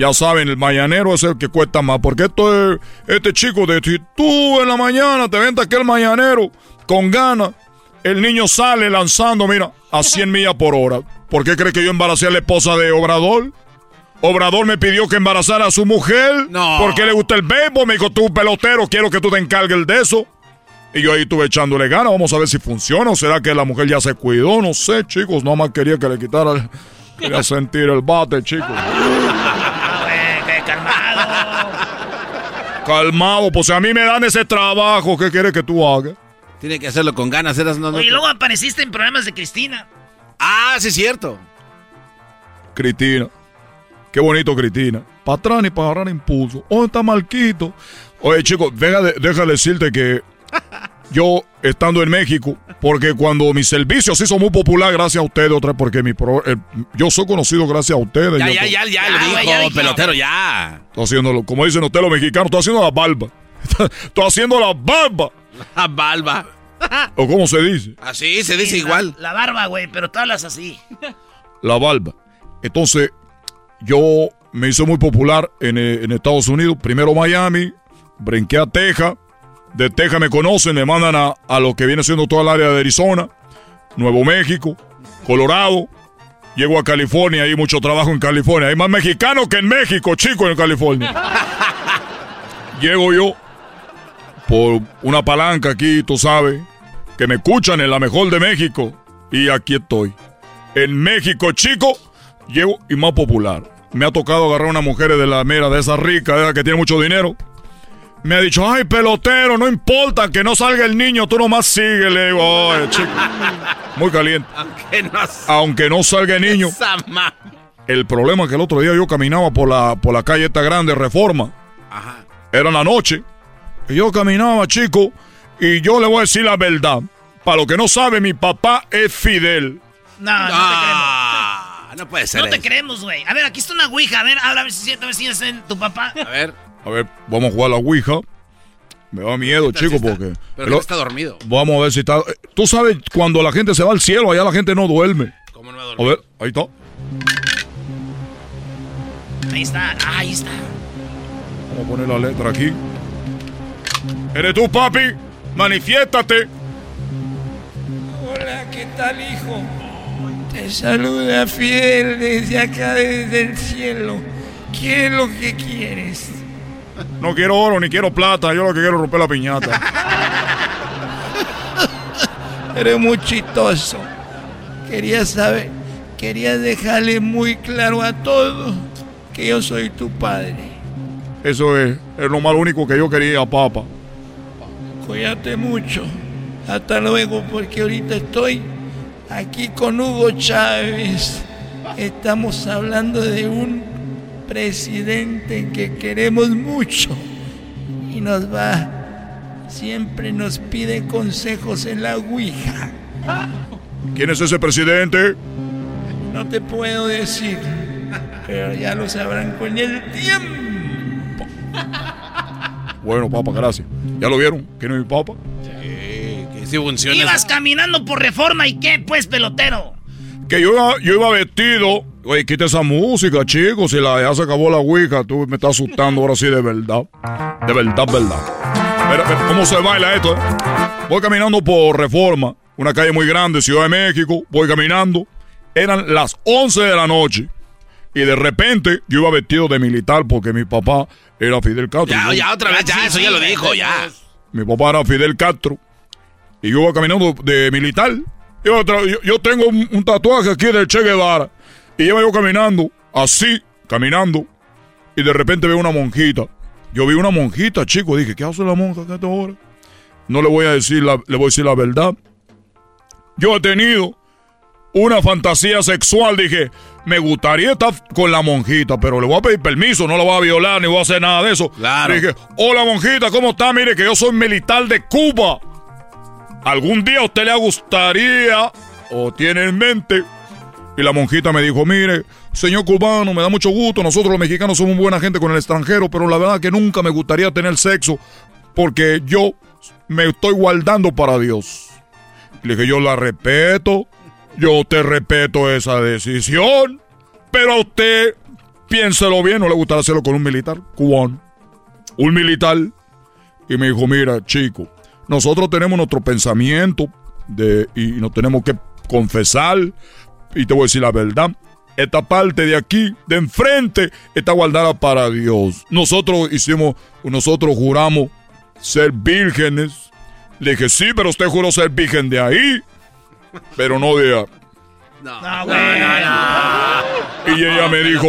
Ya saben, el mañanero es el que cuesta más. Porque esto es, este chico de si tú en la mañana te venta aquel mañanero con ganas, el niño sale lanzando, mira, a 100 millas por hora. ¿Por qué cree que yo embaracé a la esposa de Obrador? Obrador me pidió que embarazara a su mujer. No. Porque le gusta el béisbol. Me dijo, tú pelotero, quiero que tú te encargues de eso. Y yo ahí estuve echándole ganas. Vamos a ver si funciona. ¿O será que la mujer ya se cuidó? No sé, chicos. Nada más quería que le quitara. el- Quería sentir el bate, chicos. Calmado. Calmado, pues a mí me dan ese trabajo, ¿qué quieres que tú hagas? Tiene que hacerlo con ganas, eras no. no Oye, te- luego apareciste en programas de Cristina. Ah, sí es cierto. Cristina. Qué bonito, Cristina. Para atrás ni para agarrar impulso. ¿Dónde está Marquito? Oye, chicos, deja, de- deja de decirte que yo, estando en México, porque cuando mi servicio se hizo muy popular gracias a ustedes, otra vez, porque mi pro- eh, yo soy conocido gracias a ustedes. Ya, ya, ya, ya, lo dijo, ya pelotero, ya. Estoy haciéndolo, como dicen ustedes los mexicanos, estoy haciendo la barba. Estoy haciendo la barba. La barba. ¿O cómo se dice? Así se dice Sí, igual. La, la barba, güey, pero tú hablas así. La barba. Entonces, yo me hice muy popular en, eh, en Estados Unidos. Primero Miami, brinqué a Texas. De Texas me conocen, me mandan a, a lo que viene siendo toda el área de Arizona, Nuevo México, Colorado. Llego a California, hay mucho trabajo en California. Hay más mexicanos que en México, chicos, en California. Llego yo por una palanca aquí, tú sabes, que me escuchan en la mejor de México. Y aquí estoy. En México, chico, llego y más popular. Me ha tocado agarrar una mujer de la mera, de esa rica, de esa que tiene mucho dinero. Me ha dicho, ay, pelotero, no importa que no salga el niño, tú nomás sigue. Le digo, "Oye, chico. Muy caliente. Aunque no Aunque no salga el niño. El problema es que el otro día yo caminaba por la, por la calle esta grande, Reforma. Ajá. Era la noche. Y yo caminaba, chico, y yo le voy a decir la verdad. Para lo que no sabe, mi papá es Fidel. No, no te Ah, no puede creemos. ser No te eso. creemos, güey. A ver, aquí está una ouija. A ver, habla a ver si es cierto, a ver si es en tu papá. A ver. A ver, vamos a jugar a la Ouija. Me da miedo, chico, porque... Pero que está dormido. Vamos a ver si está... Tú sabes, cuando la gente se va al cielo, allá la gente no duerme. ¿Cómo no A ver, ahí está. Ahí está, ah, ahí está. Vamos a poner la letra aquí. ¿Eres tú, papi? Manifiéstate. Hola, ¿qué tal, hijo? Te saluda Fidel desde acá, desde el cielo. ¿Qué es lo que quieres? No quiero oro ni quiero plata, yo lo que quiero es romper la piñata. Eres muy chistoso. Quería saber, quería dejarle muy claro a todos que yo soy tu padre. Eso es, es lo más único que yo quería, papá. Cuídate mucho. Hasta luego, porque ahorita estoy aquí con Hugo Chávez. Estamos hablando de un presidente que queremos mucho y nos va, siempre nos pide consejos en la Ouija. ¿Quién es ese presidente? No te puedo decir, pero ya lo sabrán con el tiempo. Bueno, papá, gracias. ¿Ya lo vieron? ¿Quién es mi papá? Sí, que sí funciona. Ibas caminando por reforma y qué, pues, pelotero. Que yo iba, yo iba vestido. Oye, quita esa música, chicos. Si la, ya se acabó la Ouija, tú me estás asustando ahora sí de verdad. De verdad, verdad. Pero, pero, ¿cómo se baila esto? eh? Voy caminando por Reforma, una calle muy grande, Ciudad de México. Voy caminando. Eran las 11 de la noche. Y de repente yo iba vestido de militar porque mi papá era Fidel Castro. Ya, ya, otra vez, ya, eso ya lo dijo, ya. mi papá era Fidel Castro. Y yo iba caminando de militar. Yo, tra- yo- yo tengo un, un tatuaje aquí de Che Guevara. Y iba yo caminando, así, caminando. Y de repente veo una monjita. Yo vi una monjita, chico. Dije, ¿qué hace la monja a esta hora? No le voy a decir la, le voy a decir la verdad. Yo he tenido una fantasía sexual. Dije, me gustaría estar con la monjita, pero le voy a pedir permiso, no la voy a violar ni voy a hacer nada de eso. Claro. Dije, hola monjita, ¿cómo está? Mire que yo soy militar de Cuba. ¿Algún día a usted le gustaría o tiene en mente? Y la monjita me dijo, mire, señor cubano, me da mucho gusto, nosotros los mexicanos somos buena gente con el extranjero, pero la verdad que nunca me gustaría tener sexo porque yo me estoy guardando para Dios. Le dije, yo la respeto, yo te respeto esa decisión, pero a usted piénselo bien, no le gustaría hacerlo con un militar cubano. Un militar. Y me dijo, mira, chico, nosotros tenemos nuestro pensamiento de, y nos tenemos que confesar. Y te voy a decir la verdad. Esta parte de aquí, de enfrente, está guardada para Dios. Nosotros hicimos, nosotros juramos ser vírgenes. Le dije, sí, pero usted juró ser virgen de ahí, pero no de ahí. Y ella me dijo,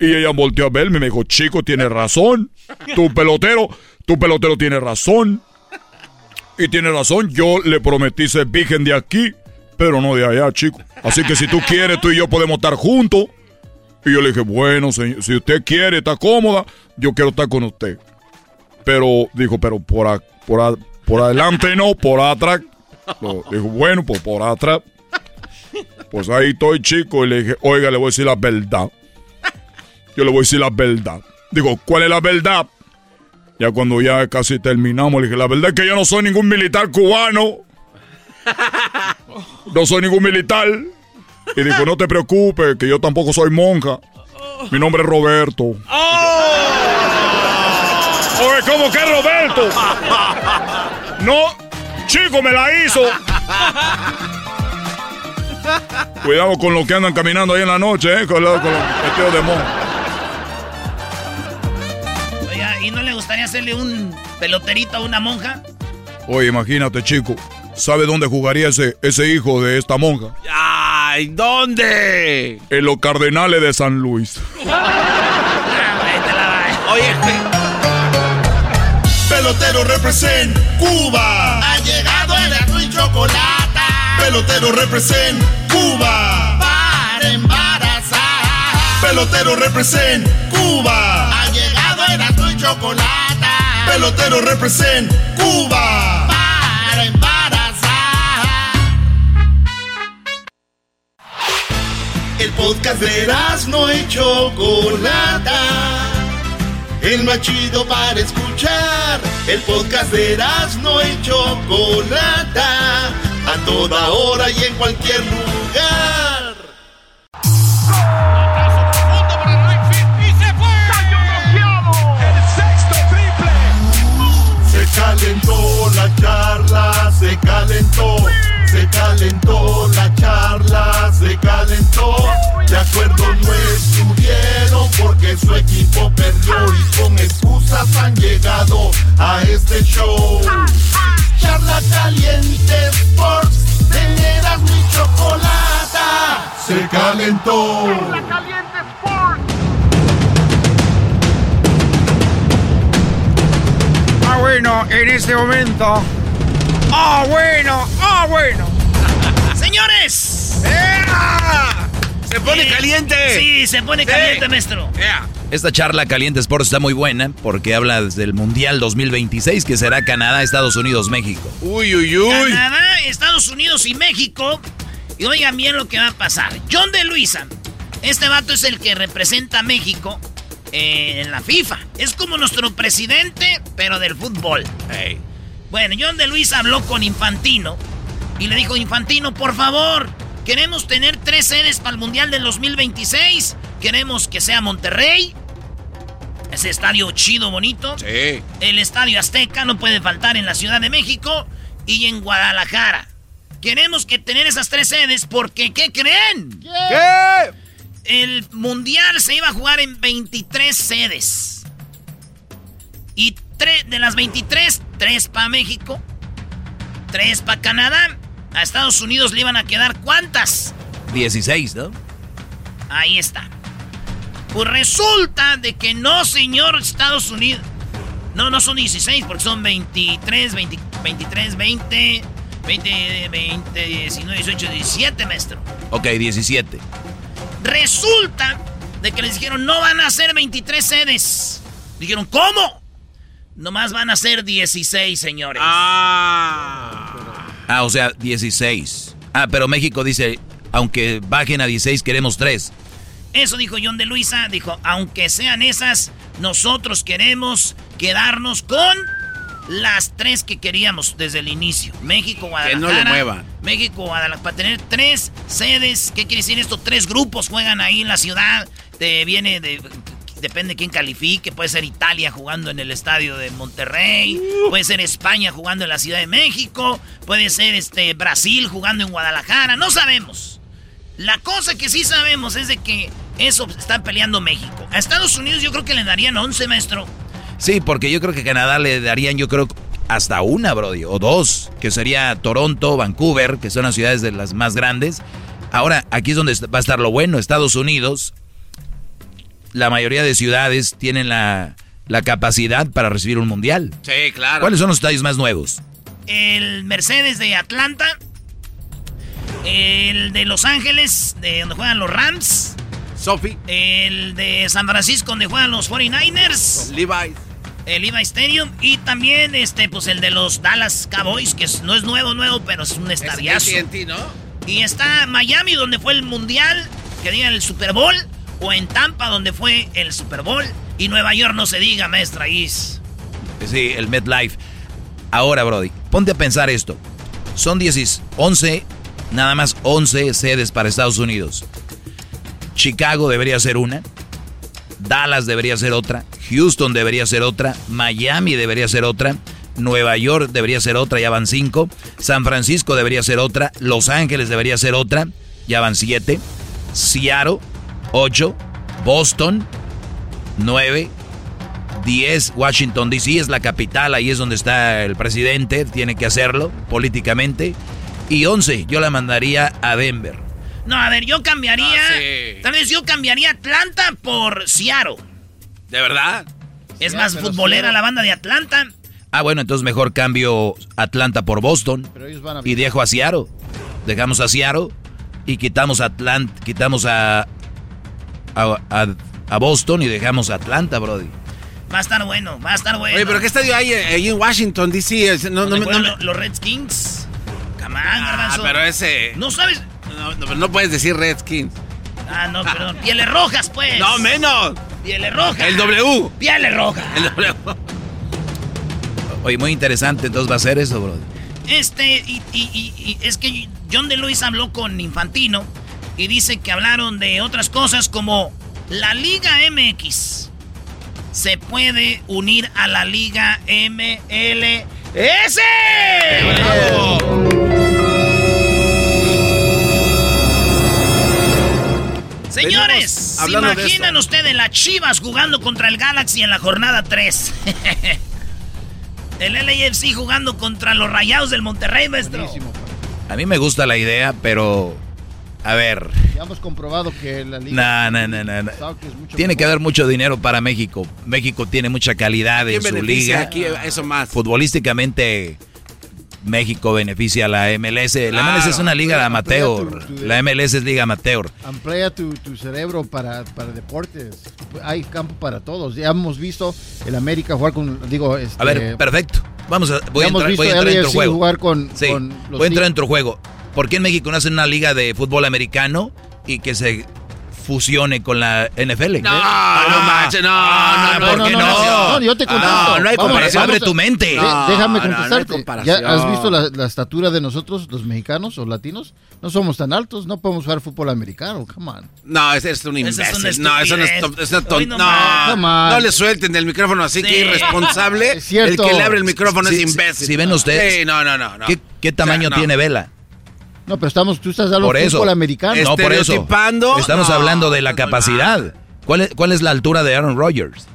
y ella volteó a verme y me dijo, chico, tiene razón. Tu pelotero, tu pelotero tiene razón. Y tiene razón, yo le prometí ser virgen de aquí, pero no de allá, chico. Así que si tú quieres, tú y yo podemos estar juntos. Y yo le dije, bueno, señor, si usted quiere, está cómoda, yo quiero estar con usted. Pero, dijo, pero por, a- por, a- por adelante no, por atrás. Lo- dijo, bueno, pues por atrás. Pues ahí estoy, chico, y le dije, oiga, le voy a decir la verdad. Yo le voy a decir la verdad. Digo, ¿cuál es la verdad? Ya cuando ya casi terminamos, le dije, la verdad es que yo no soy ningún militar cubano. No soy ningún militar. Y dijo, no te preocupes, que yo tampoco soy monja. Mi nombre es Roberto. Oye, ¿cómo que Roberto? No, chico, me la hizo. Cuidado con lo que andan caminando ahí en la noche, ¿eh? Con, lo- con los vestidos de monja. Oiga, ¿y no le gustaría hacerle un peloterito a una monja? Oye, imagínate, chico. ¿Sabe dónde jugaría ese, ese hijo de esta monja? ¡Ay, dónde! En los Cardenales de San Luis. Oye, Pelotero represent Cuba. Ha llegado el azul y chocolate. Pelotero represent Cuba. Para embarazar. Pelotero represent Cuba. Ha llegado el azul y chocolate. Pelotero represent Cuba. El podcast de no y Chocolata. El más chido para escuchar. El podcast de no y Chocolata. A toda hora y en cualquier lugar. Se calentó la charla, se calentó. Se calentó la charla, se calentó. De acuerdo no estuvieron porque su equipo perdió y con excusas han llegado a este show. Charla caliente Sports, teneras mi chocolata. Se calentó. Ah, bueno, en este momento. Ah, bueno, ah, bueno. Señores, ¡Se pone Eh, caliente! Sí, se pone Sí. caliente, maestro. Esta charla Caliente Sports está muy buena porque habla desde el Mundial 2026 que será Canadá, Estados Unidos, México. Uy, uy, uy. Canadá, Estados Unidos y México. Y oigan bien lo que va a pasar. John de Luisa. Este vato es el que representa a México eh, en la FIFA. Es como nuestro presidente, pero del fútbol. Bueno, John de Luisa habló con Infantino. Y le dijo, Infantino, por favor, queremos tener tres sedes para el Mundial del 2026. Queremos que sea Monterrey. Ese estadio chido, bonito. Sí. El Estadio Azteca no puede faltar en la Ciudad de México y en Guadalajara. Queremos que tener esas tres sedes porque, ¿qué creen? ¿Qué? El Mundial se iba a jugar en 23 sedes. Y tre- de las 23, 3 para México, 3 para Canadá. A Estados Unidos le iban a quedar ¿cuántas? 16, ¿no? Ahí está. Pues resulta de que no, señor Estados Unidos. No, no son 16, porque son 23, 20, 23, 20, 20, 20, 19, 18, 17, maestro. Ok, 17. Resulta de que les dijeron, no van a ser 23 sedes. Dijeron, ¿cómo? Nomás van a ser 16, señores. Ah, o sea, 16. Ah, pero México dice, aunque bajen a 16, queremos 3. Eso dijo John de Luisa, dijo, aunque sean esas, nosotros queremos quedarnos con las tres que queríamos desde el inicio. México, Que no Guadalajara. le muevan. México, Guadalajara. Para tener tres sedes, ¿qué quiere decir esto? Tres grupos juegan ahí en la ciudad. Te viene de... Depende quién califique. Puede ser Italia jugando en el estadio de Monterrey. Puede ser España jugando en la Ciudad de México. Puede ser este Brasil jugando en Guadalajara. No sabemos. La cosa que sí sabemos es de que eso está peleando México. A Estados Unidos yo creo que le darían 11, maestro. Sí, porque yo creo que Canadá le darían, yo creo, hasta una, Brody, o dos, que sería Toronto, Vancouver, que son las ciudades de las más grandes. Ahora, aquí es donde va a estar lo bueno. Estados Unidos, la mayoría de ciudades tienen la, la capacidad para recibir un mundial. Sí, claro. ¿Cuáles son los estadios más nuevos? El Mercedes de Atlanta. El de Los Ángeles, de donde juegan los Rams. Sophie. El de San Francisco, donde juegan los 49ers. Levi's. El Levi Stadium. Y también, este, pues el de los Dallas Cowboys, que es- no es nuevo, nuevo, pero es un estadiazo. AT&T, ¿no? Y está Miami, donde fue el Mundial, que diga el Super Bowl. O en Tampa, donde fue el Super Bowl. Y Nueva York, no se diga, maestra Is. Sí, el MetLife. Ahora, Brody, ponte a pensar esto. Son 10, 11, nada más 11 sedes para Estados Unidos. Chicago debería ser una. Dallas debería ser otra. Houston debería ser otra. Miami debería ser otra. Nueva York debería ser otra, ya van cinco. San Francisco debería ser otra. Los Ángeles debería ser otra, ya van siete. Seattle, ocho. Boston, nueve. 10, Washington DC es la capital, ahí es donde está el presidente, tiene que hacerlo políticamente. Y 11, yo la mandaría a Denver. No, a ver, yo cambiaría. Ah, sí. Tal vez yo cambiaría Atlanta por Seattle. ¿De verdad? Es Sí, más futbolera la banda de Atlanta. Ah, bueno, entonces mejor cambio Atlanta por Boston. Pero ellos van a- Y dejo a Seattle. Dejamos a Seattle y quitamos a Atlanta, quitamos a, a, a- a Boston y dejamos a Atlanta, Brody. Va a estar bueno, va a estar bueno. Oye, pero ¿qué estadio hay eh, ahí en Washington, D.C.? No, no, ¿Dónde no, lo- los Redskins. Camán, Ah, pero ese... ¿No sabes? No, no, pero no puedes decir Redskins. Ah, no, perdón. Pieles rojas, pues. No, menos. Pieles rojas. El W. Pieles rojas. El W. Oye, muy interesante, entonces va a ser eso, Brody. Este, y, y- y- y es que John de Luis habló con Infantino y dice que hablaron de otras cosas como la Liga MX se puede unir a la Liga MLS. Señores, Venimos ¿se imaginan ustedes las Chivas jugando contra el Galaxy en la jornada 3? el LAFC jugando contra los Rayados del Monterrey, maestro. A mí me gusta la idea, pero... A ver... Ya hemos comprobado que la liga. No, no, no, no. no. Soccer es mucho Tiene que mejor. haber mucho dinero para México. México tiene mucha calidad en ¿Quién su liga. aquí eso más? Futbolísticamente México beneficia a la MLS. La Claro. MLS es una liga Amplía amateur. tu- tu- La MLS es liga amateur. Amplía tu, tu cerebro para, para deportes. Hay campo para todos. Ya hemos visto el América jugar con, digo, este, A ver, perfecto. Vamos a, voy a hemos entrar, visto voy a entrar en tu juego. jugar con, Sí, con los voy a entrar en tu juego. ¿Por qué en México no hacen una liga de fútbol americano y que se fusione con la NFL? No, no manches, no, Ah, no, ¿por no, qué no, no? No, yo te contesto. Ah, no hay comparación. vamos Abre tu mente. De- No, déjame no, no hay contestarte. comparación. ¿Ya has visto la, la estatura de nosotros, los mexicanos o latinos? No somos tan altos, no podemos jugar fútbol americano, come on. No, ese es un imbécil. es no, eso no es, es una ton- Hoy no no, no le suelten del micrófono así Sí. que irresponsable. Es cierto. El que le abre el micrófono Sí, es imbécil. Si ven ustedes. Sí, no, no, no. no. ¿Qué, qué tamaño O sea, no. tiene Vela? No, pero estamos, tú estás hablando Por de eso. fútbol americano. No, por eso. Estamos No, hablando de la capacidad. ¿Cuál es, ¿Cuál es la altura de Aaron Rodgers?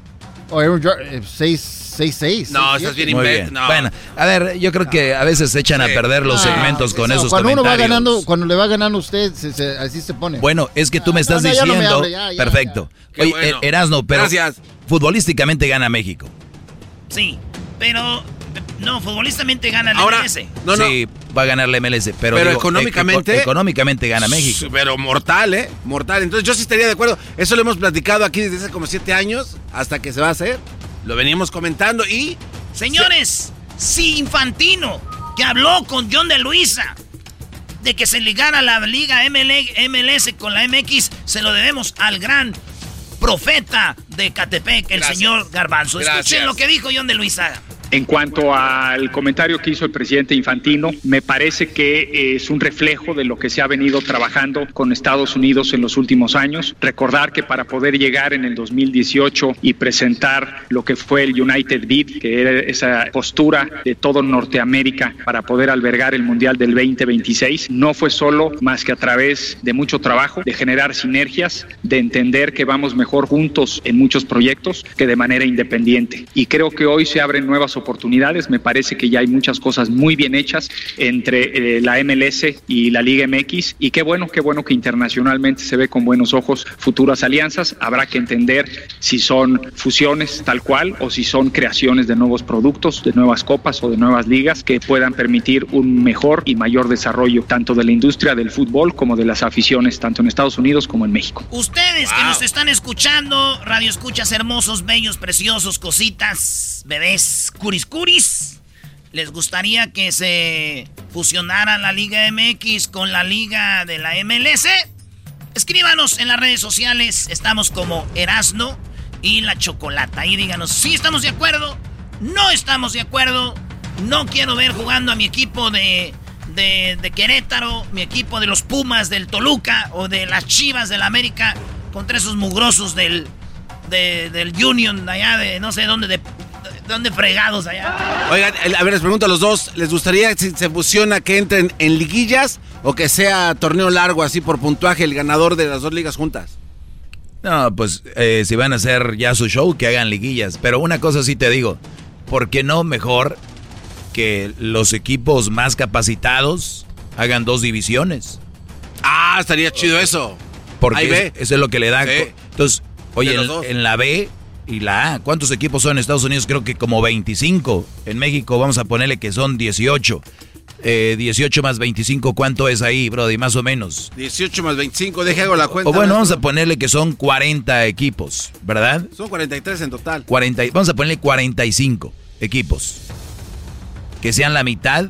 O Aaron eh, seis, seis, seis, No, seis, estás bien bien. No. Bueno, a ver, yo creo que a veces se echan a perder los segmentos con no, esos cuando uno va ganando, cuando le va ganando a usted, se- se- así se pone. Bueno, es que tú me estás no, no, ya no me diciendo. hable, ya, ya, perfecto. Qué Oye, bueno. Er- Erasno, pero Gracias. futbolísticamente gana México. Sí, pero no, futbolistamente gana el Ahora, MLS. no, no. Sí, va a ganar la MLS, pero, Pero digo, económicamente- eco- económicamente gana México. Pero mortal, ¿eh? Mortal. Entonces yo sí estaría de acuerdo. Eso lo hemos platicado aquí desde hace como siete años hasta que se va a hacer. Lo veníamos comentando y... Señores, si Infantino, que habló con John de Luisa de que se ligara la liga ML MLS con la MX, se lo debemos al gran profeta de Catepec, el Gracias. señor Garbanzo. Gracias. Escuchen lo que dijo John de Luisa. En cuanto al comentario que hizo el presidente Infantino, me parece que es un reflejo de lo que se ha venido trabajando con Estados Unidos en los últimos años. Recordar que para poder llegar en el 2018 y presentar lo que fue el United Bid, que era esa postura de todo Norteamérica para poder albergar el Mundial del 2026, no fue solo más que a través de mucho trabajo, de generar sinergias, de entender que vamos mejor juntos en muchos proyectos que de manera independiente. Y creo que hoy se abren nuevas oportunidades. Me parece que ya hay muchas cosas muy bien hechas entre eh, la MLS y la Liga MX. Y qué bueno, qué bueno que internacionalmente se ve con buenos ojos futuras alianzas. Habrá que entender si son fusiones tal cual o si son creaciones de nuevos productos, de nuevas copas o de nuevas ligas que puedan permitir un mejor y mayor desarrollo tanto de la industria del fútbol como de las aficiones tanto en Estados Unidos como en México. Ustedes que nos están escuchando, radio escuchas hermosos, bellos, preciosos, cositas, bebés, curis curis. ¿Les gustaría que se fusionara la Liga MX con la Liga de la MLS? Escríbanos en las redes sociales, estamos como Erasno y la Chocolata. Ahí díganos si estamos de acuerdo, no estamos de acuerdo, no quiero ver jugando a mi equipo de, de, Querétaro, mi equipo de los Pumas del Toluca o de las Chivas del América contra esos mugrosos del, de- del Union allá de no sé dónde, de, de dónde fregados allá. Oigan, a ver, les pregunto a los dos, ¿les gustaría si se fusiona que entren en liguillas o que sea torneo largo así por puntuaje el ganador de las dos ligas juntas? No, pues eh, si van a hacer ya su show, que hagan liguillas. Pero una cosa sí te digo, ¿por qué no mejor que los equipos más capacitados hagan dos divisiones? Ah, estaría chido eso. Porque Ahí ve. es- eso es lo que le da. Sí. Entonces, oye, en la B y la A, ¿cuántos equipos son en Estados Unidos? Creo que como 25. En México vamos a ponerle que son 18. Eh, 18 más 25, ¿cuánto es ahí, Brody? Más o menos. 18 más 25, deje hago la cuenta. O bueno, vamos a ponerle que son 40 equipos, ¿verdad? Son 43 en total. 40, y- vamos a ponerle 45 equipos. Que sean la mitad.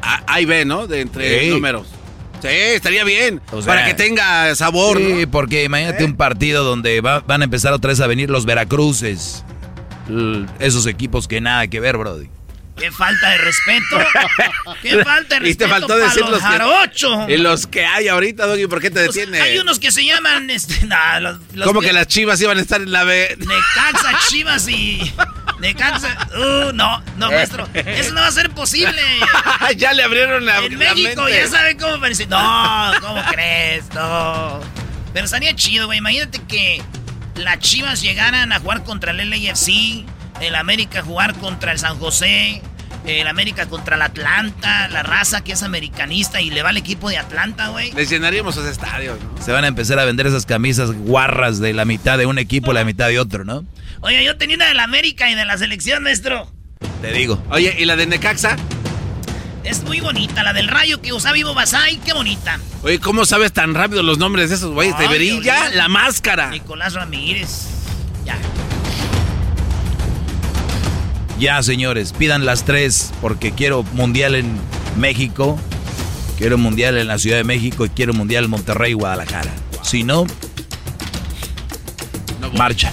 Ah, ahí ve, ¿no? De entre Sí. números. Sí, estaría bien. O sea, para que tenga sabor, Sí, ¿no? Porque imagínate un partido donde va- van a empezar otra vez a venir los Veracruces. L- Esos equipos que nada que ver, Brody. ¡Qué falta de respeto! ¡Qué falta de Y te respeto faltó decir los que, jarochos! y los que hay ahorita, Doggy, ¿por qué te Pues, detiene? hay unos que se llaman, este, nah, los, los ¿Cómo que las chivas iban a estar en la B? Necaxa, Chivas y... Necaxa... Uh, no, no, maestro. Eso no va a ser posible. ya le abrieron la, En la México mente. ya saben cómo parece. No, ¿cómo crees? No. Pero estaría chido, güey. Imagínate que las Chivas llegaran a jugar contra el LAFC, el América jugar contra el San José, el América contra el Atlanta, la raza que es americanista y le va al equipo de Atlanta, güey. Les llenaríamos ese estadio, ¿no? Se van a empezar a vender esas camisas guarras de la mitad de un equipo y la mitad de otro, ¿no? Oye, yo tenía una del América y de la selección, maestro. Te digo. Oye, ¿y la de Necaxa? Es muy bonita, la del rayo que usa Vivo Basay, qué bonita. Oye, ¿cómo sabes tan rápido los nombres de esos güeyes? De Ay, Verilla, Violín. la máscara. Nicolás Ramírez. Ya. Ya, señores, pidan las tres porque quiero mundial en México, quiero mundial en la Ciudad de México y quiero mundial en Monterrey y Guadalajara. Si no, marcha.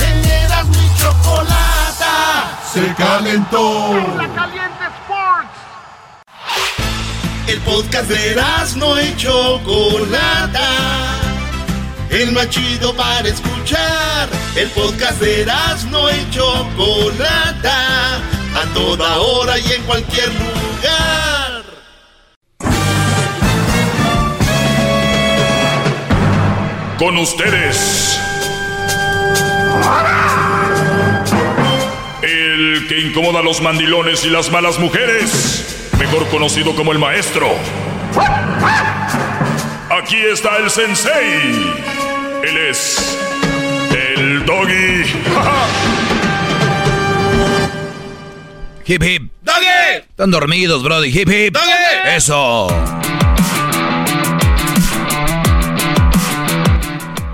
teneras mi chocolata. Se calentó. El podcast de no y Chocolata. El más chido para escuchar. El podcast de no y Chocolata. A toda hora y en cualquier lugar. Con ustedes. El que incomoda a los mandilones y las malas mujeres. Mejor conocido como el maestro. Aquí está el sensei. Él es el doggy. Hip hip. ¡Doggy! Están dormidos, Brody. Hip hip. ¡Doggy! Eso.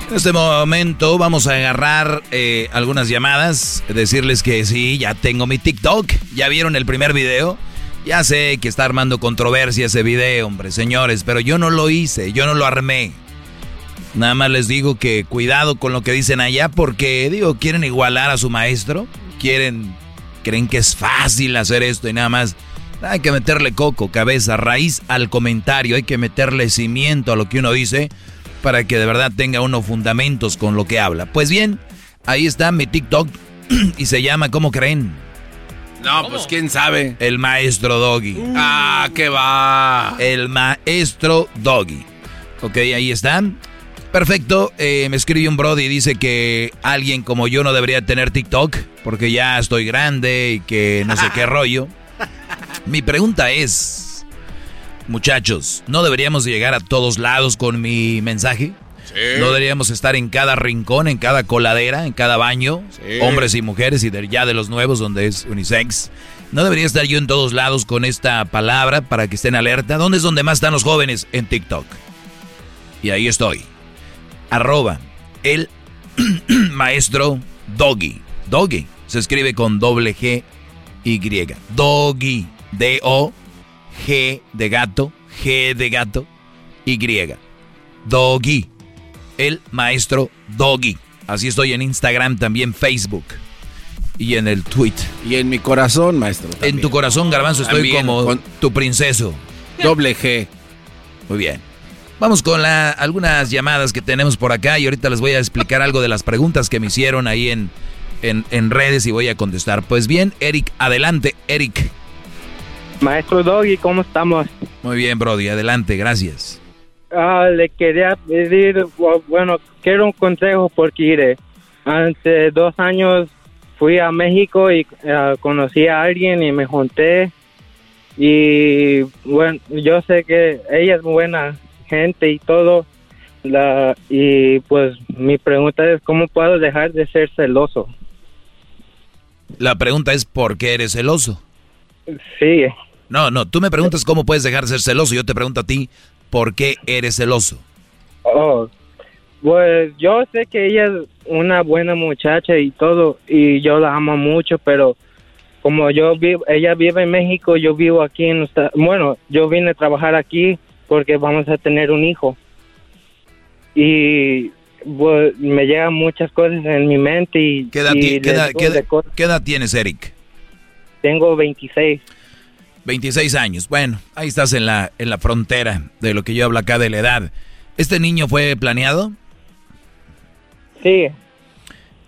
En este momento vamos a agarrar eh, algunas llamadas, decirles que sí, ya tengo mi TikTok, ya vieron el primer video, ya sé que está armando controversia ese video, hombre, señores, pero yo no lo hice, yo no lo armé. Nada más les digo que cuidado con lo que dicen allá porque, digo, quieren igualar a su maestro, quieren, creen que es fácil hacer esto y nada más. Hay que meterle coco, cabeza, raíz al comentario, hay que meterle cimiento a lo que uno dice para que de verdad tenga uno fundamentos con lo que habla. Pues bien, ahí está mi TikTok y se llama, ¿cómo creen? No, pues quién sabe. El maestro Doggy. Ah, qué va. El maestro Doggy. Ok, ahí están. Perfecto. eh, me escribe un Brody y dice que alguien como yo no debería tener TikTok porque ya estoy grande y que no sé qué rollo. Mi pregunta es, muchachos, ¿no deberíamos llegar a todos lados con mi mensaje? ¿No deberíamos estar en cada rincón, en cada coladera, en cada baño? Sí. Hombres y mujeres y de, ya de los nuevos donde es unisex. ¿No debería estar yo en todos lados con esta palabra para que estén alerta? ¿Dónde es donde más están los jóvenes? En TikTok. Y ahí estoy. Arroba el maestro Doggy. Doggy. Se escribe con doble G Y. Doggy. D-O-G de gato. G de gato. Y. Doggy. El maestro Doggy. Así estoy en Instagram, también Facebook. Y en el tweet. Y en mi corazón, maestro. En tu corazón, garbanzo, estoy También, como con- tu princeso. Doble G. Muy bien. Vamos con la- algunas llamadas que tenemos por acá y ahorita les voy a explicar algo de las preguntas que me hicieron ahí en, en, en redes y voy a contestar. Pues bien, Eric, adelante, Eric. Maestro Doggy, ¿cómo estamos? Muy bien, Brody, adelante, gracias. Ah, le quería pedir, bu- bueno, quiero un consejo porque hace dos años fui a México y ah, conocí a alguien y me junté y bueno, yo sé que ella es buena gente y todo, la, y pues mi pregunta es cómo puedo dejar de ser celoso. La pregunta es ¿por qué eres celoso? Sí. No, no, tú me preguntas cómo puedes dejar de ser celoso, yo te pregunto a ti ¿por qué eres celoso? Oh, pues yo sé que ella es una buena muchacha y todo, y yo la amo mucho, pero como yo vivo, ella vive en México, yo vivo aquí en, bueno, yo vine a trabajar aquí porque vamos a tener un hijo. Y pues, me llegan muchas cosas en mi mente y, ¿Qué edad, y ti- qué les edad- digo qué edad- de cosas. qué edad tienes, Eric? Tengo 26. 26 años. Bueno, ahí estás en la, en la frontera de lo que yo hablo acá de la edad. ¿Este niño fue planeado? Sí.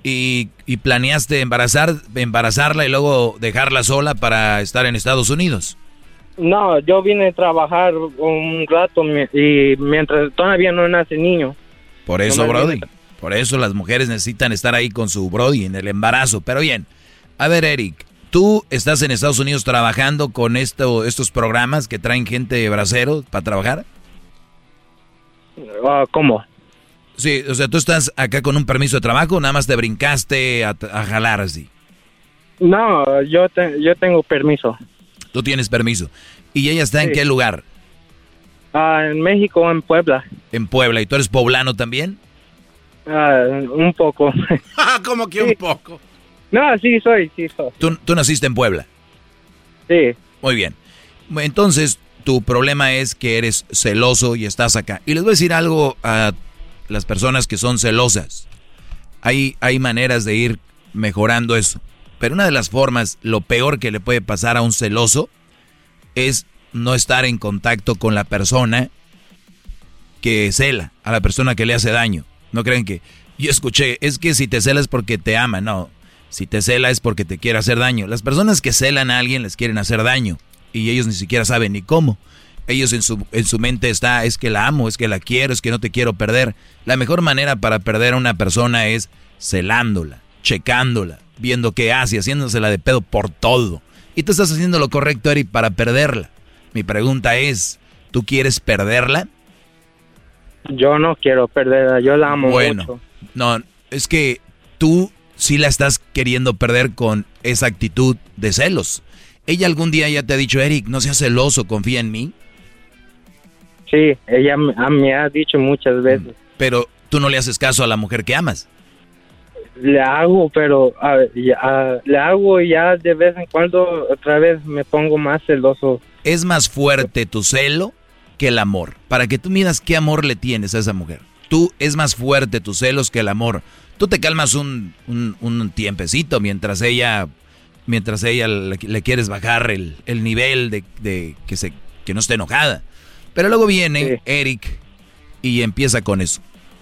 ¿Y, y planeaste embarazar, embarazarla y luego dejarla sola para estar en Estados Unidos? No, yo vine a trabajar un rato y mientras todavía no nace niño. Por eso, No Brody. Por eso las mujeres necesitan estar ahí con su Brody en el embarazo. Pero bien, a ver, Eric, tú estás en Estados Unidos trabajando con esto, estos programas que traen gente bracero para trabajar. Ah, ¿Cómo? Sí, o sea, tú estás acá con un permiso de trabajo, nada más te brincaste a, a jalar así. No, yo, te- yo tengo permiso. Tú tienes permiso. ¿Y ella está en qué lugar? Ah, en México, en Puebla. En Puebla. ¿Y tú eres poblano también? Ah, un poco. ¿Cómo que un poco? No, sí soy, sí soy. ¿Tú, tú naciste en Puebla. Sí. Muy bien. Entonces, tu problema es que eres celoso y estás acá. Y les voy a decir algo a las personas que son celosas. Hay, hay maneras de ir mejorando eso. Pero una de las formas, lo peor que le puede pasar a un celoso es no estar en contacto con la persona que cela, a la persona que le hace daño. No creen que yo escuché, es que si te cela es porque te ama, no. Si te cela es porque te quiere hacer daño. Las personas que celan a alguien les quieren hacer daño y ellos ni siquiera saben ni cómo. Ellos en su, en su mente está, es que la amo, es que la quiero, es que no te quiero perder. La mejor manera para perder a una persona es celándola, checándola, viendo qué hace, haciéndosela de pedo por todo. Y tú estás haciendo lo correcto, Eric, para perderla. Mi pregunta es, ¿tú quieres perderla? Yo no quiero perderla, yo la amo Bueno, mucho. no, es que tú sí la estás queriendo perder con esa actitud de celos. Ella algún día ya te ha dicho, Eric, no seas celoso, confía en mí. Sí, ella me, a- me ha dicho muchas veces. Pero tú no le haces caso a la mujer que amas. Le hago, pero a ah, le hago y ya de vez en cuando otra vez me pongo más celoso. Es más fuerte tu celo que el amor. Para que tú miras qué amor le tienes a esa mujer. Tú es más fuerte tus celos que el amor. Tú te calmas un, un, un tiempecito mientras ella, mientras ella le, le quieres bajar el, el nivel de, de que, se, que no esté enojada. Pero luego viene Eric y empieza con eso.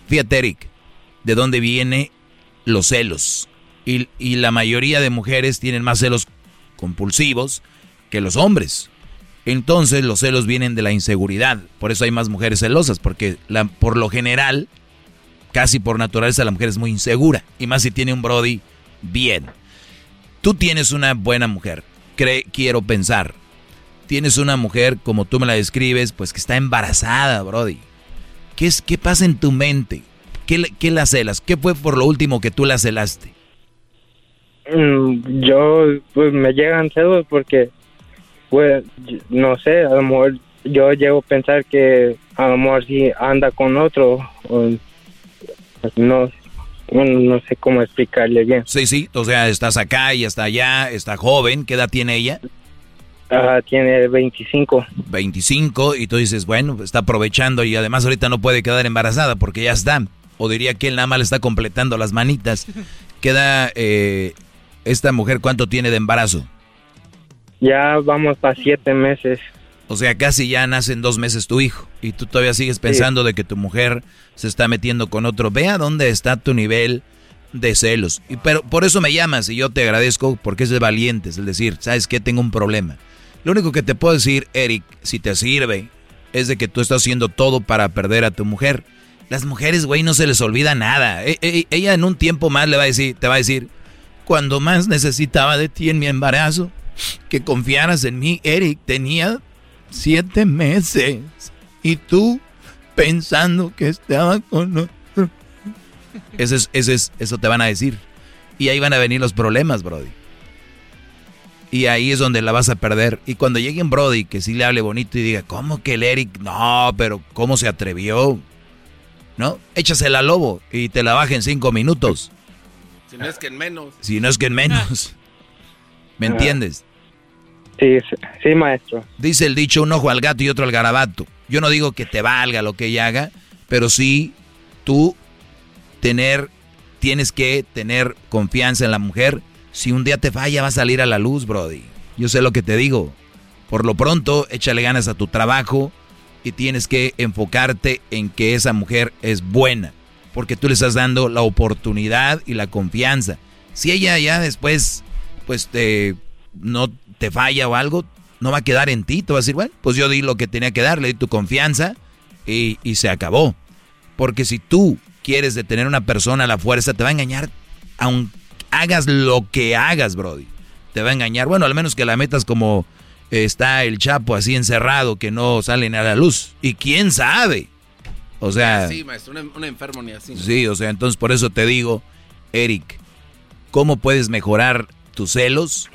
Fíjate, Eric, de dónde viene los celos. Y, y la mayoría de mujeres tienen más celos compulsivos que los hombres. Entonces los celos vienen de la inseguridad. Por eso hay más mujeres celosas, porque la, por lo general, casi por naturaleza, la mujer es muy insegura. Y más si tiene un Brody bien. Tú tienes una buena mujer, cre- quiero pensar. Tienes una mujer, como tú me la describes, pues que está embarazada, Brody. ¿Qué, es, qué pasa en tu mente? ¿Qué, ¿Qué la celas? ¿Qué fue por lo último que tú la celaste? Mm, Yo, pues me llegan celos porque, pues, no sé, a lo mejor yo llego a pensar que a lo mejor si anda con otro, no, bueno, no sé cómo explicarle bien. Sí, sí, o sea, estás acá y está allá, está joven, ¿qué edad tiene ella? Ah, tiene 25. 25 y tú dices, bueno, está aprovechando y además ahorita no puede quedar embarazada porque ya está. O diría que él nada más le está completando las manitas. Queda eh, esta mujer, ¿cuánto tiene de embarazo? Ya vamos para siete meses. O sea, casi ya nace en dos meses tu hijo y tú todavía sigues pensando de que tu mujer se está metiendo con otro. Ve a dónde está tu nivel de celos. Y pero por eso me llamas y yo te agradezco porque es de valientes, el decir, ¿sabes qué? Tengo un problema. Lo único que te puedo decir, Eric, si te sirve, es de que tú estás haciendo todo para perder a tu mujer. Las mujeres, güey, no se les olvida nada. E- e- ella en un tiempo más le va a decir, te va a decir, cuando más necesitaba de ti en mi embarazo, que confiaras en mí, Eric, tenía siete meses. Y tú pensando que estaba con otro. Ese es, ese es, eso te van a decir. Y ahí van a venir los problemas, Brody. Y ahí es donde la vas a perder. Y cuando llegue un Brody que sí le hable bonito y diga, ¿cómo que el Eric? No, pero ¿cómo se atrevió? ¿No? Échasela al lobo y te la baja en cinco minutos. Si no es que en menos. Si no es que en menos. ¿Me entiendes? Sí, sí, maestro. Dice el dicho, un ojo al gato y otro al garabato. Yo no digo que te valga lo que ella haga, pero sí tú tener, tienes que tener confianza en la mujer. Si un día te falla, va a salir a la luz, Brody. Yo sé lo que te digo. Por lo pronto, échale ganas a tu trabajo y tienes que enfocarte en que esa mujer es buena, porque tú le estás dando la oportunidad y la confianza. Si ella ya después, pues te, no te falla o algo, no va a quedar en ti. Tú vas a decir, bueno, pues yo di lo que tenía que dar, le di tu confianza y, y se acabó. Porque si tú quieres detener a una persona a la fuerza, te va a engañar, aunque hagas lo que hagas, Brody. Te va a engañar. Bueno, al menos que la metas como está el Chapo así encerrado, que no salen a la luz. Y quién sabe. O sea. Sí, maestro, un, un enfermo ni así. Sí, o sea, entonces por eso te digo, Eric, ¿cómo puedes mejorar tus celos?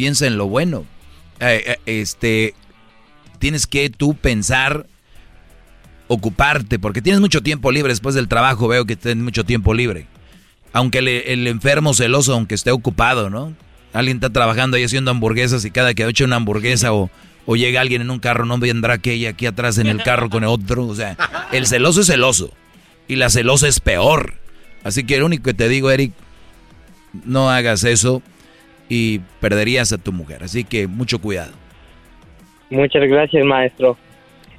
Piensa en lo bueno. Eh, eh, este, tienes que tú pensar, ocuparte, porque tienes mucho tiempo libre después del trabajo, veo que tienes mucho tiempo libre. Aunque el, enfermo celoso, aunque esté ocupado, ¿no? Alguien está trabajando ahí haciendo hamburguesas y cada que hecho una hamburguesa o, llega alguien en un carro, no vendrá aquella aquí atrás en el carro con otro. O sea, el celoso es celoso y la celosa es peor. Así que lo único que te digo, Eric, no hagas eso y perderías a tu mujer. Así que mucho cuidado. Muchas gracias, maestro.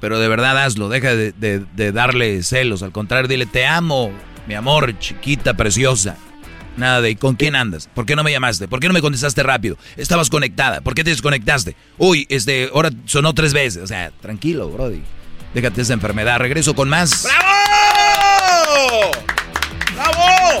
Pero de verdad hazlo, deja de, de- de darle celos. Al contrario, dile, te amo, mi amor, chiquita, preciosa. Nada de, ¿y con quién andas? ¿Por qué no me llamaste? ¿Por qué no me contestaste rápido? Estabas conectada. ¿Por qué te desconectaste? Uy, este, ahora sonó tres veces. O sea, tranquilo, Brody. Déjate esa enfermedad. Regreso con más. ¡Bravo! ¡Bravo!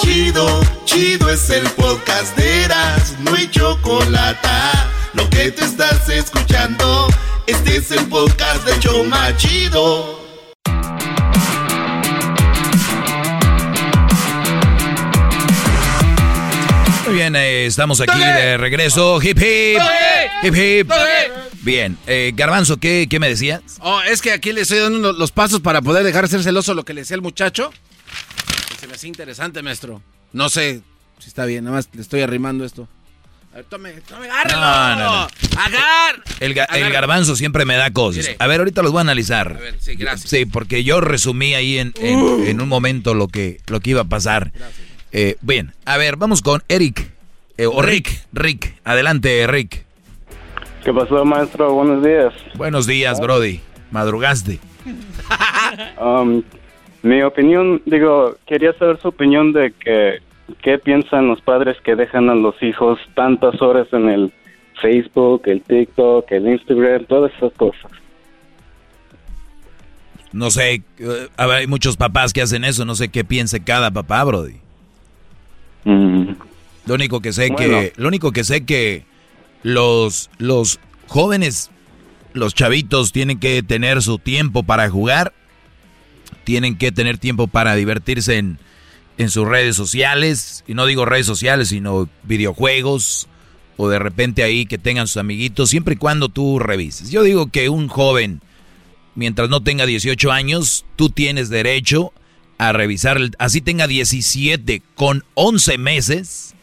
Chido, chido es el podcast de Eras, no hay chocolate. Lo que te estás escuchando, este es el podcast de Choma Chido. Muy bien, eh, estamos aquí de regreso. Hip hip. Hip hip. Bien, eh, Garbanzo, ¿qué, ¿qué me decías? Oh, es que aquí le estoy dando los pasos para poder dejar de ser celoso lo que le decía el muchacho. Me hacía interesante, maestro. No sé si está bien, nada más le estoy arrimando esto. A ver, tome, tome, agárrelo. No, no, no. Agar. El, ga- el Agarra. garbanzo siempre me da cosas. Mire. A ver, ahorita los voy a analizar. A ver, sí, gracias. Sí, porque yo resumí ahí en, en- Uh. en un momento lo que, lo que iba a pasar. Eh, bien, a ver, vamos con Eric. Eh, o Rick. Rick. Adelante, Rick. ¿Qué pasó, maestro? Buenos días. Buenos días, Brody. Madrugaste. Um, mi opinión, digo, quería saber su opinión de que qué piensan los padres que dejan a los hijos tantas horas en el Facebook, el TikTok, el Instagram, todas esas cosas. No sé, eh, hay muchos papás que hacen eso. No sé qué piense cada papá, Brody. Lo único que sé Bueno. que, lo único que sé que los, los jóvenes, los chavitos tienen que tener su tiempo para jugar, tienen que tener tiempo para divertirse en, en sus redes sociales, y no digo redes sociales, sino videojuegos, o de repente ahí que tengan sus amiguitos, siempre y cuando tú revises. Yo digo que un joven, mientras no tenga 18 años, tú tienes derecho a revisar, así tenga 17 con 11 meses,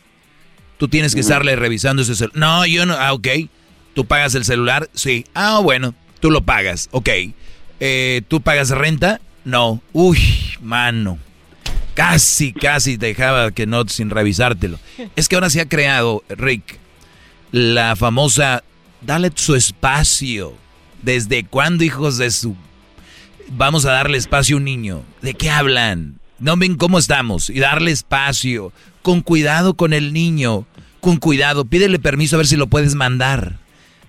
tú tienes que estarle revisando ese celular. No, yo no, ah, ok. ¿Tú pagas el celular? Sí. Ah, bueno, tú lo pagas, ok. Eh, ¿Tú pagas renta? No. Uy, mano. Casi, casi dejaba que no sin revisártelo. Es que ahora se ha creado, Rick, la famosa, dale su espacio. ¿Desde cuándo, hijos de su... Vamos a darle espacio a un niño? ¿De qué hablan? ¿No ven cómo estamos? Y darle espacio. Con cuidado con el niño. Con cuidado. Pídele permiso a ver si lo puedes mandar.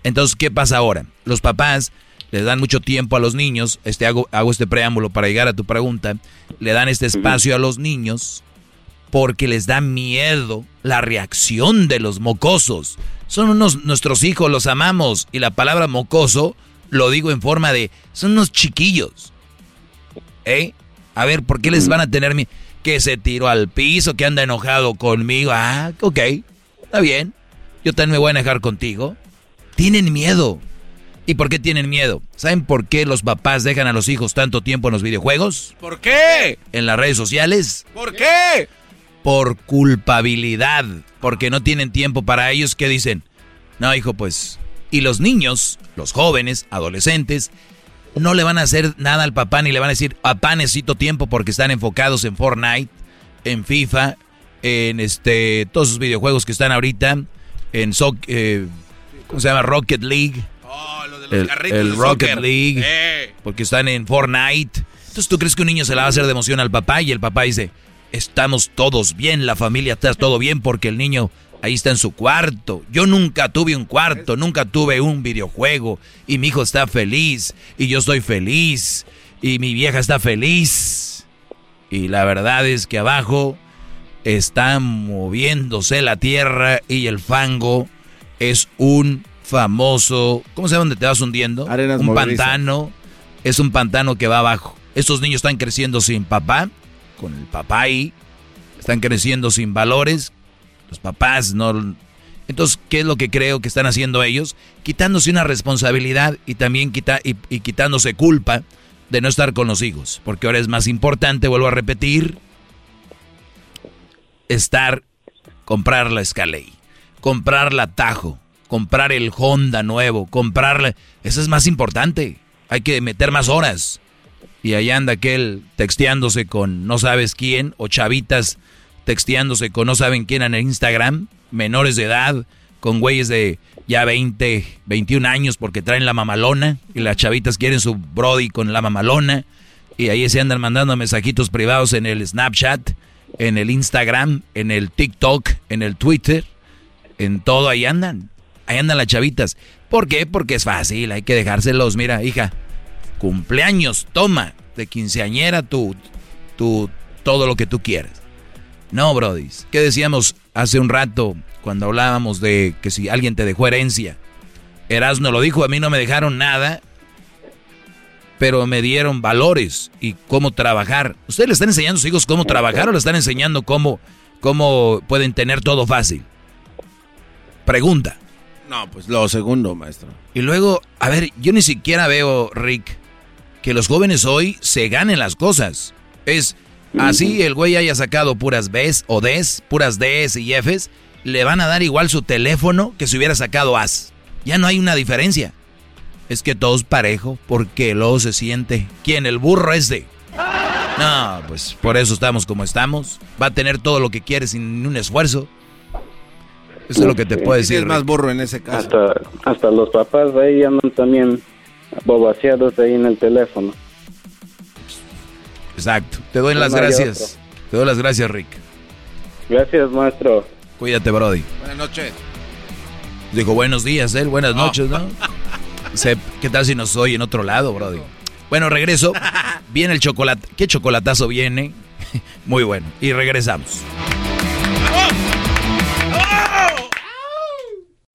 Entonces, ¿qué pasa ahora? Los papás les dan mucho tiempo a los niños. Este, hago, hago este preámbulo para llegar a tu pregunta. Le dan este espacio a los niños porque les da miedo la reacción de los mocosos. Son unos nuestros hijos, los amamos. Y la palabra mocoso lo digo en forma de son unos chiquillos. ¿Eh? A ver, ¿por qué les van a tener miedo? Que se tiró al piso, que anda enojado conmigo. Ah, ok. Está bien. Yo también me voy a enojar contigo. Tienen miedo. ¿Y por qué tienen miedo? ¿Saben por qué los papás dejan a los hijos tanto tiempo en los videojuegos? ¿Por qué? En las redes sociales. ¿Por qué? por culpabilidad, porque no tienen tiempo para ellos, ¿qué dicen? No, hijo, pues... Y los niños, los jóvenes, adolescentes, no le van a hacer nada al papá ni le van a decir, papá necesito tiempo porque están enfocados en Fortnite, en FIFA, en este todos esos videojuegos que están ahorita, en eh, ¿cómo se llama? Rocket League. El, el Rocket League. Porque están en Fortnite. Entonces, ¿tú crees que un niño se la va a hacer de emoción al papá? Y el papá dice, estamos todos bien, la familia está todo bien porque el niño ahí está en su cuarto. Yo nunca tuve un cuarto, nunca tuve un videojuego. Y mi hijo está feliz. Y yo estoy feliz. Y mi vieja está feliz. Y la verdad es que abajo está moviéndose la tierra y el fango es un famoso, ¿cómo se llama donde te vas hundiendo? Arenas un pantano, es un pantano que va abajo. Estos niños están creciendo sin papá, con el papá ahí, están creciendo sin valores, los papás no... Entonces, ¿qué es lo que creo que están haciendo ellos? Quitándose una responsabilidad y también quita, y, y quitándose culpa de no estar con los hijos. Porque ahora es más importante, vuelvo a repetir, estar, comprar la Escalade, comprar la Tajo, comprar el Honda nuevo, comprarle... Eso es más importante. Hay que meter más horas. Y ahí anda aquel texteándose con no sabes quién, o chavitas texteándose con no saben quién en el Instagram, menores de edad, con güeyes de ya 20, 21 años porque traen la mamalona, y las chavitas quieren su Brody con la mamalona, y ahí se andan mandando mensajitos privados en el Snapchat, en el Instagram, en el TikTok, en el Twitter, en todo ahí andan. Ahí andan las chavitas. ¿Por qué? Porque es fácil, hay que dejárselos. Mira, hija, cumpleaños, toma, de quinceañera tu, tu, todo lo que tú quieras. No, Brody. ¿Qué decíamos hace un rato cuando hablábamos de que si alguien te dejó herencia? Erasmo lo dijo, a mí no me dejaron nada, pero me dieron valores y cómo trabajar. ¿Ustedes le están enseñando a sus hijos cómo trabajar o le están enseñando cómo, cómo pueden tener todo fácil? Pregunta. No, pues lo segundo, maestro. Y luego, a ver, yo ni siquiera veo, Rick, que los jóvenes hoy se ganen las cosas. Es así el güey haya sacado puras Bs o Ds, puras Ds y Fs, le van a dar igual su teléfono que si hubiera sacado As. Ya no hay una diferencia. Es que todos parejo, porque luego se siente. ¿Quién? El burro este. No, pues por eso estamos como estamos. Va a tener todo lo que quiere sin un esfuerzo. Eso es lo que te puedo decir. Es más burro en ese caso. Hasta, hasta los papás ahí andan también bobaseados ahí en el teléfono. Exacto. Te doy No las gracias. Te doy las gracias, Rick. Gracias, maestro. Cuídate, Brody. Buenas noches. Dijo buenos días, él. Buenas noches, ¿no? ¿Qué tal si nos oye en otro lado, Brody? Bueno, regreso. Viene el chocolate. ¿Qué chocolatazo viene? Muy bueno. Y regresamos.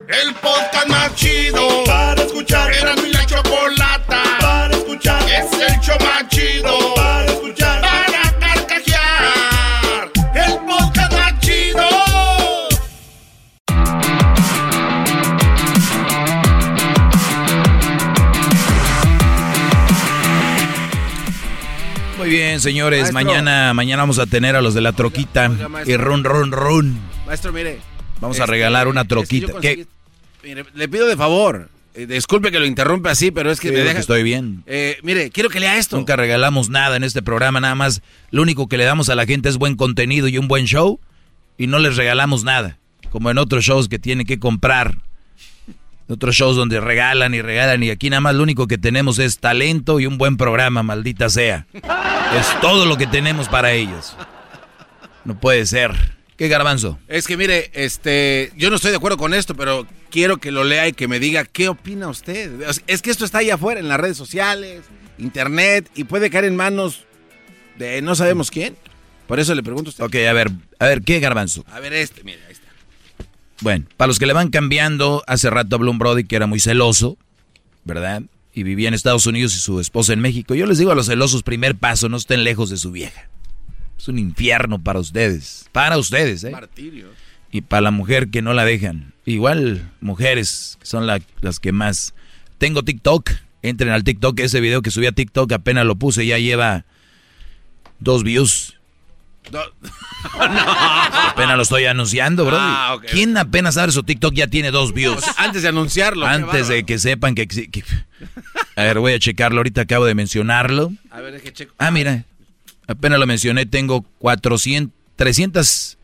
El podcast más chido para escuchar. Era mi la chocolata para escuchar. Es el show más chido para escuchar. Para carcajear. El podcast más chido. Muy bien, señores. Maestro. Mañana, mañana vamos a tener a los de la troquita. Oiga, y run, run, run. Maestro, mire. Vamos a este, regalar una es que troquita. Conseguí- Mire, le pido de favor. eh, disculpe que lo interrumpe así, pero es que Sí, me deja. estoy bien. Eh, mire, quiero que lea esto. Nunca regalamos nada en este programa, nada más. Lo único que le damos a la gente es buen contenido y un buen show. Y no les regalamos nada. Como en otros shows que tienen que comprar. Otros shows donde regalan y regalan. Y aquí nada más lo único que tenemos es talento y un buen programa, maldita sea. Es todo lo que tenemos para ellos. No puede ser. ¿Qué garbanzo? Es que mire, este, yo no estoy de acuerdo con esto, pero quiero que lo lea y que me diga qué opina usted. Es que esto está ahí afuera en las redes sociales, internet y puede caer en manos de no sabemos quién. Por eso le pregunto a usted. Ok, a ver, a ver, ¿qué garbanzo? A ver este, mire, ahí está. Bueno, para los que le van cambiando, hace rato habló un Brody que era muy celoso, ¿verdad? Y vivía en Estados Unidos y su esposa en México. Yo les digo a los celosos, primer paso, no estén lejos de su vieja. Es un infierno para ustedes. Para ustedes, ¿eh? Martirio. Y para la mujer que no la dejan. Igual, mujeres que son la- las que más. Tengo TikTok. Entren al TikTok. Ese video que subí a TikTok apenas lo puse. Ya lleva dos views. No. Apenas lo estoy anunciando, bro. Ah, ok. ¿Quién apenas abre su TikTok ya tiene dos views? O sea, antes de anunciarlo. Antes de que sepan que, que- A ver, voy a checarlo. Ahorita acabo de mencionarlo. A ver, deje checo. Ah, mira. Apenas lo mencioné. Tengo 400, 300,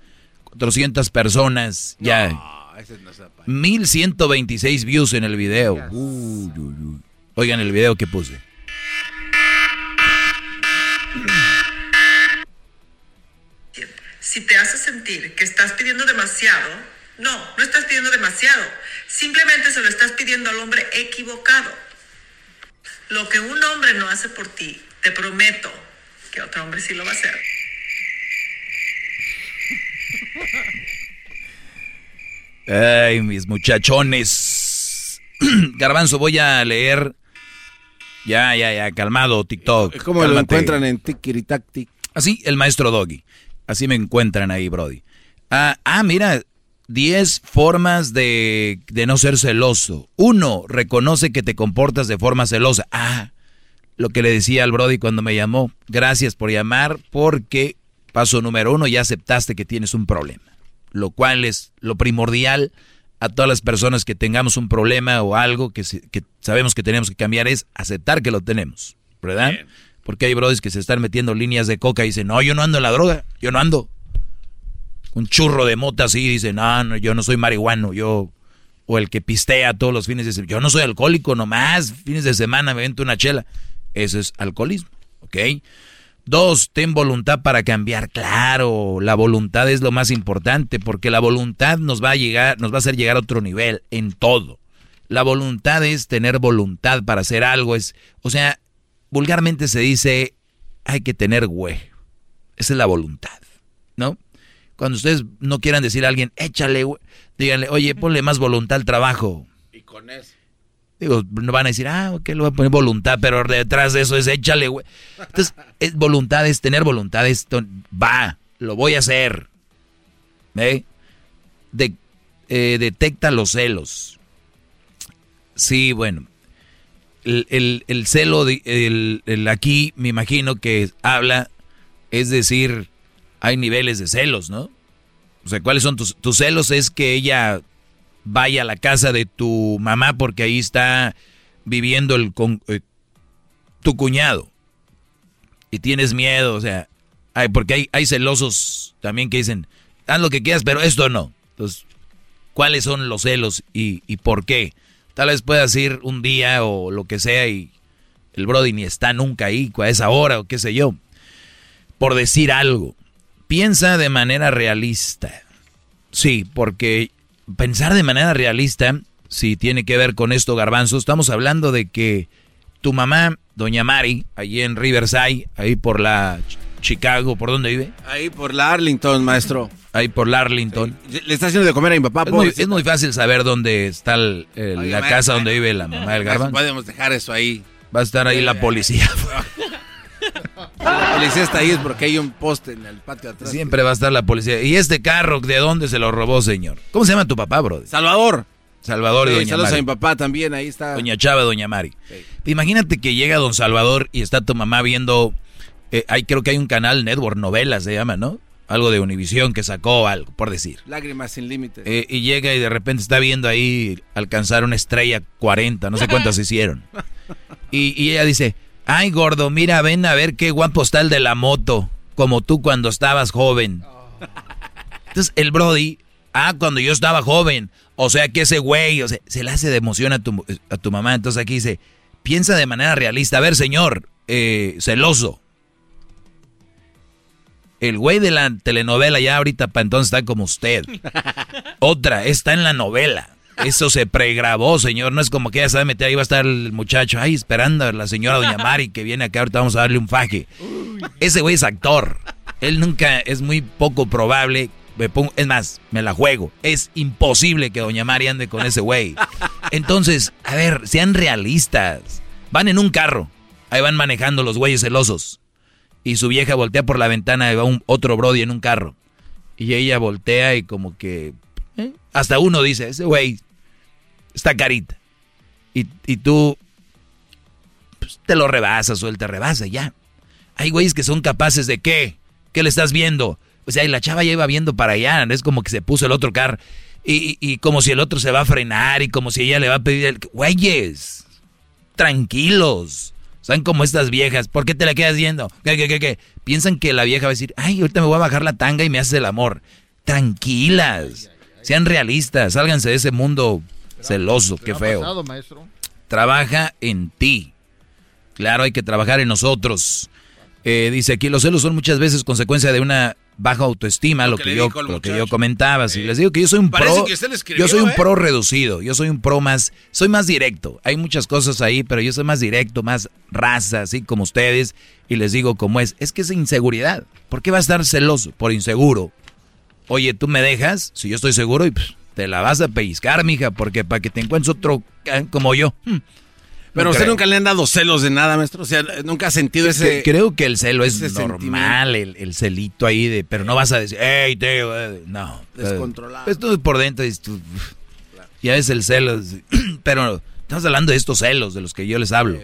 400 personas ya. No, ese no es la pa- 1126 views en el video. Uy, uy, uy. Oigan el video que puse. Si te hace sentir que estás pidiendo demasiado, no, no estás pidiendo demasiado. Simplemente se lo estás pidiendo al hombre equivocado. Lo que un hombre no hace por ti, te prometo que otro hombre sí lo va a hacer. Ay, mis muchachones. Garbanzo, voy a leer. Ya, ya, ya, calmado, TikTok. ¿Cómo lo cálmate. encuentran en Tikiritactic? Así, el maestro Doggy. Así me encuentran ahí, Brody. Ah, ah, mira, 10 formas de, de no ser celoso. Uno, reconoce que te comportas de forma celosa. Ah, lo que le decía al Brody cuando me llamó. Gracias por llamar porque, paso número uno, ya aceptaste que tienes un problema. Lo cual es lo primordial a todas las personas que tengamos un problema o algo que, se- que sabemos que tenemos que cambiar es aceptar que lo tenemos, ¿verdad? Porque hay brothers que se están metiendo líneas de coca y dicen, no, yo no ando en la droga, yo no ando. Un churro de mota así, dice, no, no, yo no soy marihuano, yo... O el que pistea todos los fines de semana, yo no soy alcohólico nomás, fines de semana me vento una chela. Eso es alcoholismo, ¿ok? Dos, ten voluntad para cambiar. Claro, la voluntad es lo más importante porque la voluntad nos va a llegar, nos va a hacer llegar a otro nivel en todo. La voluntad es tener voluntad para hacer algo, es, o sea, vulgarmente se dice hay que tener güey. Esa es la voluntad, ¿no? Cuando ustedes no quieran decir a alguien, échale, güey", díganle, oye, ponle más voluntad al trabajo. Y con eso. Digo, no van a decir, ah, ok, le voy a poner voluntad, pero detrás de eso es échale, güey. Entonces, es voluntad, es tener voluntad, es, va, lo voy a hacer. ¿Eh? De- detecta los celos. Sí, bueno. El, el- el celo, de- el aquí, me imagino que habla, es decir, hay niveles de celos, ¿no? O sea, ¿cuáles son tus, tus celos? Es que ella vaya a la casa de tu mamá porque ahí está viviendo el con, eh, tu cuñado y tienes miedo, o sea, porque hay, hay celosos también que dicen, haz lo que quieras, pero esto no. Entonces, ¿cuáles son los celos y, y por qué? Tal vez puedas ir un día o lo que sea y el Brody ni está nunca ahí a esa hora o qué sé yo. Por decir algo, piensa de manera realista. Sí, porque pensar de manera realista, si tiene que ver con esto, Garbanzo, estamos hablando de que tu mamá, doña Mari, allí en Riverside, ahí por la Ch- Chicago, ¿por dónde vive? Ahí por la Arlington, maestro. Ahí por la Arlington. Le está haciendo de comer a mi papá. Es muy, es muy fácil saber dónde está el- el- Oye, la maestro, casa donde vive la mamá del Garbanzo. Podemos dejar eso ahí. Va a estar ahí la policía. La policía está ahí es porque hay un poste en el patio atrás. Siempre va a estar la policía. ¿Y este carro de dónde se lo robó, señor? ¿Cómo se llama tu papá, bro? Salvador. Salvador y Sí, doña saludos Mari. a mi papá también, ahí está. Doña Chava, Doña Mari. Imagínate que llega Don Salvador y está tu mamá viendo, eh, hay, creo que hay un canal network, novelas se llama, ¿no? Algo de Univisión que sacó algo, por decir. Lágrimas sin límites. Eh, y llega y de repente está viendo ahí alcanzar una estrella 40, no sé cuántas hicieron. Y, y ella dice, ay gordo, mira, ven a ver qué guapo está el de la moto, como tú cuando estabas joven. Entonces el Brody, ah, cuando yo estaba joven, o sea que ese güey, o sea, se le hace de emoción a tu, a tu mamá. Entonces aquí dice, piensa de manera realista, a ver señor, eh, celoso. El güey de la telenovela ya ahorita para entonces está como usted. Otra, está en la novela. Eso se pregrabó, señor. No es como que ya sabe meter ahí va a estar el muchacho, ay, esperando a la señora Doña Mari que viene acá, ahorita vamos a darle un faje. Ese güey es actor. Él nunca, es muy poco probable. Me pongo, es más, me la juego. Es imposible que Doña Mari ande con ese güey. Entonces, a ver, sean realistas. Van en un carro. Ahí van manejando los güeyes celosos. Y su vieja voltea por la ventana y va un otro Brody en un carro. Y ella voltea y como que... ¿eh? Hasta uno dice, ese güey está carita. Y, y tú pues, te lo rebasas o él te rebasa ya. Hay güeyes que son capaces de qué? ¿Qué le estás viendo? O sea, y la chava ya iba viendo para allá, es como que se puso el otro carro. Y, y, como si el otro se va a frenar y como si ella le va a pedir el... Güeyes, tranquilos. ¿Saben como estas viejas? ¿Por qué te la quedas viendo? ¿Qué, qué, qué, qué? Piensan que la vieja va a decir, ay, ahorita me voy a bajar la tanga y me haces el amor. Tranquilas. Sean realistas. Sálganse de ese mundo celoso. Qué feo. Pasado, maestro? Trabaja en ti. Claro, hay que trabajar en nosotros. Eh, dice aquí, los celos son muchas veces consecuencia de una baja autoestima, lo, que, yo, lo que yo comentaba. Si les digo que yo soy un pro, yo soy un ¿eh? pro reducido, yo soy un pro más, soy más directo. Hay muchas cosas ahí, pero yo soy más directo, más raza, así como ustedes. Y les digo cómo es. Es que es inseguridad. ¿Por qué va a estar celoso? Por inseguro. Oye, ¿tú me dejas? Si yo estoy seguro, y pues, te la vas a pellizcar, mija, porque para que te encuentres otro como yo. hmm, Pero no usted creo. nunca le han dado celos de nada, maestro. O sea, nunca ha sentido Es ese. que creo que el celo es normal, el, el celito ahí de, pero no vas a decir, hey, te, eh", no. Descontrolado. Pues tú por dentro ya es el celo, pero estamos hablando de estos celos de los que yo les hablo.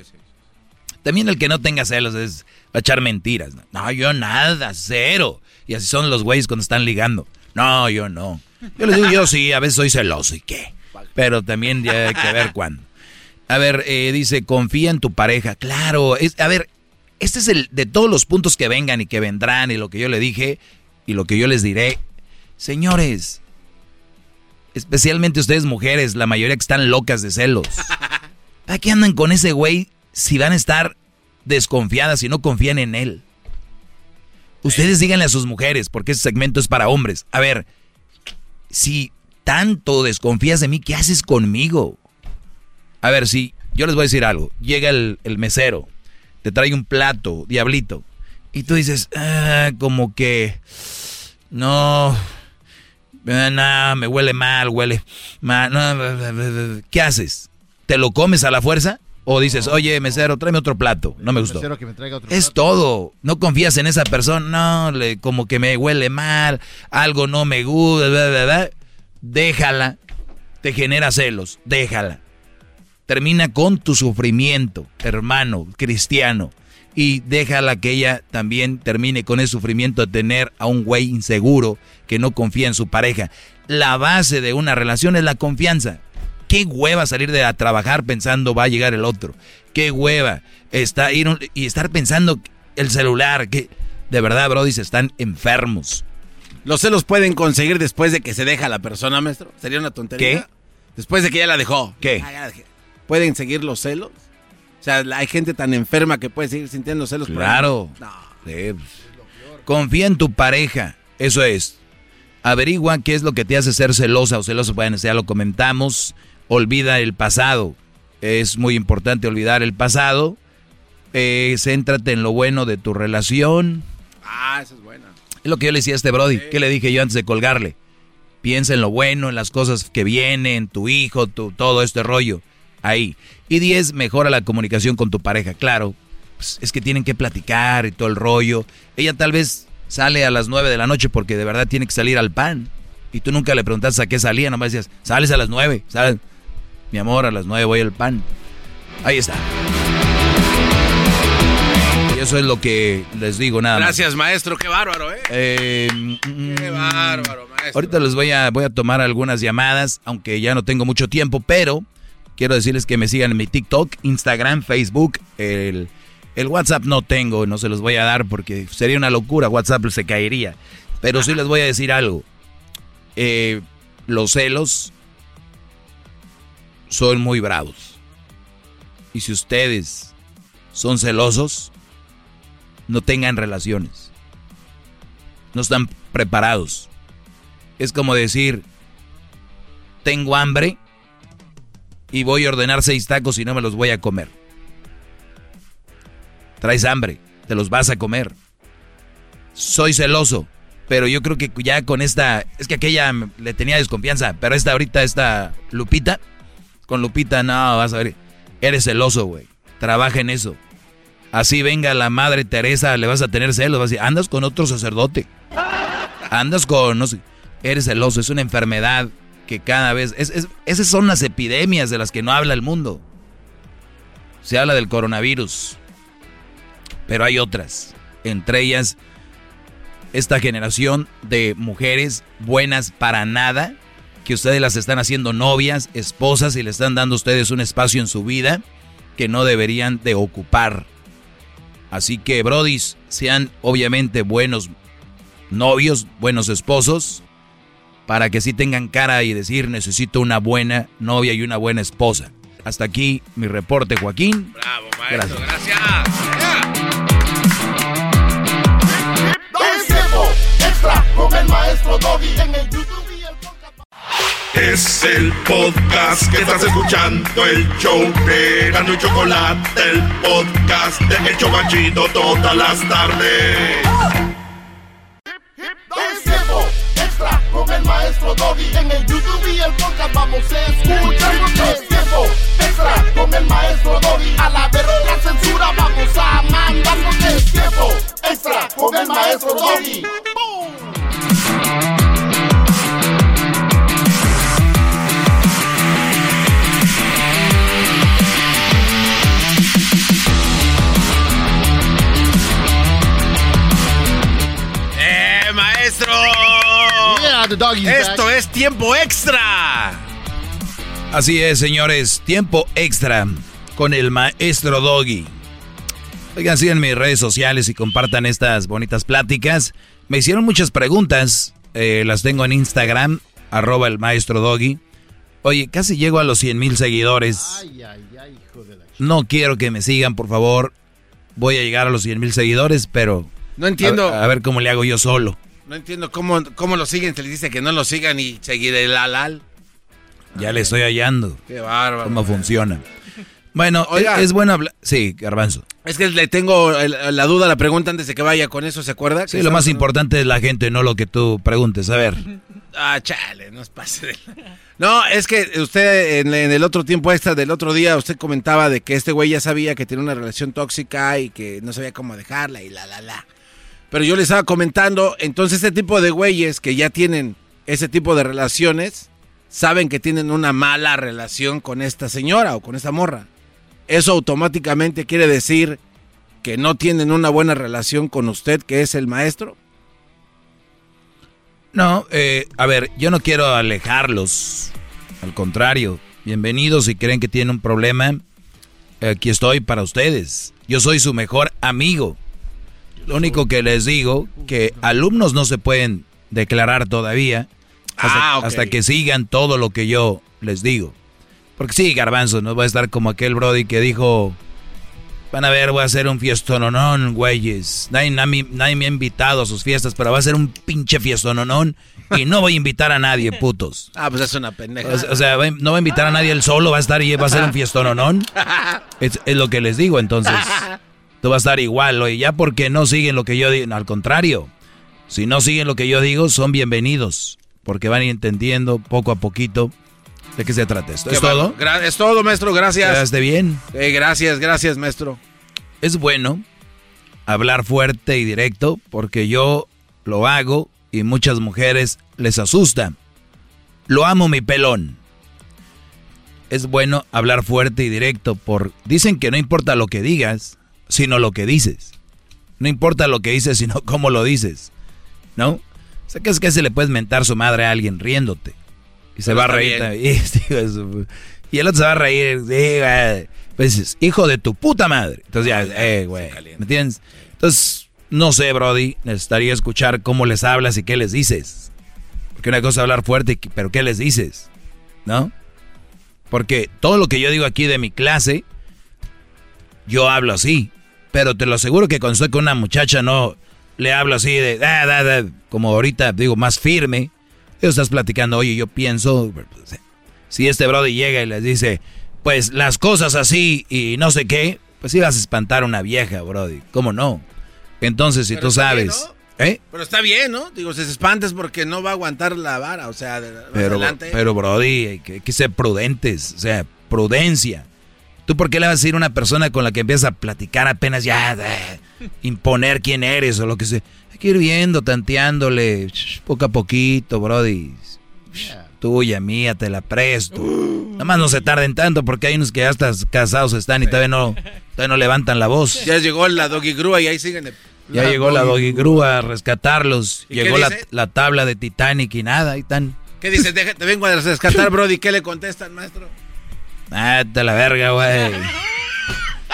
También el que no tenga celos es va a echar mentiras. No, No, yo nada, cero. Y así son los güeyes cuando están ligando. No, yo no. Yo les digo, yo sí, a veces soy celoso y qué. Pero también ya hay que ver cuándo. A ver, eh, dice, confía en tu pareja. Claro, es, a ver, este es el de todos los puntos que vengan y que vendrán y lo que yo le dije y lo que yo les diré. Señores, especialmente ustedes mujeres, la mayoría que están locas de celos. ¿Para qué andan con ese güey si van a estar desconfiadas y no confían en él? Ustedes díganle a sus mujeres, porque este segmento es para hombres. A ver, si tanto desconfías de mí, ¿qué haces conmigo? A ver, si yo les voy a decir algo. Llega el, el mesero, te trae un plato, diablito, y tú dices, ah, como que, no, eh, no, me huele mal, huele mal. no, ¿Qué haces? ¿Te lo comes a la fuerza? O dices, oye, mesero, tráeme otro plato. No me gustó. Que me traiga otro Es todo. No confías en esa persona. No, le, como que me huele mal, algo no me gusta, bla, bla, bla. Déjala. Te genera celos. Déjala. Termina con tu sufrimiento, hermano cristiano. Y déjala que ella también termine con el sufrimiento de tener a un güey inseguro que no confía en su pareja. La base de una relación es la confianza. Qué hueva salir de a trabajar pensando va a llegar el otro. Qué hueva está ir un- y estar pensando el celular. Que de verdad, Brody, se están enfermos. ¿Los celos pueden conseguir después de que se deja la persona, maestro? ¿Sería una tontería? ¿Qué? Después de que ya la dejó. ¿Qué? Ah, ya la dejé. ¿Pueden seguir los celos? O sea, hay gente tan enferma que puede seguir sintiendo celos. por. Claro. Sí, pues. Confía en tu pareja. Eso es. Averigua qué es lo que te hace ser celosa o celoso. Bueno, ya lo comentamos. Olvida el pasado. Es muy importante olvidar el pasado. Eh, céntrate en lo bueno de tu relación. Ah, esa es buena. Es lo que yo le decía a este Brody. ¿Qué le dije yo antes de colgarle? Piensa en lo bueno, en las cosas que vienen, tu hijo, tu, todo este rollo. Ahí. Y 10, mejora la comunicación con tu pareja. Claro, pues, es que tienen que platicar y todo el rollo. Ella tal vez sale a las 9 de la noche porque de verdad tiene que salir al pan. Y tú nunca le preguntaste a qué salía, nomás decías, sales a las 9. ¿sabes? Mi amor, a las 9 voy al pan. Ahí está. Y eso es lo que les digo nada más. Gracias, maestro. Qué bárbaro, ¿eh? Eh, mm, Qué bárbaro, maestro. Ahorita les voy a, voy a tomar algunas llamadas, aunque ya no tengo mucho tiempo, pero quiero decirles que me sigan en mi TikTok, Instagram, Facebook, el, el WhatsApp no tengo, no se los voy a dar porque sería una locura, WhatsApp se caería. Pero sí les voy a decir algo. Eh, los celos son muy bravos. Y si ustedes son celosos, no tengan relaciones. No están preparados. Es como decir, tengo hambre y voy a ordenar seis tacos y no me los voy a comer. Traes hambre, te los vas a comer. Soy celoso, pero yo creo que ya con esta, es que aquella le tenía desconfianza, pero esta ahorita, esta Lupita, con Lupita no, vas a ver, eres celoso, güey. Trabaja en eso. Así venga la madre Teresa, le vas a tener celos, vas a decir, andas con otro sacerdote. Andas con, no sé, eres celoso, es una enfermedad que cada vez, es, es- esas son las epidemias de las que no habla el mundo. Se habla del coronavirus, pero hay otras, entre ellas esta generación de mujeres buenas para nada, que ustedes las están haciendo novias, esposas y le están dando a ustedes un espacio en su vida que no deberían de ocupar. Así que, brodis, sean obviamente buenos novios, buenos esposos, para que sí tengan cara y decir necesito una buena novia y una buena esposa. Hasta aquí mi reporte, Joaquín. Bravo, maestro, gracias. extra con el maestro Doggy en el YouTube Es el podcast que estás escuchando, el show de Gano y Chocolate, el podcast de El Chocachito todas las tardes. Es tiempo extra con el maestro Doggy en el YouTube y el podcast vamos a escuchar. Es tiempo extra con el maestro Doggy a la verga censura vamos a mandar es tiempo extra con el maestro Doggy. Esto es tiempo extra. Así es, señores, tiempo extra con el maestro Doggy. Oigan, sigan mis redes sociales y compartan estas bonitas pláticas. Me hicieron muchas preguntas, eh, las tengo en Instagram, arroba el maestro Doggy. Oye, casi llego a los 100 mil seguidores. No quiero que me sigan, por favor. Voy a llegar a los 100 mil seguidores, pero... No entiendo. A, a ver cómo le hago yo solo. No entiendo cómo, cómo lo siguen. Se les dice que no lo sigan y seguir el alal. Ya le estoy hallando. Qué bárbaro. ¿Cómo funciona? Bueno, Oiga. es, es bueno hablar... Sí, Garbanzo. Es que le tengo la duda, la pregunta antes de que vaya con eso, ¿se acuerda? Sí, lo más importante es la gente, no lo que tú preguntes. A ver. Ah, chale, no es pase de... No, es que usted en, en el otro tiempo extra del otro día, usted comentaba de que este güey ya sabía que tenía una relación tóxica y que no sabía cómo dejarla y la, la, la. Pero yo le estaba comentando, entonces este tipo de güeyes que ya tienen ese tipo de relaciones, saben que tienen una mala relación con esta señora o con esta morra. Eso automáticamente quiere decir que no tienen una buena relación con usted, que es el maestro. No, eh, a ver, yo no quiero alejarlos. Al contrario, bienvenidos si creen que tienen un problema. Aquí estoy para ustedes. Yo soy su mejor amigo. Lo único que les digo, que alumnos no se pueden declarar todavía hasta, Ah, hasta que sigan todo lo que yo les digo. Porque sí, garbanzo, no va a estar como aquel Brody que dijo, van a ver, voy a hacer un fiestononón, güeyes. Nadie, nadie- nadie me ha invitado a sus fiestas, pero va a ser un pinche fiestononón y no voy a invitar a nadie, putos. Ah, pues es una pendeja. O, o sea, no va a invitar a nadie él solo, va a estar y va a ser un fiestononón. Es, es lo que les digo, entonces. Tú vas a estar igual, oye, ya porque no siguen lo que yo digo. Al contrario, si no siguen lo que yo digo, son bienvenidos. Porque van entendiendo poco a poquito de qué se trata esto. ¿Es todo? es todo, maestro, gracias. ¿Quedaste bien? Eh, gracias, gracias, maestro. Es bueno hablar fuerte y directo porque yo lo hago y muchas mujeres les asusta. Lo amo mi pelón. Es bueno hablar fuerte y directo por dicen que no importa lo que digas, sino lo que dices. No importa lo que dices, sino cómo lo dices. ¿No? O sea, que es que se le puedes mentar su madre a alguien riéndote. Y se Pero va a reír también. Su- Y el otro se va a reír. Pues dices, hijo de tu puta madre. Entonces ya, eh, güey. ¿Me entiendes? Entonces, no sé, Brody. Necesitaría escuchar cómo les hablas y qué les dices. Porque una cosa es hablar fuerte, pero ¿qué les dices? ¿No? Porque todo lo que yo digo aquí de mi clase, yo hablo así. Pero te lo aseguro que cuando estoy con una muchacha no le hablo así de, "Da, da, da", como ahorita digo, más firme. Tú estás platicando, oye, yo pienso, si este brody llega y les dice, pues las cosas así y no sé qué, pues ibas a espantar a una vieja, brody. ¿Cómo no? Entonces, si Pero tú está bien, sabes, ¿eh? Pero está bien, ¿no? Digo, se espantes porque no va a aguantar la vara, o sea, de- Pero, adelante. pero Brody, hay que, hay que ser prudentes, o sea, prudencia. ¿Tú por qué le vas a decir a una persona con la que empiezas a platicar apenas ya, eh, imponer quién eres o lo que sea? Hay que ir viendo, tanteándole, poco a poquito, Brody. Tuya, mía, te la presto. Nada más no se tarden tanto porque hay unos que ya hasta casados están y todavía no, todavía no levantan la voz. Ya llegó la doggy grúa y ahí siguen. Ya llegó la doggy grúa a rescatarlos. ¿Y qué Llegó la, la tabla de Titanic y nada, ahí están. ¿Qué dices? Te vengo a rescatar, Brody. ¿Qué le contestan, maestro? Ah, te la verga, güey.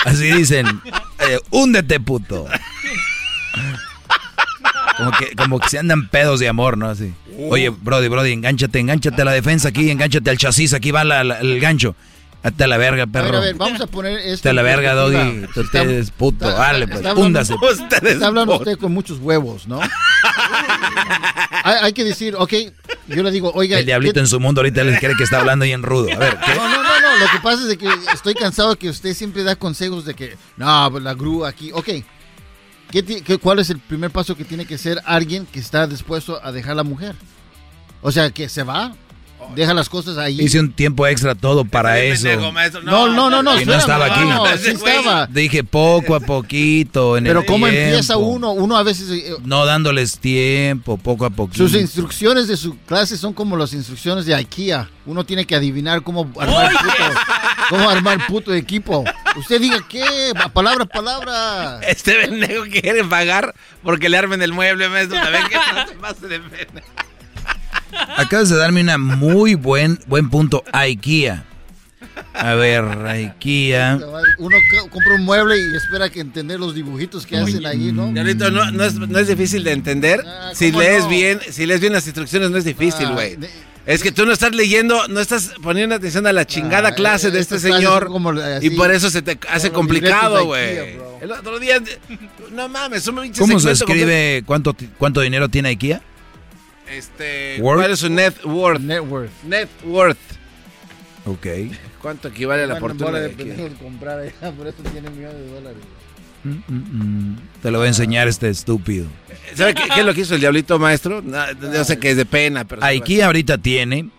Así dicen. eh, húndete, puto. Como que, como que se andan pedos de amor, ¿no? Así. Oye, Brody, Brody, engánchate, engánchate a la defensa aquí, engánchate al chasis, aquí va la- la- el gancho. Hazte a la verga, A ver, perro. a ver, vamos a poner esto. Hazte a la verga. Doggy. Eres puto. está- Dale, pues, está hablando- húndase. Está hablando usted con muchos huevos, ¿no? hay, hay que decir, ok, yo le digo, oiga. El diablito ¿qué- en su mundo ahorita les cree que está hablando ahí en rudo. A ver, ¿qué? No, no, no, no, lo que pasa es de que estoy cansado que usted siempre da consejos de que, no, pues, la grúa aquí, ok. ¿Qué qué- ¿Cuál es el primer paso que tiene que ser alguien que está dispuesto a dejar a la mujer? O sea, que se va, deja las cosas ahí. Hice un tiempo extra todo para eso. No, no, no, no. Y no estaba aquí. no, sí estaba. Dije poco a poquito. En Pero el ¿cómo tiempo. empieza uno? Uno a veces... eh, No dándoles tiempo, poco a poquito. Sus instrucciones de su clase son como las instrucciones de IKEA. Uno tiene que adivinar cómo armar, puto, cómo armar puto equipo. Usted diga qué, palabra, palabra. Este pendejo quiere pagar porque le armen el mueble, maestro. ¿Saben qué? No se pase de pena. Acabas de darme una muy buen, buen punto. IKEA. A ver, IKEA. Uno compra un mueble y espera que entender los dibujitos que hacen ahí, ¿no? Diablito, no, no, es, no es difícil de entender. si ¿cómo lees no? bien, si lees bien las instrucciones no es difícil, Ah, güey. es que tú no estás leyendo, no estás poniendo atención a la chingada Ah, clase de este estas clases señor. son como así, y por eso se te hace complicado, güey. El otro día, no mames, un pinche ¿Cómo se escribe cuánto, cuánto dinero tiene IKEA? Este, Worth? ¿Cuál es su net worth? Net worth. Net worth. Ok. ¿Cuánto equivale a la fortuna de de comprar allá, por eso tiene millones de dólares. Mm, mm, mm. Te lo voy a enseñar este estúpido. ¿Sabe qué, qué es lo que hizo el diablito maestro? No, yo sé que es de pena, pero... IKEA ahorita tiene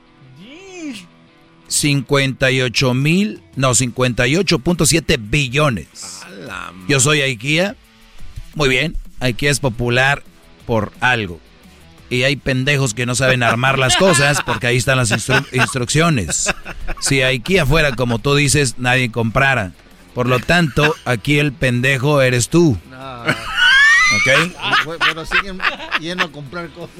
58 mil, no, 58.7 billones. Yo soy IKEA. Muy bien, IKEA es popular por algo. Y hay pendejos que no saben armar las cosas porque ahí están las instru- instrucciones. Si IKEA fuera como tú dices, nadie comprara. Por lo tanto, aquí el pendejo eres tú. ¿Ok? Bueno, siguen yendo a comprar cosas.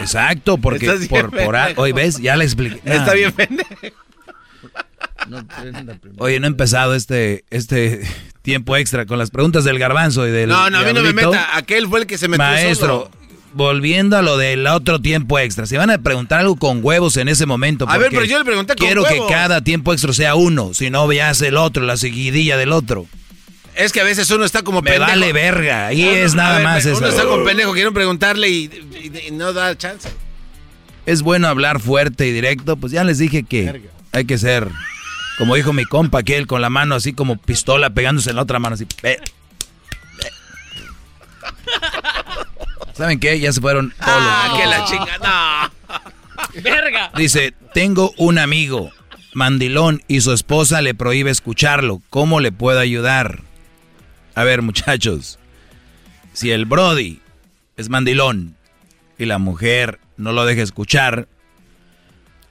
Exacto, porque Estás por, por a- hoy ves, ya le expliqué. Está bien pendejo. No. Oye, no he empezado este, este tiempo extra con las preguntas del garbanzo y del. No, no, a mí no me meta. Aquel fue el que se metió Maestro, solo. Volviendo a lo del otro tiempo extra. Se van a preguntar algo con huevos en ese momento. A ver, pero yo le pregunté con Quiero huevos. que cada tiempo extra sea uno, si no veas el otro, la seguidilla del otro. Es que a veces uno está como Me pendejo. vale verga, ahí Uno- es nada ver, más Uno eso. está con pendejo, quieren preguntarle y, y- y no da chance. Es bueno hablar fuerte y directo, pues ya les dije que hay que ser, como dijo mi compa aquel, con la mano así como pistola pegándose en la otra mano, así. ¿Saben qué? Ya se fueron todos los- Ah, que la chinga. No. Verga. Dice, tengo un amigo, mandilón, y su esposa le prohíbe escucharlo. ¿Cómo le puedo ayudar? A ver, muchachos, si el Brody es mandilón y la mujer no lo deja escuchar,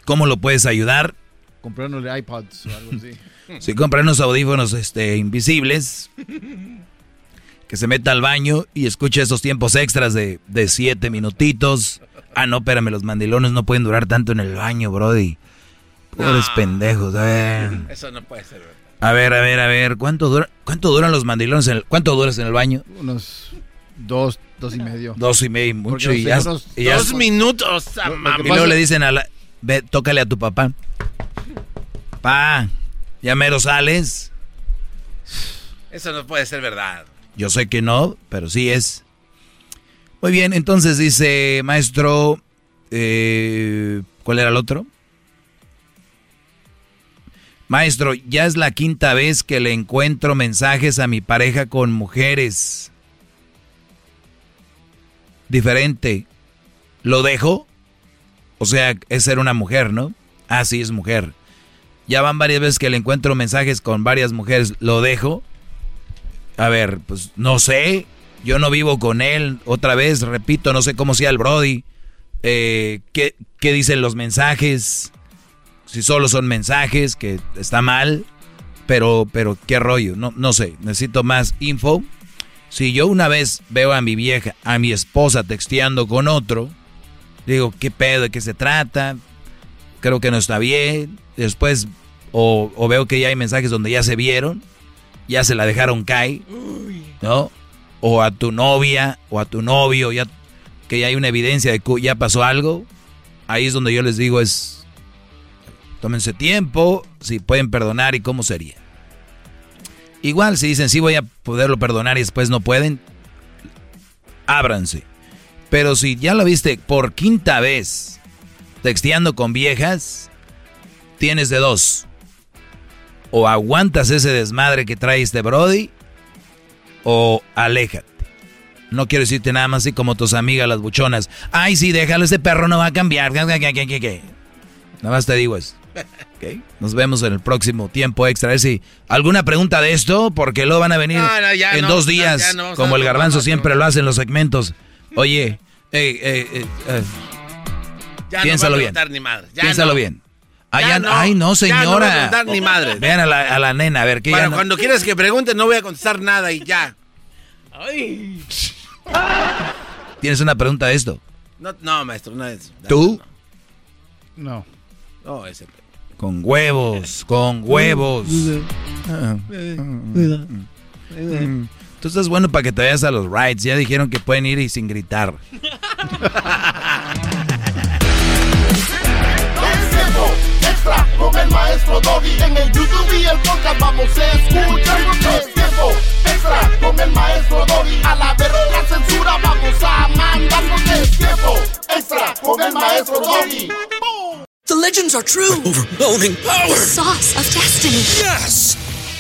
¿cómo lo puedes ayudar? Comprándole iPods o algo así. Si compran unos audífonos este, invisibles, que se meta al baño y escuche esos tiempos extras de, de siete minutitos. Ah, no, espérame, los mandilones no pueden durar tanto en el baño, Brody. Pobres pendejos, a ver. Eso no puede ser. ¿verdad? A ver, a ver, a ver, ¿cuánto, dura, cuánto duran los mandilones? En el, ¿Cuánto duras en el baño? Unos dos, dos y medio. Dos y medio, mucho. Y ya, y ya- Dos minutos. Lo- lo y luego le dicen a la... Ve, tócale a tu papá. Pa, ya mero sales. Eso no puede ser verdad. Yo sé que no, pero sí es. Muy bien, entonces dice, maestro, eh, ¿cuál era el otro? Maestro, ya es la quinta vez que le encuentro mensajes a mi pareja con mujeres. Diferente. ¿Lo dejo? O sea, es ser una mujer, ¿no? Ah, sí, es mujer. Ya van varias veces que le encuentro mensajes con varias mujeres. ¿Lo dejo? A ver, pues no sé. Yo no vivo con él. Otra vez, repito, no sé cómo sea el Brody. Eh, ¿qué, ¿Qué dicen los mensajes? Si solo son mensajes, que está mal. Pero, pero, ¿qué rollo? No, no sé. Necesito más info Si yo una vez veo a mi vieja, a mi esposa texteando con otro, digo, ¿qué pedo? ¿De qué se trata? Creo que no está bien. Después, o, o veo que ya hay mensajes donde ya se vieron, ya se la dejaron caer, ¿no? O a tu novia, o a tu novio, ya que ya hay una evidencia de que ya pasó algo. Ahí es donde yo les digo es, tómense tiempo, si pueden perdonar y cómo sería. Igual si dicen sí voy a poderlo perdonar y después no pueden, ábranse. Pero si ya lo viste por quinta vez texteando con viejas, tienes de dos. O aguantas ese desmadre que trae este Brody, o aléjate. No quiero decirte nada más así como tus amigas las buchonas. Ay, sí, déjalo, ese perro no va a cambiar. Nada más te digo eso. Okay. Nos vemos en el próximo tiempo extra. A ver si alguna pregunta de esto, porque luego van a venir No, no, ya en no, dos no, días, como el garbanzo siempre no. lo hace en los segmentos. Oye, eh, eh, eh, Piénsalo bien. ni madre. Piénsalo no. bien. Ah, Ya no. ay, no, Ya no va a señora. ni madre. Vean a la, a la nena, a ver, ya Para no- cuando quieras que pregunte, no voy a contestar nada y ya. Ay. ¿Tienes una pregunta de esto? No, no, maestro, no es. ¿Tú? No. No, ese. Con huevos, con huevos. Ah. Tú estás bueno para que te vayas a los rides. Ya dijeron que pueden ir y sin gritar. extra con el maestro Doggy. En el YouTube y el podcast vamos a escuchar. Es tiempo extra con el maestro Doggy. A la verga la censura vamos a mandarnos. Es tiempo extra con el maestro Doggy. The legends are true. overwhelming power! The sauce of destiny. Yes!